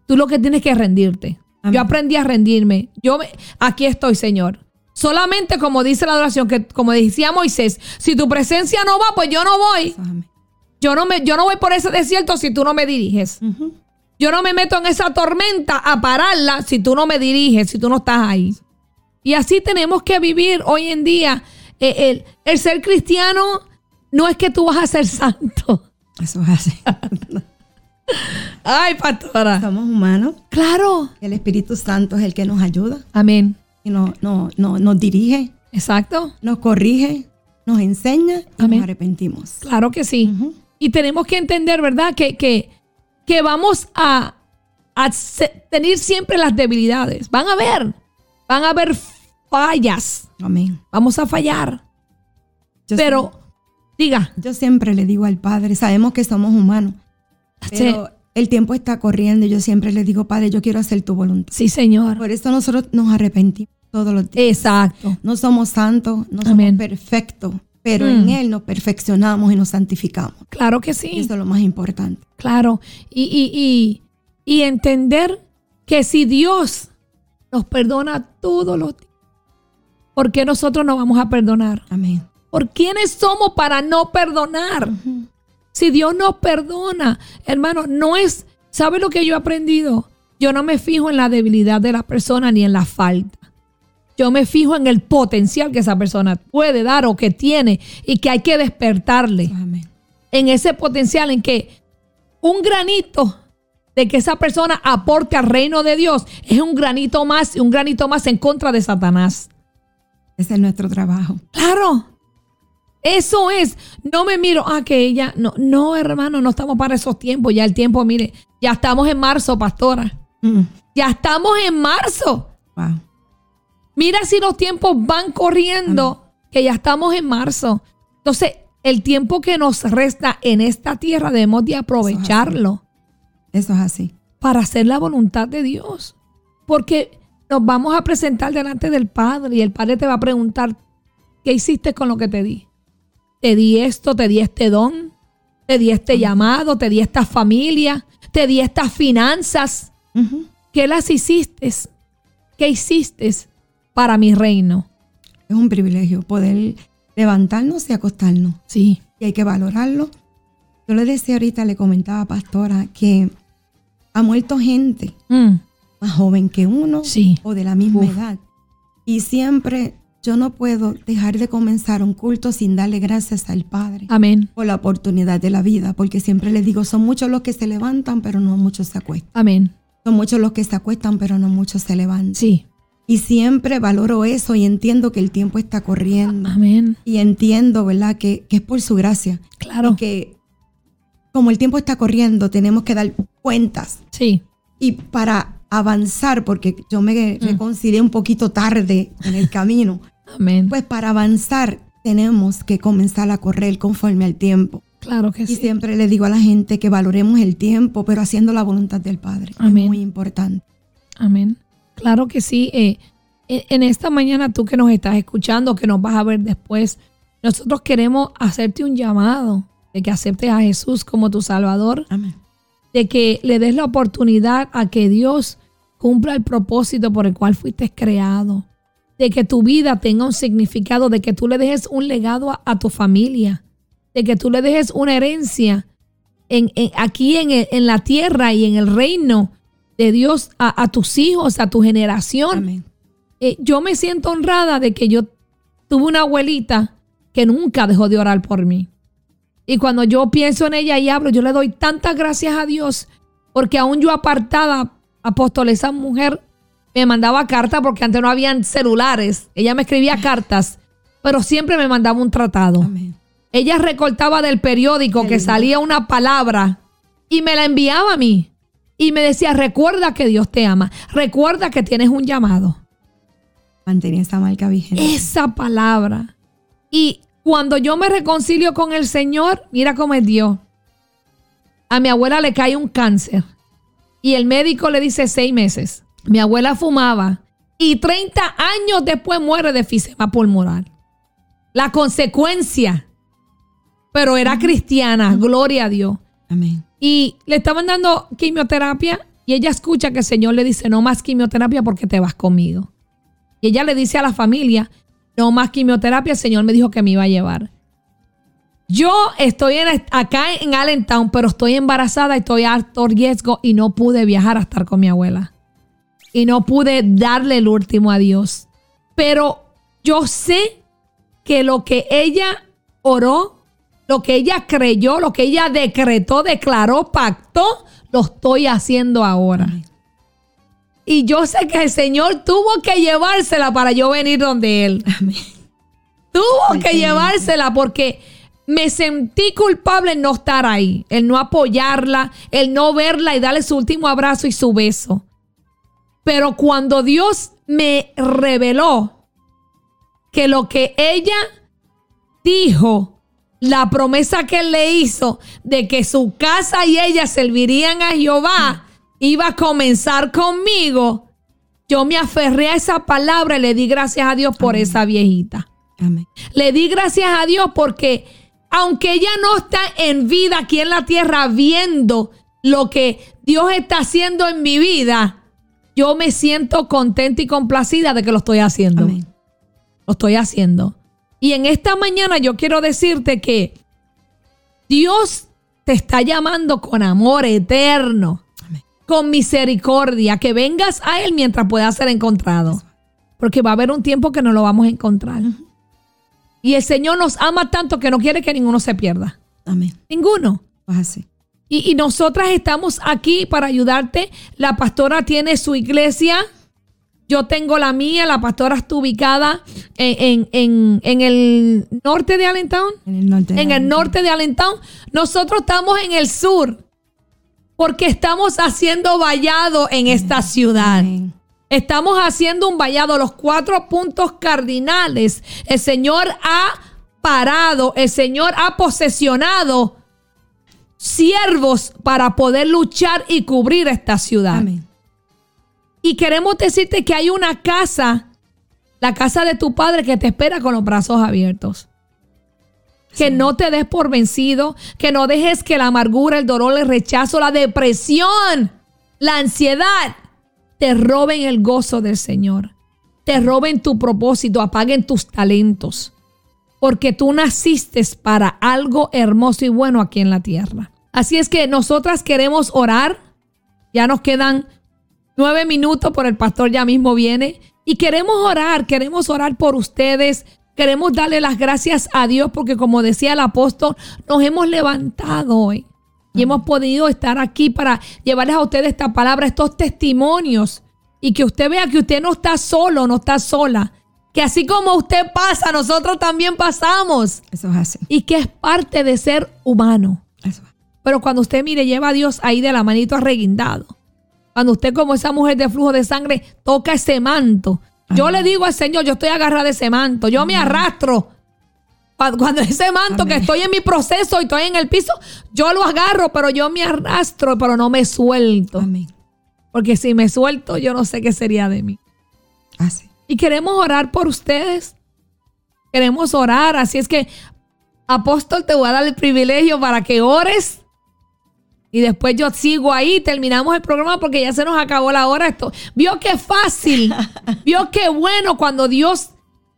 Speaker 2: Tú lo que tienes que rendirte. Yo aprendí a rendirme. Yo aquí estoy, Señor. Solamente como dice la oración, que como decía Moisés, si tu presencia no va, pues yo no voy. Yo no, me, yo no voy por ese desierto si tú no me diriges. Yo no me meto en esa tormenta a pararla si tú no me diriges, si tú no estás ahí. Y así tenemos que vivir hoy en día. Eh, el, el, ser cristiano no es que tú vas a ser santo.
Speaker 5: Eso es así.
Speaker 2: Ay, pastora.
Speaker 5: Somos humanos.
Speaker 2: Claro.
Speaker 5: El Espíritu Santo es el que nos ayuda.
Speaker 2: Amén
Speaker 5: y no, no, no, nos dirige.
Speaker 2: Exacto.
Speaker 5: Nos corrige, nos enseña y nos arrepentimos.
Speaker 2: Claro que sí. Y tenemos que entender, ¿verdad? Que, que, que vamos a, a, tener siempre las debilidades. Van a ver, van a haber fallas.
Speaker 5: Amén.
Speaker 2: Vamos a fallar. pero, diga.
Speaker 5: Yo siempre le digo al Padre, sabemos que somos humanos. Pero el tiempo está corriendo y yo siempre le digo, Padre, yo quiero hacer tu voluntad.
Speaker 2: Sí, Señor.
Speaker 5: Por eso nosotros nos arrepentimos todos los días.
Speaker 2: Exacto.
Speaker 5: No somos santos, no somos perfectos, pero en mm. Él nos perfeccionamos y nos santificamos.
Speaker 2: Claro que sí.
Speaker 5: eso es lo más importante.
Speaker 2: Claro. Y, y, y, y entender que si Dios nos perdona todos los días, ¿por qué nosotros no vamos a perdonar?
Speaker 5: Amén.
Speaker 2: ¿Por quiénes somos para no perdonar? Si Dios nos perdona, hermano, no es, ¿sabe lo que yo he aprendido? Yo no me fijo en la debilidad de la persona ni en la falta. Yo me fijo en el potencial que esa persona puede dar o que tiene y que hay que despertarle. En ese potencial en que un granito de que esa persona aporte al reino de Dios es un granito más y un granito más en contra de Satanás.
Speaker 5: Ese es nuestro trabajo.
Speaker 2: Claro. Eso es. No me miro, ah, que ella, no, no, hermano, no estamos para esos tiempos. Ya el tiempo, mire, ya estamos en marzo, pastora.
Speaker 5: Mm,
Speaker 2: Ya estamos en marzo.
Speaker 5: wow.
Speaker 2: Mira si los tiempos van corriendo, que ya estamos en marzo. Entonces, el tiempo que nos resta en esta tierra debemos de aprovecharlo
Speaker 5: Eso es así.
Speaker 2: para hacer la voluntad de Dios. Porque nos vamos a presentar delante del Padre y el Padre te va a preguntar, ¿qué hiciste con lo que te di? Te di esto, te di este don, te di este llamado, te di esta familia, te di estas finanzas. ¿Qué las hiciste? ¿Qué hiciste para mi reino?
Speaker 5: Es un privilegio poder levantarnos y acostarnos.
Speaker 2: Sí.
Speaker 5: Y hay que valorarlo. Yo le decía ahorita, le comentaba a Pastora, que ha muerto gente
Speaker 2: Mm,
Speaker 5: más joven que uno
Speaker 2: Sí.
Speaker 5: o de la misma
Speaker 2: Uf.
Speaker 5: edad. Y siempre yo no puedo dejar de comenzar un culto sin darle gracias al Padre
Speaker 2: Amén.
Speaker 5: por la oportunidad de la vida, porque siempre le digo, son muchos los que se levantan, pero no muchos se acuestan.
Speaker 2: Amén.
Speaker 5: Son muchos los que se acuestan, pero no muchos se levantan.
Speaker 2: Sí.
Speaker 5: Y siempre valoro eso y entiendo que el tiempo está corriendo.
Speaker 2: Amén.
Speaker 5: Y entiendo, ¿verdad?, que, que es por su gracia.
Speaker 2: Claro.
Speaker 5: Y que como el tiempo está corriendo, tenemos que dar cuentas.
Speaker 2: Sí.
Speaker 5: Y para avanzar, porque yo me
Speaker 2: Mm.
Speaker 5: reconcilié un poquito tarde en el camino,
Speaker 2: Amén.
Speaker 5: pues para avanzar tenemos que comenzar a correr conforme al tiempo.
Speaker 2: claro que
Speaker 5: Y
Speaker 2: sí.
Speaker 5: siempre le digo a la gente que valoremos el tiempo, pero haciendo la voluntad del Padre.
Speaker 2: Amén.
Speaker 5: Es muy importante.
Speaker 2: Amén. Claro que sí. Eh, en esta mañana tú que nos estás escuchando, que nos vas a ver después, nosotros queremos hacerte un llamado de que aceptes a Jesús como tu Salvador,
Speaker 5: Amén.
Speaker 2: de que le des la oportunidad a que Dios cumpla el propósito por el cual fuiste creado, de que tu vida tenga un significado, de que tú le dejes un legado a, a tu familia, de que tú le dejes una herencia en, en- aquí en, en la tierra y en el reino de Dios a, a tus hijos, a tu generación.
Speaker 5: Amén.
Speaker 2: Eh, yo me siento honrada de que yo tuve una abuelita que nunca dejó de orar por mí. Y cuando yo pienso en ella y hablo, yo le doy tantas gracias a Dios, porque aún yo apartada, apóstol, esa mujer me mandaba cartas porque antes no habían celulares. Ella me escribía cartas, pero siempre me mandaba un tratado.
Speaker 5: Amén.
Speaker 2: Ella recortaba del periódico
Speaker 5: Qué
Speaker 2: que
Speaker 5: lindo.
Speaker 2: salía una palabra y me la enviaba a mí. Y me decía, recuerda que Dios te ama, recuerda que tienes un llamado.
Speaker 5: Mantenía esa marca vigente.
Speaker 2: Esa palabra. Y cuando yo me reconcilio con el Señor, mira cómo es Dios. A mi abuela le cae un cáncer y el médico le dice seis meses. Mi abuela fumaba y 30 años después muere de fisema pulmonar. La consecuencia. Pero era cristiana, gloria a Dios.
Speaker 5: Amén.
Speaker 2: Y le estaban dando quimioterapia y ella escucha que el Señor le dice, no más quimioterapia porque te vas conmigo. Y ella le dice a la familia, no más quimioterapia, el Señor me dijo que me iba a llevar. Yo estoy acá en Allentown, pero estoy embarazada estoy a alto riesgo y no pude viajar a estar con mi abuela. Y no pude darle el último adiós. Pero yo sé que lo que ella oró, lo que ella creyó, lo que ella decretó, declaró, pactó, lo estoy haciendo ahora. Y yo sé que el Señor tuvo que llevársela para yo venir donde Él.
Speaker 5: Amén.
Speaker 2: Tuvo que llevársela porque me sentí culpable en no estar ahí, el no apoyarla, el no verla y darle su último abrazo y su beso. Pero cuando Dios me reveló que lo que ella dijo, la promesa que él le hizo de que su casa y ella servirían a Jehová, iba a comenzar conmigo, yo me aferré a esa palabra y le di gracias a Dios por esa viejita.
Speaker 5: Amén.
Speaker 2: Le di gracias a Dios porque aunque ella no está en vida aquí en la tierra viendo lo que Dios está haciendo en mi vida, yo me siento contenta y complacida de que lo estoy haciendo.
Speaker 5: Amén.
Speaker 2: Lo estoy haciendo. Y en esta mañana yo quiero decirte que Dios te está llamando con amor eterno,
Speaker 5: Amén.
Speaker 2: con misericordia, que vengas a Él mientras pueda ser encontrado. Porque va a haber un tiempo que no lo vamos a encontrar. Y el Señor nos ama tanto que no quiere que ninguno se pierda.
Speaker 5: Amén.
Speaker 2: Ninguno.
Speaker 5: Pues así.
Speaker 2: Y, y nosotras estamos aquí para ayudarte. La pastora tiene su iglesia. Yo tengo la mía. La pastora está ubicada en, en- en- en el norte de Allentown.
Speaker 5: En el norte. de
Speaker 2: En el
Speaker 5: Allentown.
Speaker 2: norte de Allentown. Nosotros estamos en el sur. Porque estamos haciendo vallado en esta ciudad.
Speaker 5: Amén.
Speaker 2: Estamos haciendo un vallado, los cuatro puntos cardinales. El Señor ha parado, el Señor ha posesionado siervos para poder luchar y cubrir esta ciudad.
Speaker 5: Amén.
Speaker 2: Y queremos decirte que hay una casa, la casa de tu padre que te espera con los brazos abiertos. Que no te des por vencido, que no dejes que la amargura, el dolor, el rechazo, la depresión, la ansiedad te roben el gozo del Señor. Te roben tu propósito, apaguen tus talentos. Porque tú naciste para algo hermoso y bueno aquí en la tierra. Así es que nosotras queremos orar. Ya nos quedan nueve minutos, por el pastor ya mismo viene. Y queremos orar, queremos orar por ustedes. Queremos darle las gracias a Dios porque como decía el apóstol, nos hemos levantado hoy. Y hemos podido estar aquí para llevarles a ustedes esta palabra, estos testimonios. Y que usted vea que usted no está solo, no está sola. Que así como usted pasa, nosotros también pasamos.
Speaker 5: Eso es así.
Speaker 2: Y que es parte de ser humano.
Speaker 5: Eso es.
Speaker 2: Pero cuando usted mire, lleva a Dios ahí de la manito arreguindado. Cuando usted, como esa mujer de flujo de sangre, toca ese manto. Yo le digo al Señor, yo estoy agarrada de ese manto. Yo me arrastro. Cuando, ese manto que estoy en mi proceso y estoy en el piso, yo lo agarro, pero yo me arrastro, pero no me suelto.
Speaker 5: Amén.
Speaker 2: Porque si me suelto, yo no sé qué sería de mí.
Speaker 5: Así.
Speaker 2: Y queremos orar por ustedes. Queremos orar. Así es que, apóstol, te voy a dar el privilegio para que ores. Y después yo sigo ahí, terminamos el programa porque ya se nos acabó la hora. Esto, vio que fácil, vio que bueno cuando Dios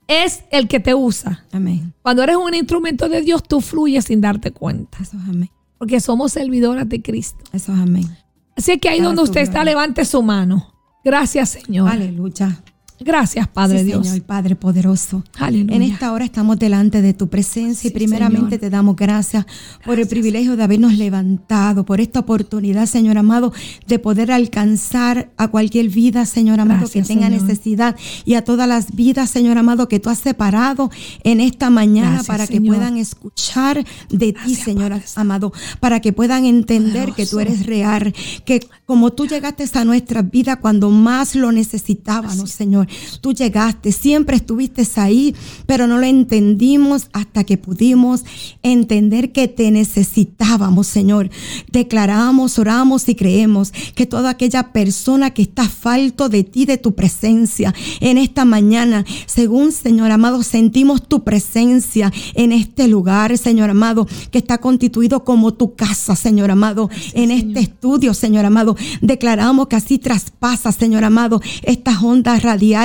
Speaker 2: es el que te usa.
Speaker 5: Amén.
Speaker 2: Cuando eres un instrumento de Dios, tú fluyes sin darte cuenta.
Speaker 5: Eso es amén.
Speaker 2: Porque somos servidoras de Cristo.
Speaker 5: Eso es amén.
Speaker 2: Así que ahí donde usted está, levante su mano. Gracias, Señor.
Speaker 5: Aleluya.
Speaker 2: Gracias, Padre
Speaker 5: Sí,
Speaker 2: Dios.
Speaker 5: Señor, Padre poderoso.
Speaker 2: Aleluya.
Speaker 5: En esta hora estamos delante de tu presencia y
Speaker 2: Sí,
Speaker 5: primeramente
Speaker 2: Señor.
Speaker 5: te damos gracias, por el privilegio de habernos levantado, por esta oportunidad, Señor amado, de poder alcanzar a cualquier vida, Señor amado,
Speaker 2: Gracias,
Speaker 5: que tenga
Speaker 2: Señor.
Speaker 5: necesidad y a todas las vidas, Señor amado, que tú has separado en esta mañana
Speaker 2: Gracias,
Speaker 5: para que puedan escuchar de ti, Señor
Speaker 2: Padre
Speaker 5: amado, para que puedan entender que tú eres real, que como tú llegaste a nuestra vida cuando más lo necesitábamos, Señor, tú llegaste, siempre estuviste ahí, pero no lo entendimos hasta que pudimos entender que te necesitábamos, Señor. Declaramos, oramos y creemos que toda aquella persona que está falto de ti, de tu presencia, en esta mañana, según Señor amado, sentimos tu presencia en este lugar, Señor amado, que está constituido como tu casa, Señor amado, en este estudio, Señor amado. Declaramos que así traspasa, Señor amado, estas ondas radiales,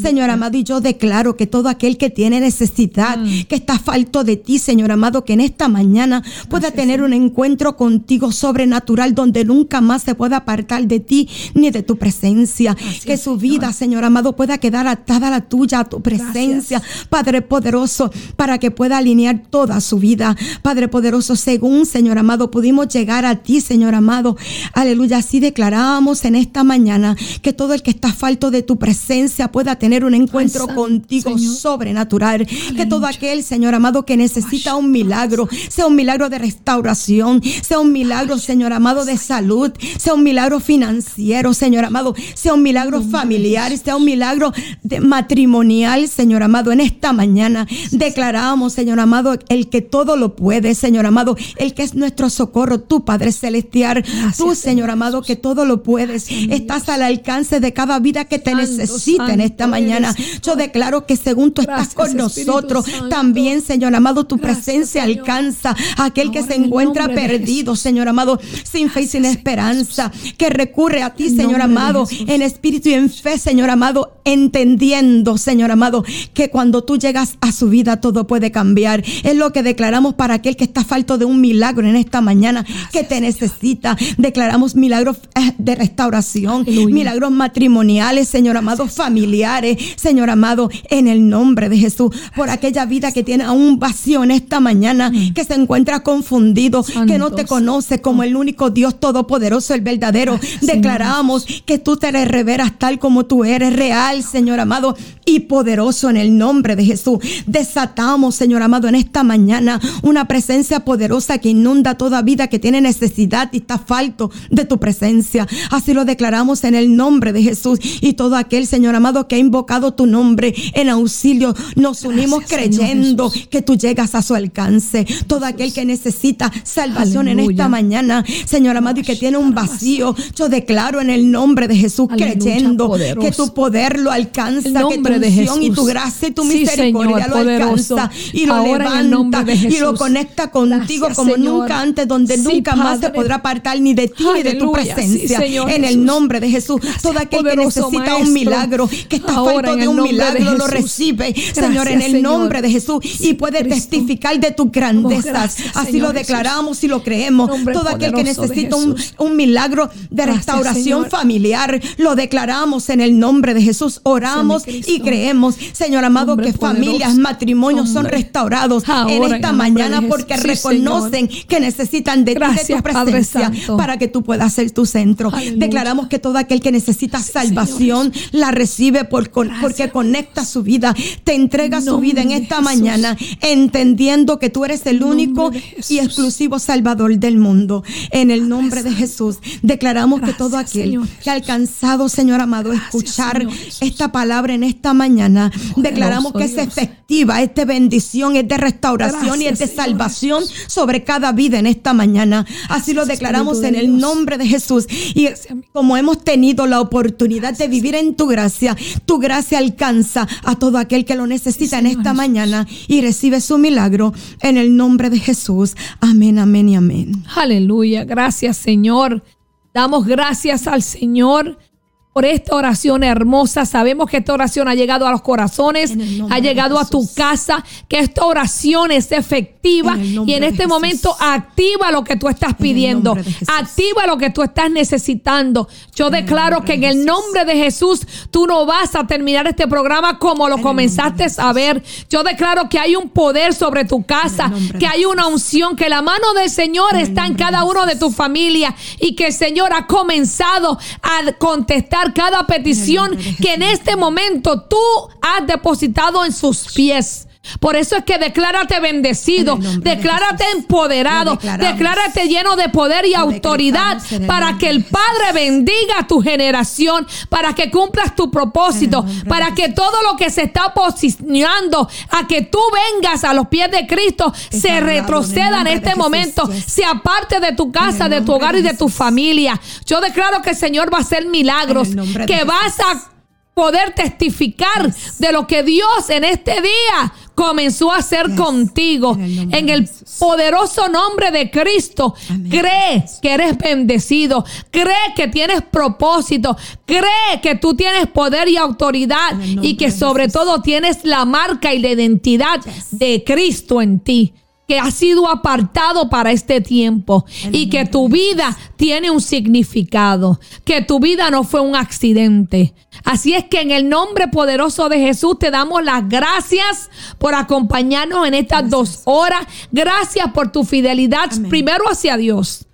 Speaker 5: Señor amado, y yo declaro que todo aquel que tiene necesidad, que está falto de ti, Señor amado, que en esta mañana pueda tener un encuentro contigo sobrenatural donde nunca más se pueda apartar de ti ni de tu presencia. que su vida, Señor amado, pueda quedar atada a la tuya, a tu presencia, Padre poderoso, para que pueda alinear toda su vida. Padre poderoso, según, Señor amado, pudimos llegar a ti, Señor amado. Aleluya, así declaramos en esta mañana que todo el que está falto de tu presencia pueda tener un encuentro contigo
Speaker 2: Señor.
Speaker 5: sobrenatural. Que todo aquel, Señor amado, que necesita un milagro, sea un milagro de restauración, sea un milagro, Señor amado, de salud, sea un milagro financiero, Señor amado, sea un milagro familiar, sea un milagro de matrimonial, Señor amado, en esta mañana. Declaramos, Señor amado, el que todo lo puede, Señor amado, el que es nuestro socorro, tu Padre celestial, tú, Señor amado, que todo lo puedes, estás al alcance de cada vida que te
Speaker 2: Santo,
Speaker 5: necesita en esta mañana. Yo declaro que según tú estás con
Speaker 2: Espíritu
Speaker 5: nosotros,
Speaker 2: Santo.
Speaker 5: también, Señor amado, tu
Speaker 2: Gracias,
Speaker 5: presencia
Speaker 2: Señor.
Speaker 5: alcanza a aquel que se
Speaker 2: en
Speaker 5: encuentra perdido. Señor amado, sin fe y sin esperanza, que recurre a ti, Señor amado, en espíritu y en fe, Señor amado, entendiendo, Señor amado, que cuando tú llegas a su vida todo puede cambiar. Es lo que declaramos para aquel que está falto de un milagro en esta mañana, que te necesita. Declaramos milagros eh, de restauración,
Speaker 2: Aleluya.
Speaker 5: milagros matrimoniales, Señor amado, familiares familiares, Señor amado, en el nombre de Jesús, por aquella vida que tiene aún vacío en esta mañana, que se encuentra confundido, que no te conoce como el único Dios todopoderoso, el verdadero. Declaramos que tú te reveras tal como tú eres, real, Señor amado, y poderoso en el nombre de Jesús. Desatamos, Señor amado, en esta mañana una presencia poderosa que inunda toda vida que tiene necesidad y está falto de tu presencia. Así lo declaramos en el nombre de Jesús y todo aquel, Señor amado, que ha invocado tu nombre en auxilio. Nos unimos creyendo que tú llegas a su alcance. Todo aquel que necesita salvación en esta mañana, Señor amado, y que tiene un vacío, yo declaro en el nombre de Jesús, creyendo que tu poder lo alcanza, que tu unción y tu gracia y tu
Speaker 2: Sí,
Speaker 5: misericordia
Speaker 2: Señor,
Speaker 5: lo
Speaker 2: poderoso.
Speaker 5: alcanza y lo
Speaker 2: Ahora
Speaker 5: levanta y lo conecta contigo
Speaker 2: Gracias,
Speaker 5: como
Speaker 2: Señor.
Speaker 5: nunca antes, donde
Speaker 2: Sí,
Speaker 5: nunca más se podrá apartar ni de ti ni de tu
Speaker 2: sí,
Speaker 5: presencia.
Speaker 2: Señor
Speaker 5: en el nombre de Jesús,
Speaker 2: Gracias,
Speaker 5: todo aquel que necesita
Speaker 2: Maestro.
Speaker 5: un milagro, que está
Speaker 2: Ahora
Speaker 5: falto de un
Speaker 2: de
Speaker 5: milagro, lo recibe,
Speaker 2: Gracias,
Speaker 5: Señor, en el
Speaker 2: Señor.
Speaker 5: nombre de Jesús y puede
Speaker 2: Cristo.
Speaker 5: testificar de tu grandeza.
Speaker 2: Oh, gracias,
Speaker 5: Así
Speaker 2: Señor
Speaker 5: lo declaramos y lo creemos.
Speaker 2: Nombre
Speaker 5: Todo aquel que necesita un, un milagro de
Speaker 2: Gracias,
Speaker 5: restauración
Speaker 2: Señor.
Speaker 5: familiar, lo declaramos en el nombre de Jesús. Oramos y creemos, Señor amado,
Speaker 2: Nombre
Speaker 5: que familias, matrimonios son restaurados
Speaker 2: Ahora,
Speaker 5: en esta mañana porque.
Speaker 2: Sí,
Speaker 5: reconocen que necesitan de ti, de tu presencia, para que tú puedas ser tu centro.
Speaker 2: Aleluya.
Speaker 5: Declaramos que todo aquel que necesita
Speaker 2: Sí,
Speaker 5: salvación la recibe por, con-
Speaker 2: Gracias.
Speaker 5: porque conecta su vida, te entrega su vida en esta mañana, entendiendo que tú eres el único y exclusivo Salvador del mundo. En el nombre de Jesús, declaramos que todo aquel
Speaker 2: Señor
Speaker 5: que ha alcanzado, Señor amado,
Speaker 2: Gracias,
Speaker 5: escuchar
Speaker 2: Señor
Speaker 5: esta palabra en esta mañana, declaramos que es
Speaker 2: Dios.
Speaker 5: efectiva, es de bendición, es de restauración y es de
Speaker 2: Señor
Speaker 5: salvación sobre cada vida en esta mañana. Así lo declaramos en el nombre de Jesús. Y como hemos tenido la oportunidad de vivir en tu gracia, tu gracia alcanza a todo aquel que lo necesita en esta
Speaker 2: Jesús.
Speaker 5: mañana y recibe su milagro en el nombre de Jesús. Amén, amén y amén.
Speaker 2: Aleluya. Gracias, Señor. Damos gracias al Señor por esta oración hermosa. Sabemos que esta oración ha llegado a los corazones, ha llegado a tu casa, que esta oración es efectiva y en este momento activa lo que tú estás pidiendo, activa lo que tú estás necesitando. Yo declaro que en el nombre de Jesús tú no vas a terminar este programa como lo comenzaste a ver. Yo declaro que hay un poder sobre tu casa, que hay una unción, que la mano del Señor
Speaker 5: En
Speaker 2: está en cada uno de tu familia y que el Señor ha comenzado a contestar cada petición que en este momento tú has depositado en sus pies. Por eso es que declárate bendecido,
Speaker 5: de
Speaker 2: declárate empoderado, declárate lleno de poder y autoridad para que el. Padre bendiga a tu generación, para que cumplas tu propósito, para que todo lo que se está posicionando a que tú vengas a los pies de Cristo se retroceda en este momento, se aparte de tu casa, de tu hogar y de tu familia. Yo declaro que el Señor va a hacer milagros, que vas a poder testificar de lo que Dios en este día comenzó a hacer
Speaker 5: Yes.
Speaker 2: contigo.
Speaker 5: En el
Speaker 2: En poderoso nombre de Cristo,
Speaker 5: Amén.
Speaker 2: cree que eres bendecido, cree que tienes propósito, cree que tú tienes poder y autoridad y que sobre todo tienes la marca y la identidad
Speaker 5: Yes.
Speaker 2: de Cristo en ti que ha sido apartado para este tiempo y que tu vida tiene un significado, que tu vida no fue un accidente. Así es que en el nombre poderoso de Jesús te damos las gracias por acompañarnos en estas dos horas. Gracias por tu fidelidad
Speaker 5: Amén.
Speaker 2: primero hacia Dios.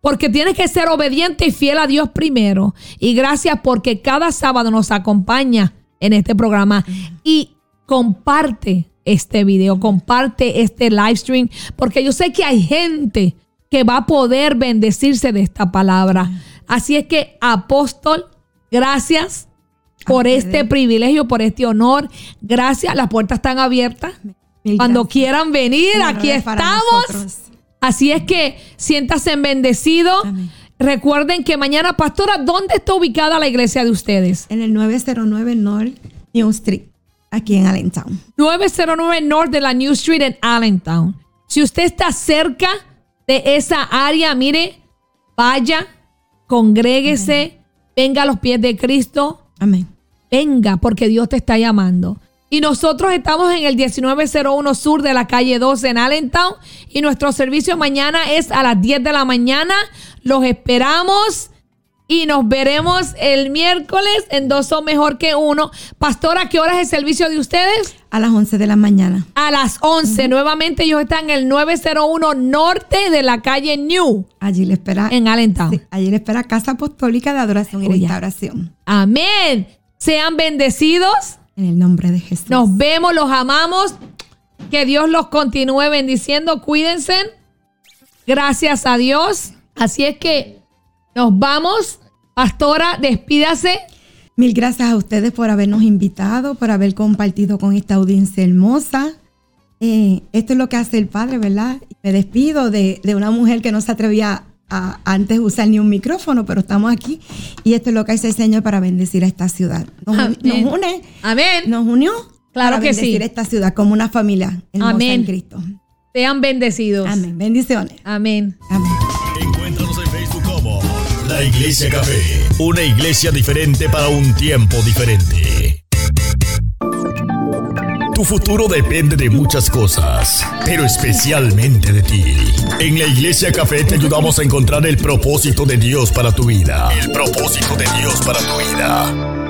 Speaker 2: Porque tienes que ser obediente y fiel a Dios primero. Y gracias porque cada sábado nos acompaña en este programa. Y comparte este video, comparte este live stream. Porque yo sé que hay gente que va a poder bendecirse de esta palabra. Así es que, apóstol, gracias por este privilegio, por este honor. Gracias. Las puertas están abiertas. Cuando quieran venir, aquí estamos. Así es que siéntase bendecido.
Speaker 5: Amén.
Speaker 2: Recuerden que mañana, pastora, ¿dónde está ubicada la iglesia de ustedes?
Speaker 5: En el 909 North New Street, aquí en Allentown.
Speaker 2: 909 North de la New Street en Allentown. Si usted está cerca de esa área, mire, vaya, congréguese, venga a los pies de Cristo,
Speaker 5: Amén.
Speaker 2: venga, porque Dios te está llamando. Y nosotros estamos en el 1901 Sur de la calle 12 en Allentown. Y nuestro servicio mañana es a las 10 de la mañana. Los esperamos. Y nos veremos el miércoles en Dos son mejor que uno. Pastora, ¿qué hora es el servicio de ustedes?
Speaker 5: A las 11 de la mañana.
Speaker 2: A las 11. Nuevamente ellos están en el 901 norte de la calle New.
Speaker 5: Allí le espera.
Speaker 2: En Allentown.
Speaker 5: Sí, allí le espera Casa Apostólica de Adoración y
Speaker 2: Aleluya.
Speaker 5: Restauración.
Speaker 2: Amén. Sean bendecidos.
Speaker 5: En el nombre de Jesús.
Speaker 2: Nos vemos, los amamos. Que Dios los continúe bendiciendo. Cuídense. Gracias a Dios. Así es que nos vamos. Pastora, despídase.
Speaker 5: Mil gracias a ustedes por habernos invitado, por haber compartido con esta audiencia hermosa. Eh, esto es lo que hace el Padre, ¿verdad? Me despido de, de una mujer que no se atrevía a, a antes usar ni un micrófono, pero estamos aquí y esto es lo que hace el Señor para bendecir a esta ciudad. Nos,
Speaker 2: Amén.
Speaker 5: nos une,
Speaker 2: Amén.
Speaker 5: nos unió
Speaker 2: Claro
Speaker 5: para
Speaker 2: que sí.
Speaker 5: bendecir esta ciudad como una familia hermosa
Speaker 2: Amén.
Speaker 5: en Cristo.
Speaker 2: Sean bendecidos.
Speaker 5: Amén. Bendiciones.
Speaker 2: Amén.
Speaker 5: Amén.
Speaker 3: La Iglesia Café, una iglesia diferente para un tiempo diferente. Tu futuro depende de muchas cosas, pero especialmente de ti. En la Iglesia Café te ayudamos a encontrar el propósito de Dios para tu vida. El propósito de Dios para tu vida.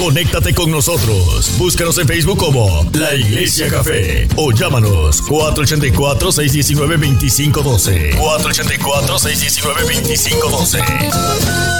Speaker 3: Conéctate con nosotros. Búscanos en Facebook como La Iglesia Café o llámanos 484-619-2512. 484-619-2512.